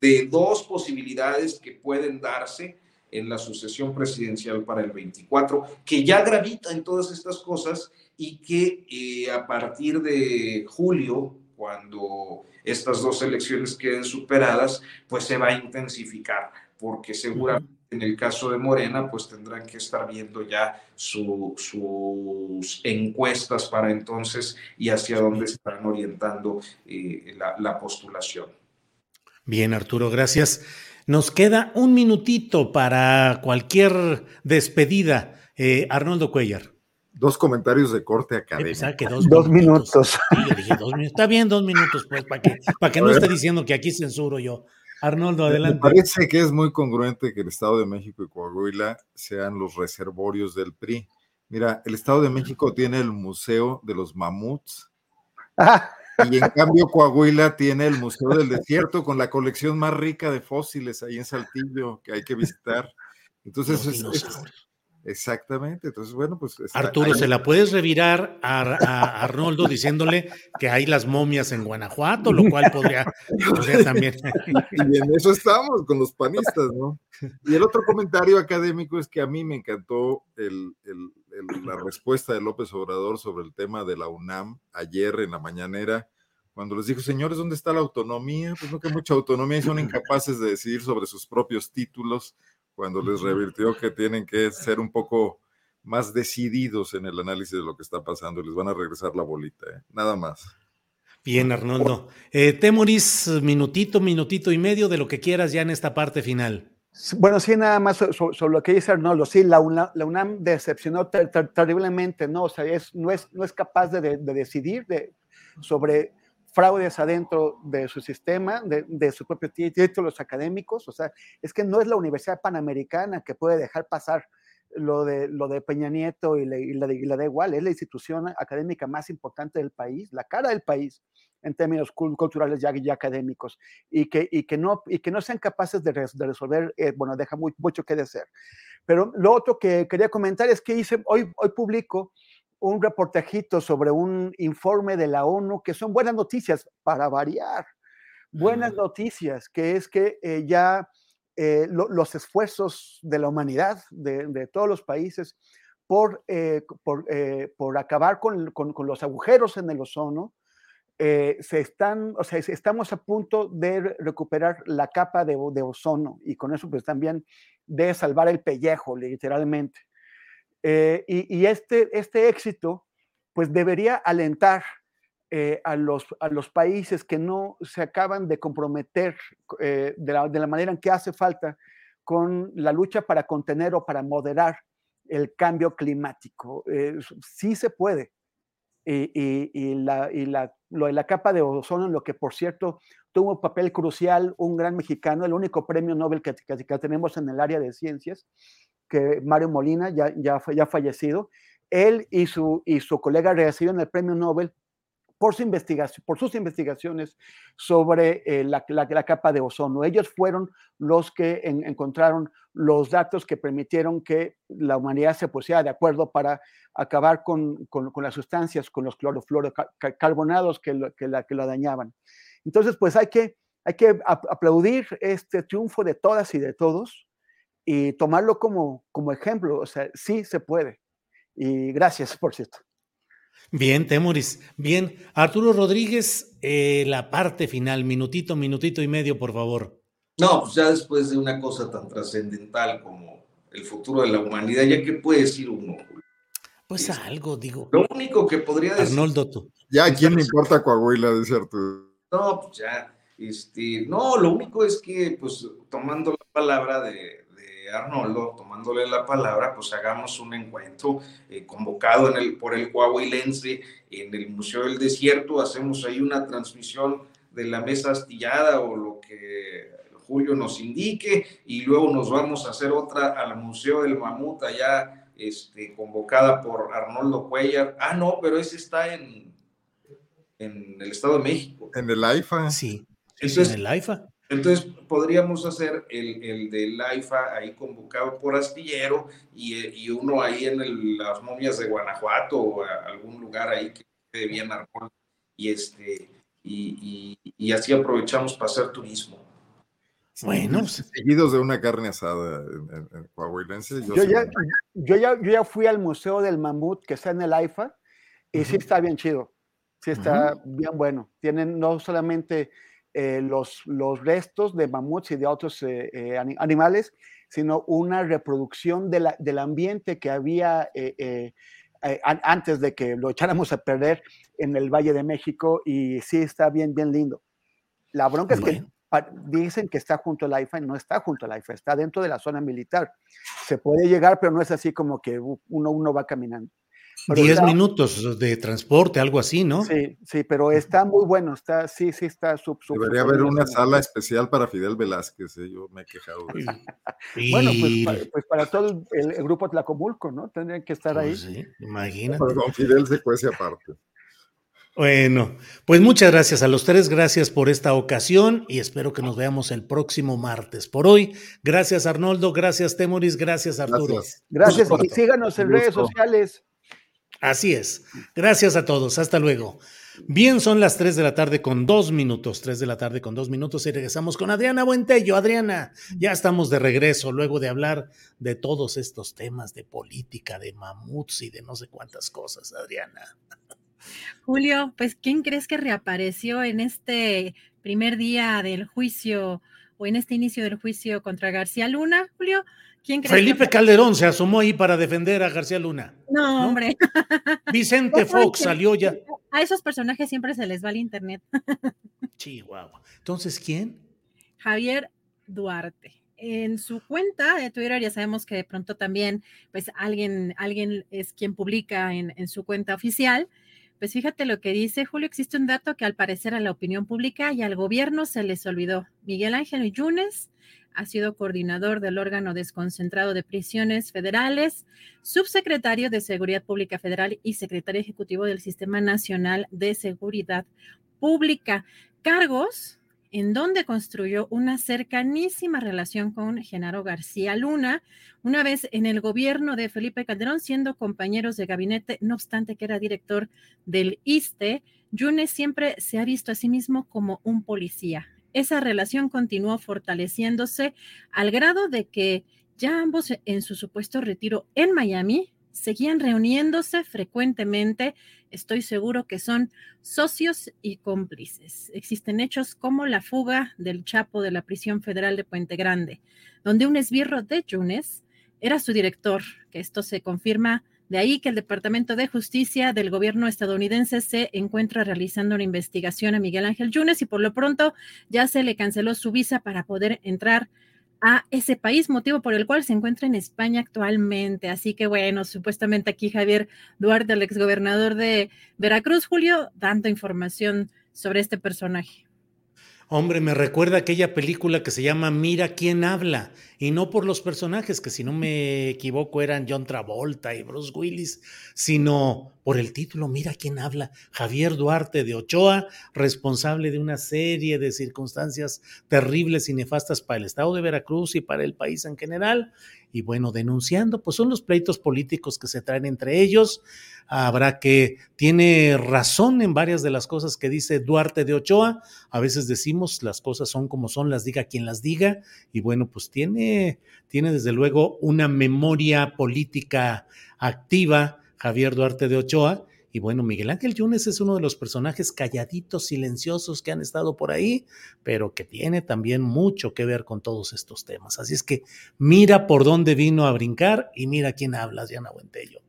de dos posibilidades que pueden darse en la sucesión presidencial para el 24, que ya gravita en todas estas cosas y que eh, a partir de julio, cuando estas dos elecciones queden superadas, pues se va a intensificar, porque seguramente en el caso de Morena, pues tendrán que estar viendo ya su, sus encuestas para entonces y hacia dónde están orientando eh, la, la postulación. Bien, Arturo, gracias. Nos queda un minutito para cualquier despedida. Eh, Arnoldo Cuellar. Dos comentarios de corte académico. que dos, dos minutos. Sí, yo dije dos minutos. Está bien, dos minutos, pues, para que, para que no esté diciendo que aquí censuro yo. Arnoldo, adelante. Me parece que es muy congruente que el Estado de México y Coahuila sean los reservorios del PRI. Mira, el Estado de México tiene el Museo de los Mamuts. Y en cambio Coahuila tiene el Museo del Desierto con la colección más rica de fósiles ahí en Saltillo que hay que visitar. Entonces, es, es, exactamente. Entonces, bueno, pues... Arturo, ahí. ¿se la puedes revirar a, a, Arnoldo diciéndole que hay las momias en Guanajuato, lo cual podría, podría también... Y en eso estamos con los panistas, ¿no? Y el otro comentario académico es que a mí me encantó el, el la respuesta de López Obrador sobre el tema de la UNAM ayer en la mañanera, cuando les dijo, señores, ¿dónde está la autonomía? Pues no que mucha autonomía y son incapaces de decidir sobre sus propios títulos, cuando les revirtió que tienen que ser un poco más decididos en el análisis de lo que está pasando les van a regresar la bolita, ¿eh? nada más. Bien, Arnoldo. Eh, Temoris, minutito, minutito y medio de lo que quieras ya en esta parte final. Bueno, sí, nada más sobre, sobre, lo que dice Arnoldo. Sí, la UNAM, la UNAM decepcionó ter, ter, terriblemente, ¿no? O sea, es, no, es, no es capaz de, de, de decidir de, sobre fraudes adentro de su sistema, de, de sus propios títulos académicos. O sea, es que no es la Universidad Panamericana que puede dejar pasar lo de, de Peña Nieto y, la, la, y igual. Es la institución académica más importante del país, la cara del país en términos culturales y, académicos, y que, y, que no, y que no sean capaces de, de resolver, eh, bueno, deja muy, mucho que desear. Pero lo otro que quería comentar es que hice, hoy, hoy publico un reportajito sobre un informe de la ONU, que son buenas noticias para variar, buenas uh -huh. noticias, que es que eh, ya eh, lo, los esfuerzos de la humanidad, de, de todos los países, por, eh, por, por acabar con, con, con, los agujeros en el ozono, se están, o sea, estamos a punto de recuperar la capa de, de, ozono y con eso pues también de salvar el pellejo, literalmente. Eh, y, este, este éxito pues debería alentar eh, a, los, países que no se acaban de comprometer de la, de, la, manera en que hace falta con la lucha para contener o para moderar el cambio climático. sí se puede, y, lo de la capa de ozono, en lo que por cierto tuvo un papel crucial un gran mexicano, el único premio Nobel que, que, que tenemos en el área de ciencias, Mario Molina, ya, ya, fallecido, él y su, y su colega recibieron el premio Nobel por, su investigación, por sus investigaciones sobre eh, la, la, capa de ozono. Ellos fueron los que en, encontraron los datos que permitieron que la humanidad se pusiera de acuerdo para acabar con, con, las sustancias, con los clorofluorocarbonados que, lo, que, la, que la dañaban. Entonces, pues hay que, hay que aplaudir este triunfo de todas y de todos y tomarlo como, como ejemplo. O sea, sí se puede. Y gracias, por cierto. Bien, Temoris. Bien, Arturo Rodríguez, eh, la parte final, minutito, minutito y medio, por favor. No, pues ya después de una cosa tan trascendental como el futuro de la humanidad, ya que puede decir uno. Pues es, algo, digo. Lo único que podría decir. Arnoldo, tú. Ya, ¿a quién le importa Coahuila, dice Arturo? No, pues ya. Este, no, lo único es que, pues, tomando la palabra de, Arnoldo, tomándole la palabra, pues hagamos un encuentro eh, convocado en el, por el Coahuilense en el Museo del Desierto, hacemos ahí una transmisión de la mesa astillada o lo que Julio nos indique y luego nos vamos a hacer otra al Museo del Mamut allá este, convocada por Arnoldo Cuellar. Ah, no, pero ese está en, en el Estado de México. En el AIFA. Sí, en el AIFA. Entonces podríamos hacer el, el del AIFA ahí convocado por Astillero y, y uno ahí en el, las momias de Guanajuato o algún lugar ahí que esté bien Arnoldo y este y, y, así aprovechamos para hacer turismo. Bueno, pues, seguidos de una carne asada en, en, Coahuilense. Yo, ya, yo, ya, yo, ya, fui al Museo del Mamut que está en el AIFA y sí está bien chido, sí está bien bueno. Tienen no solamente eh, los, los restos de mamuts y de otros eh, eh, animales, sino una reproducción de la, del ambiente que había antes de que lo echáramos a perder en el Valle de México y sí está bien, bien lindo. La bronca es que dicen que está junto al IFA y no está junto al IFA, está dentro de la zona militar. Se puede llegar, pero no es así como que uno, uno va caminando. Diez minutos de transporte, algo así, ¿no? Sí, sí, pero está muy bueno, está, sí, sí, está sub, Debería haber una sala especial para Fidel Velázquez, ¿eh? yo me he quejado de eso. bueno, pues para, pues para todo el, grupo Tlacomulco, ¿no? Tendrían que estar ahí. Pues sí, imagínate. Pero Fidel se cuece aparte. Bueno, pues muchas gracias a los tres, gracias por esta ocasión y espero que nos veamos el próximo martes. Por hoy, gracias Arnoldo, gracias Temoris, gracias Arturo. Gracias, gracias y síganos en redes sociales. Así es. Gracias a todos. Hasta luego. Bien, son las 3 de la tarde con dos minutos, 3 de la tarde con dos minutos y regresamos con Adriana Buentello. Adriana, ya estamos de regreso luego de hablar de todos estos temas de política, de mamuts y de no sé cuántas cosas, Adriana. Julio, pues ¿quién crees que reapareció en este primer día del juicio o en este inicio del juicio contra García Luna, Julio? Felipe Calderón se asomó ahí para defender a García Luna. No, hombre. Vicente Fox salió ya. A esos personajes siempre se les va el internet. Chihuahua. Entonces, ¿quién? Javier Duarte. En su cuenta de Twitter ya sabemos que de pronto también, pues alguien, alguien es quien publica en, en su cuenta oficial. Pues fíjate lo que dice Julio, existe un dato que al parecer a la opinión pública y al gobierno se les olvidó. Miguel Ángel Yunes ha sido coordinador del órgano desconcentrado de prisiones federales, subsecretario de Seguridad Pública Federal y secretario ejecutivo del Sistema Nacional de Seguridad Pública. Cargos en donde construyó una cercanísima relación con Genaro García Luna, una vez en el gobierno de Felipe Calderón, siendo compañeros de gabinete, no obstante que era director del ISTE, Yunes siempre se ha visto a sí mismo como un policía, esa relación continuó fortaleciéndose al grado de que ya ambos en su supuesto retiro en Miami seguían reuniéndose frecuentemente. Estoy seguro que son socios y cómplices. Existen hechos como la fuga del Chapo de la prisión federal de Puente Grande, donde un esbirro de Yunes era su director, que esto se confirma de ahí que el Departamento de Justicia del gobierno estadounidense se encuentra realizando una investigación a Miguel Ángel Yunes y por lo pronto ya se le canceló su visa para poder entrar a ese país, motivo por el cual se encuentra en España actualmente. Así que bueno, supuestamente aquí Javier Duarte, el exgobernador de Veracruz, Julio, dando información sobre este personaje. Hombre, me recuerda aquella película que se llama Mira quién habla, y no por los personajes, que si no me equivoco eran John Travolta y Bruce Willis, sino por el título Mira quién habla, Javier Duarte de Ochoa, responsable de una serie de circunstancias terribles y nefastas para el estado de Veracruz y para el país en general, y bueno, denunciando, pues son los pleitos políticos que se traen entre ellos. Habrá que, tiene razón en varias de las cosas que dice Duarte de Ochoa. A veces decimos las cosas son como son, las diga quien las diga. Y bueno, pues tiene, tiene desde luego una memoria política activa Javier Duarte de Ochoa y bueno, Miguel Ángel Yunes es uno de los personajes calladitos, silenciosos que han estado por ahí, pero que tiene también mucho que ver con todos estos temas. Así es que mira por dónde vino a brincar y mira quién habla, Diana Buentello.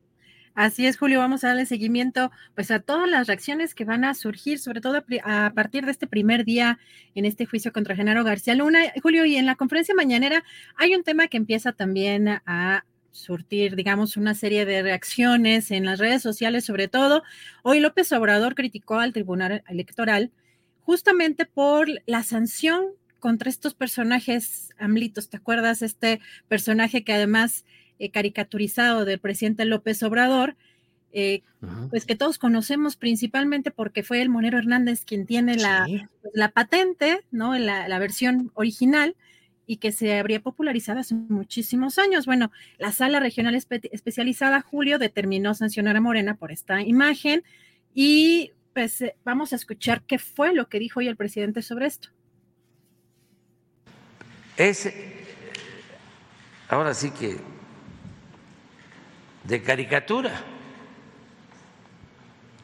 Así es, Julio, vamos a darle seguimiento pues a todas las reacciones que van a surgir, sobre todo a partir de este primer día en este juicio contra Genaro García Luna. Julio, y en la conferencia mañanera hay un tema que empieza también a surtir, digamos, una serie de reacciones en las redes sociales, sobre todo. Hoy López Obrador criticó al Tribunal Electoral justamente por la sanción contra estos personajes amlitos. ¿Te acuerdas? Este personaje que además eh, caricaturizado del presidente López Obrador, eh, pues que todos conocemos principalmente porque fue el Monero Hernández quien tiene la, pues, la patente, ¿no? La, la versión original y que se habría popularizado hace muchísimos años. Bueno, la sala regional especializada Julio determinó sancionar a Morena por esta imagen y pues eh, vamos a escuchar qué fue lo que dijo hoy el presidente sobre esto. Es, ahora sí que, de caricatura.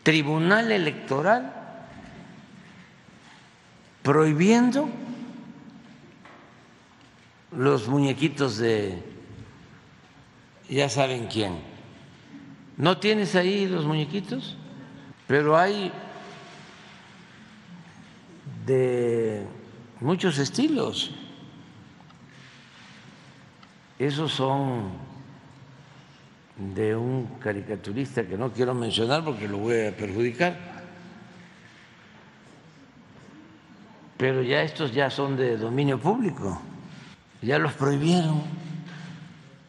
Tribunal Electoral prohibiendo los muñequitos de ya saben quién. ¿No tienes ahí los muñequitos? Pero hay de muchos estilos. Esos son de un caricaturista que no quiero mencionar porque lo voy a perjudicar. Pero ya estos ya son de dominio público, ya los prohibieron.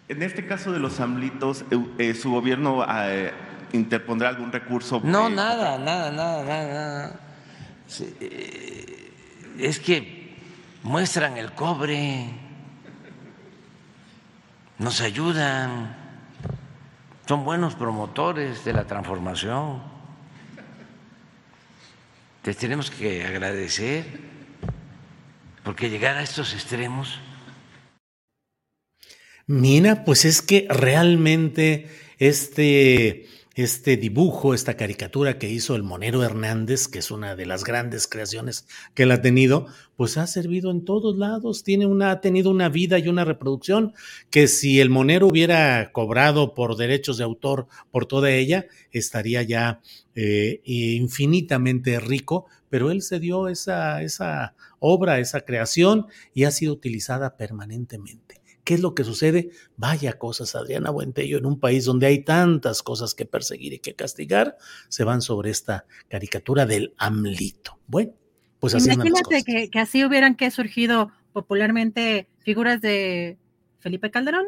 En este caso de los amlitos, eh, eh, ¿su gobierno eh, interpondrá algún recurso? No, nada, nada, nada, nada. es que muestran el cobre, nos ayudan, son buenos promotores de la transformación. Les tenemos que agradecer porque llegar a estos extremos Mina, pues es que realmente este, este dibujo, esta caricatura que hizo el Monero Hernández, que es una de las grandes creaciones que él ha tenido, pues ha servido en todos lados, tiene una, ha tenido una vida y una reproducción que si el Monero hubiera cobrado por derechos de autor por toda ella, estaría ya eh, infinitamente rico, pero él se dio esa, esa obra, esa creación y ha sido utilizada permanentemente. ¿Qué es lo que sucede? Vaya cosas, Adriana Buentello, en un país donde hay tantas cosas que perseguir y que castigar, se van sobre esta caricatura del AMLito. Bueno, pues así Imagínate que, que, así hubieran que surgido popularmente figuras de Felipe Calderón,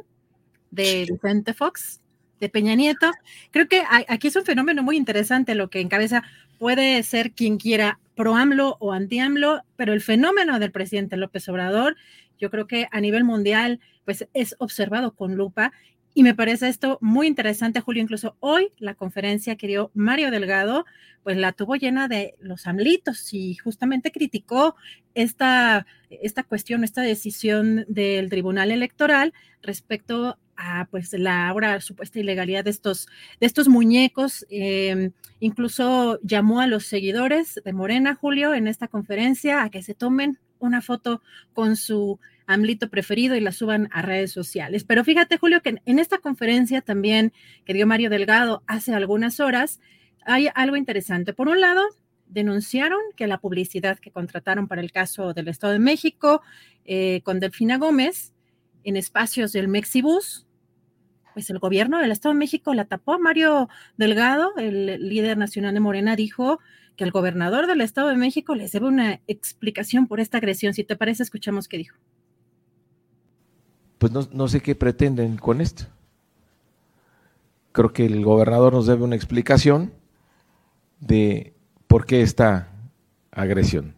de Vicente Fox, de Peña Nieto. Creo que aquí es un fenómeno muy interesante lo que encabeza. Puede ser quien quiera pro AMLO o anti AMLO, pero el fenómeno del presidente López Obrador, yo creo que a nivel mundial pues es observado con lupa y me parece esto muy interesante, Julio. Incluso hoy la conferencia que dio Mario Delgado, pues la tuvo llena de los amlitos y justamente criticó esta, esta cuestión, esta decisión del Tribunal Electoral respecto a pues la supuesta ilegalidad de estos, de estos muñecos. Em, incluso llamó a los seguidores de Morena, Julio, en esta conferencia a que se tomen una foto con su AMLito preferido y la suban a redes sociales. Pero fíjate, Julio, que en esta conferencia también que dio Mario Delgado hace algunas horas, hay algo interesante. Por un lado, denunciaron que la publicidad que contrataron para el caso del Estado de México eh, con Delfina Gómez en espacios del Mexibus, pues el gobierno del Estado de México la tapó. Mario Delgado, el líder nacional de Morena, dijo que el gobernador del Estado de México les debe una explicación por esta agresión. Si te parece, escuchamos qué dijo pues no, sé qué pretenden con esto. Creo que el gobernador nos debe una explicación de por qué esta agresión.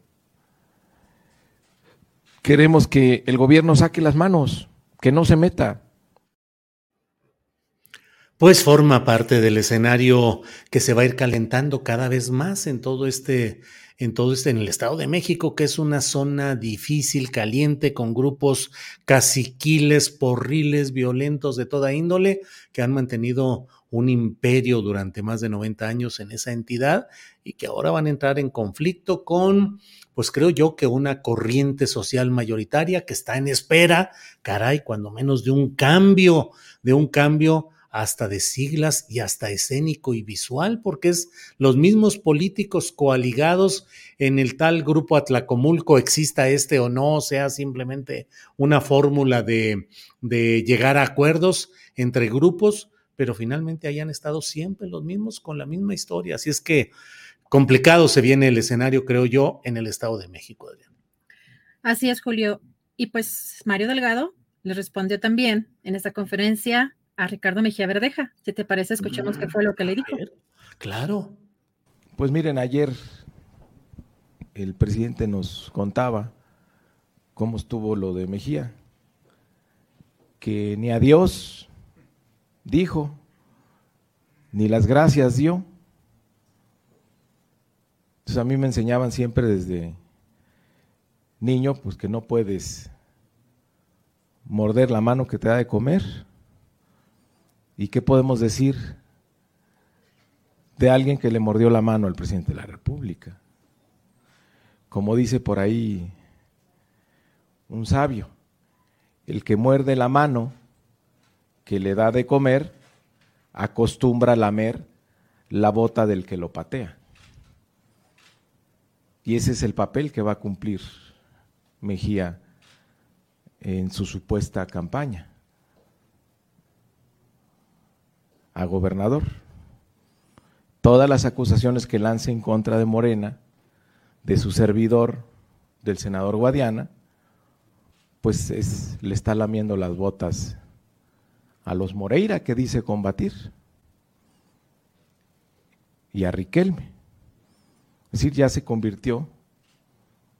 Queremos que el gobierno saque las manos, que no se meta. Pues forma parte del escenario que se va a ir calentando cada vez más en todo este en todo este, en el Estado de México, que es una zona difícil, caliente, con grupos caciquiles, porriles, violentos de toda índole, que han mantenido un imperio durante más de 90 años en esa entidad y que ahora van a entrar en conflicto con, pues creo yo que una corriente social mayoritaria que está en espera, caray, cuando menos de un cambio, de un cambio hasta de siglas y hasta escénico y visual, porque es los mismos políticos coaligados en el tal grupo Atlacomulco, exista este o no, sea simplemente una fórmula de, de llegar a acuerdos entre grupos, pero finalmente hayan estado siempre los mismos con la misma historia. Así es que complicado se viene el escenario, creo yo, en el Estado de México, Así es, Julio. Y pues Mario Delgado le respondió también en esta conferencia a Ricardo Mejía Verdeja. Si te parece, escuchemos qué fue lo que le dijo. Claro. Pues miren, ayer el presidente nos contaba cómo estuvo lo de Mejía, que ni a Dios dijo, ni las gracias dio, Entonces a mí me enseñaban siempre desde niño, pues que no puedes morder la mano que te da de comer. ¿Y qué podemos decir de alguien que le mordió la mano al presidente de la República? Como dice por ahí un sabio, el que muerde la mano que le da de comer acostumbra a lamer la bota del que lo patea. Y ese es el papel que va a cumplir Mejía en su supuesta campaña a gobernador. Todas las acusaciones que lance en contra de Morena, de su servidor, del senador Guadiana, pues es, le está lamiendo las botas a los Moreira que dice combatir y a Riquelme. Es decir, ya se convirtió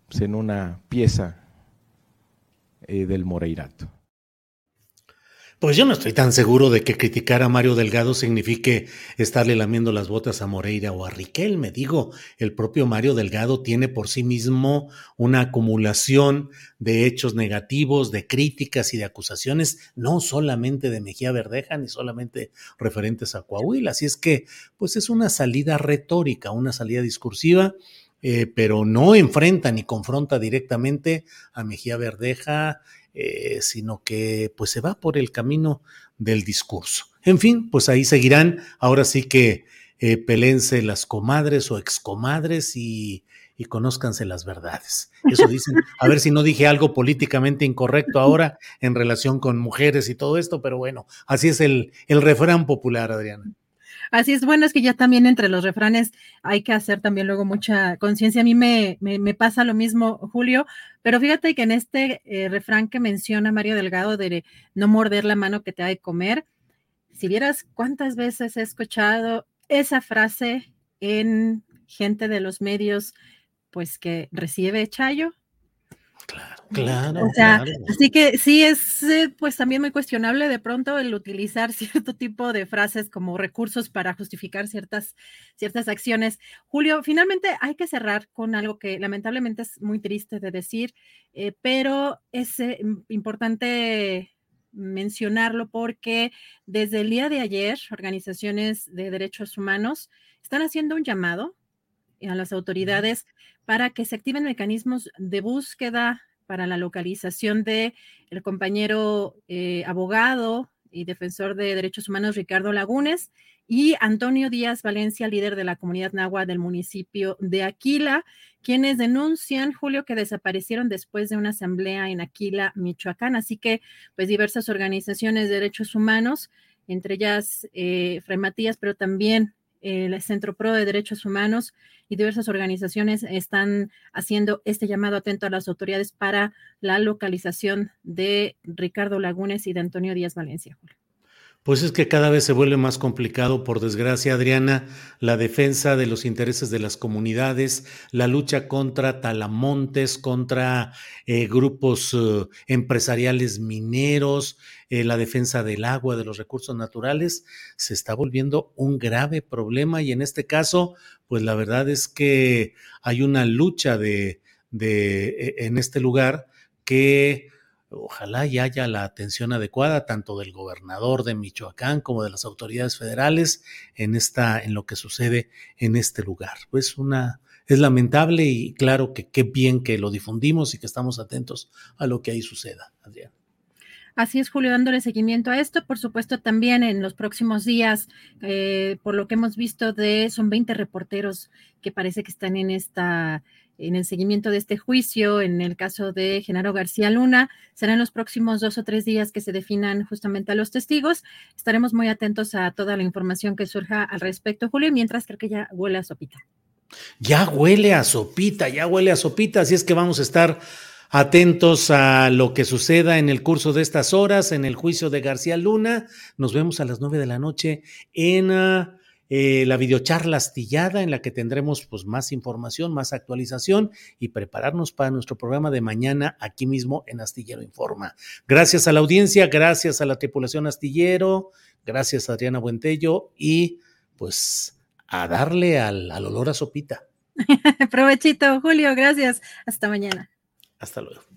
pues, en una pieza eh, del Moreirato. Pues yo no estoy tan seguro de que criticar a Mario Delgado signifique estarle lamiendo las botas a Moreira o a Riquelme. Digo, el propio Mario Delgado tiene por sí mismo una acumulación de hechos negativos, de críticas y de acusaciones, no solamente de Mejía Verdeja ni solamente referentes a Coahuila. Así es que, pues es una salida retórica, una salida discursiva. Eh, pero no enfrenta ni confronta directamente a Mejía Verdeja, eh, sino que pues se va por el camino del discurso. En fin, pues ahí seguirán. Ahora sí que eh, pelense las comadres o excomadres y, y conózcanse las verdades. Eso dicen. A ver si no dije algo políticamente incorrecto ahora en relación con mujeres y todo esto, pero bueno, así es el, el refrán popular, Adriana. Así es, bueno, es que ya también entre los refranes hay que hacer también luego mucha conciencia. A mí me, me, pasa lo mismo, Julio, pero fíjate que en este eh, refrán que menciona Mario Delgado de no morder la mano que te ha de comer, si vieras cuántas veces he escuchado esa frase en gente de los medios, pues que recibe chayo, Claro, claro. O sea, así que sí es eh, pues también muy cuestionable de pronto el utilizar cierto tipo de frases como recursos para justificar ciertas, ciertas acciones. Julio, finalmente hay que cerrar con algo que lamentablemente es muy triste de decir, eh, pero es eh, importante mencionarlo porque desde el día de ayer organizaciones de derechos humanos están haciendo un llamado a las autoridades para que se activen mecanismos de búsqueda para la localización de el compañero eh, abogado y defensor de derechos humanos Ricardo Lagunes y Antonio Díaz Valencia, líder de la comunidad nahua del municipio de Aquila, quienes denuncian, Julio, que desaparecieron después de una asamblea en Aquila, Michoacán. Así que, pues, diversas organizaciones de derechos humanos, entre ellas eh, Matías, pero también el Centro Pro de Derechos Humanos y diversas organizaciones están haciendo este llamado atento a las autoridades para la localización de Ricardo Lagunes y de Antonio Díaz Valencia. Pues es que cada vez se vuelve más complicado, por desgracia, Adriana, la defensa de los intereses de las comunidades, la lucha contra talamontes, contra eh, grupos eh, empresariales mineros, eh, la defensa del agua, de los recursos naturales, se está volviendo un grave problema. Y en este caso, pues la verdad es que hay una lucha de, de e, en este lugar que ojalá y haya la atención adecuada tanto del gobernador de Michoacán como de las autoridades federales en esta en lo que sucede en este lugar. Pues una es lamentable y claro que qué bien que lo difundimos y que estamos atentos a lo que ahí suceda, Adrián. Así es, Julio, dándole seguimiento a esto. Por supuesto, también en los próximos días, eh, por lo que hemos visto de, son 20 reporteros que parece que están en esta en el seguimiento de este juicio, en el caso de Genaro García Luna. Serán los próximos dos o tres días que se definan justamente a los testigos. Estaremos muy atentos a toda la información que surja al respecto, Julio, mientras creo que ya huele a sopita. Ya huele a sopita, ya huele a sopita, así es que vamos a estar atentos a lo que suceda en el curso de estas horas, en el juicio de García Luna. Nos vemos a las nueve de la noche en... Ah, eh, la videocharla astillada en la que tendremos pues, más información, más actualización y prepararnos para nuestro programa de mañana aquí mismo en Astillero Informa. Gracias a la audiencia, gracias a la tripulación Astillero, gracias a Adriana Buentello y pues a darle al, al olor a sopita. Provechito, Julio, gracias. Hasta mañana. Hasta luego.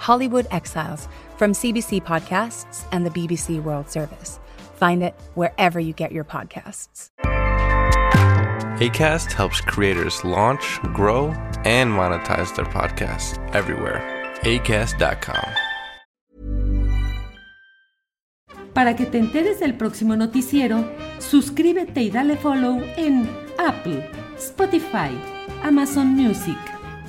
Hollywood Exiles from CBC Podcasts and the BBC World Service. Find it wherever you get your podcasts. ACAST helps creators launch, grow, and monetize their podcasts everywhere. ACAST.com. Para que te enteres del próximo noticiero, suscríbete y dale follow en Apple, Spotify, Amazon Music,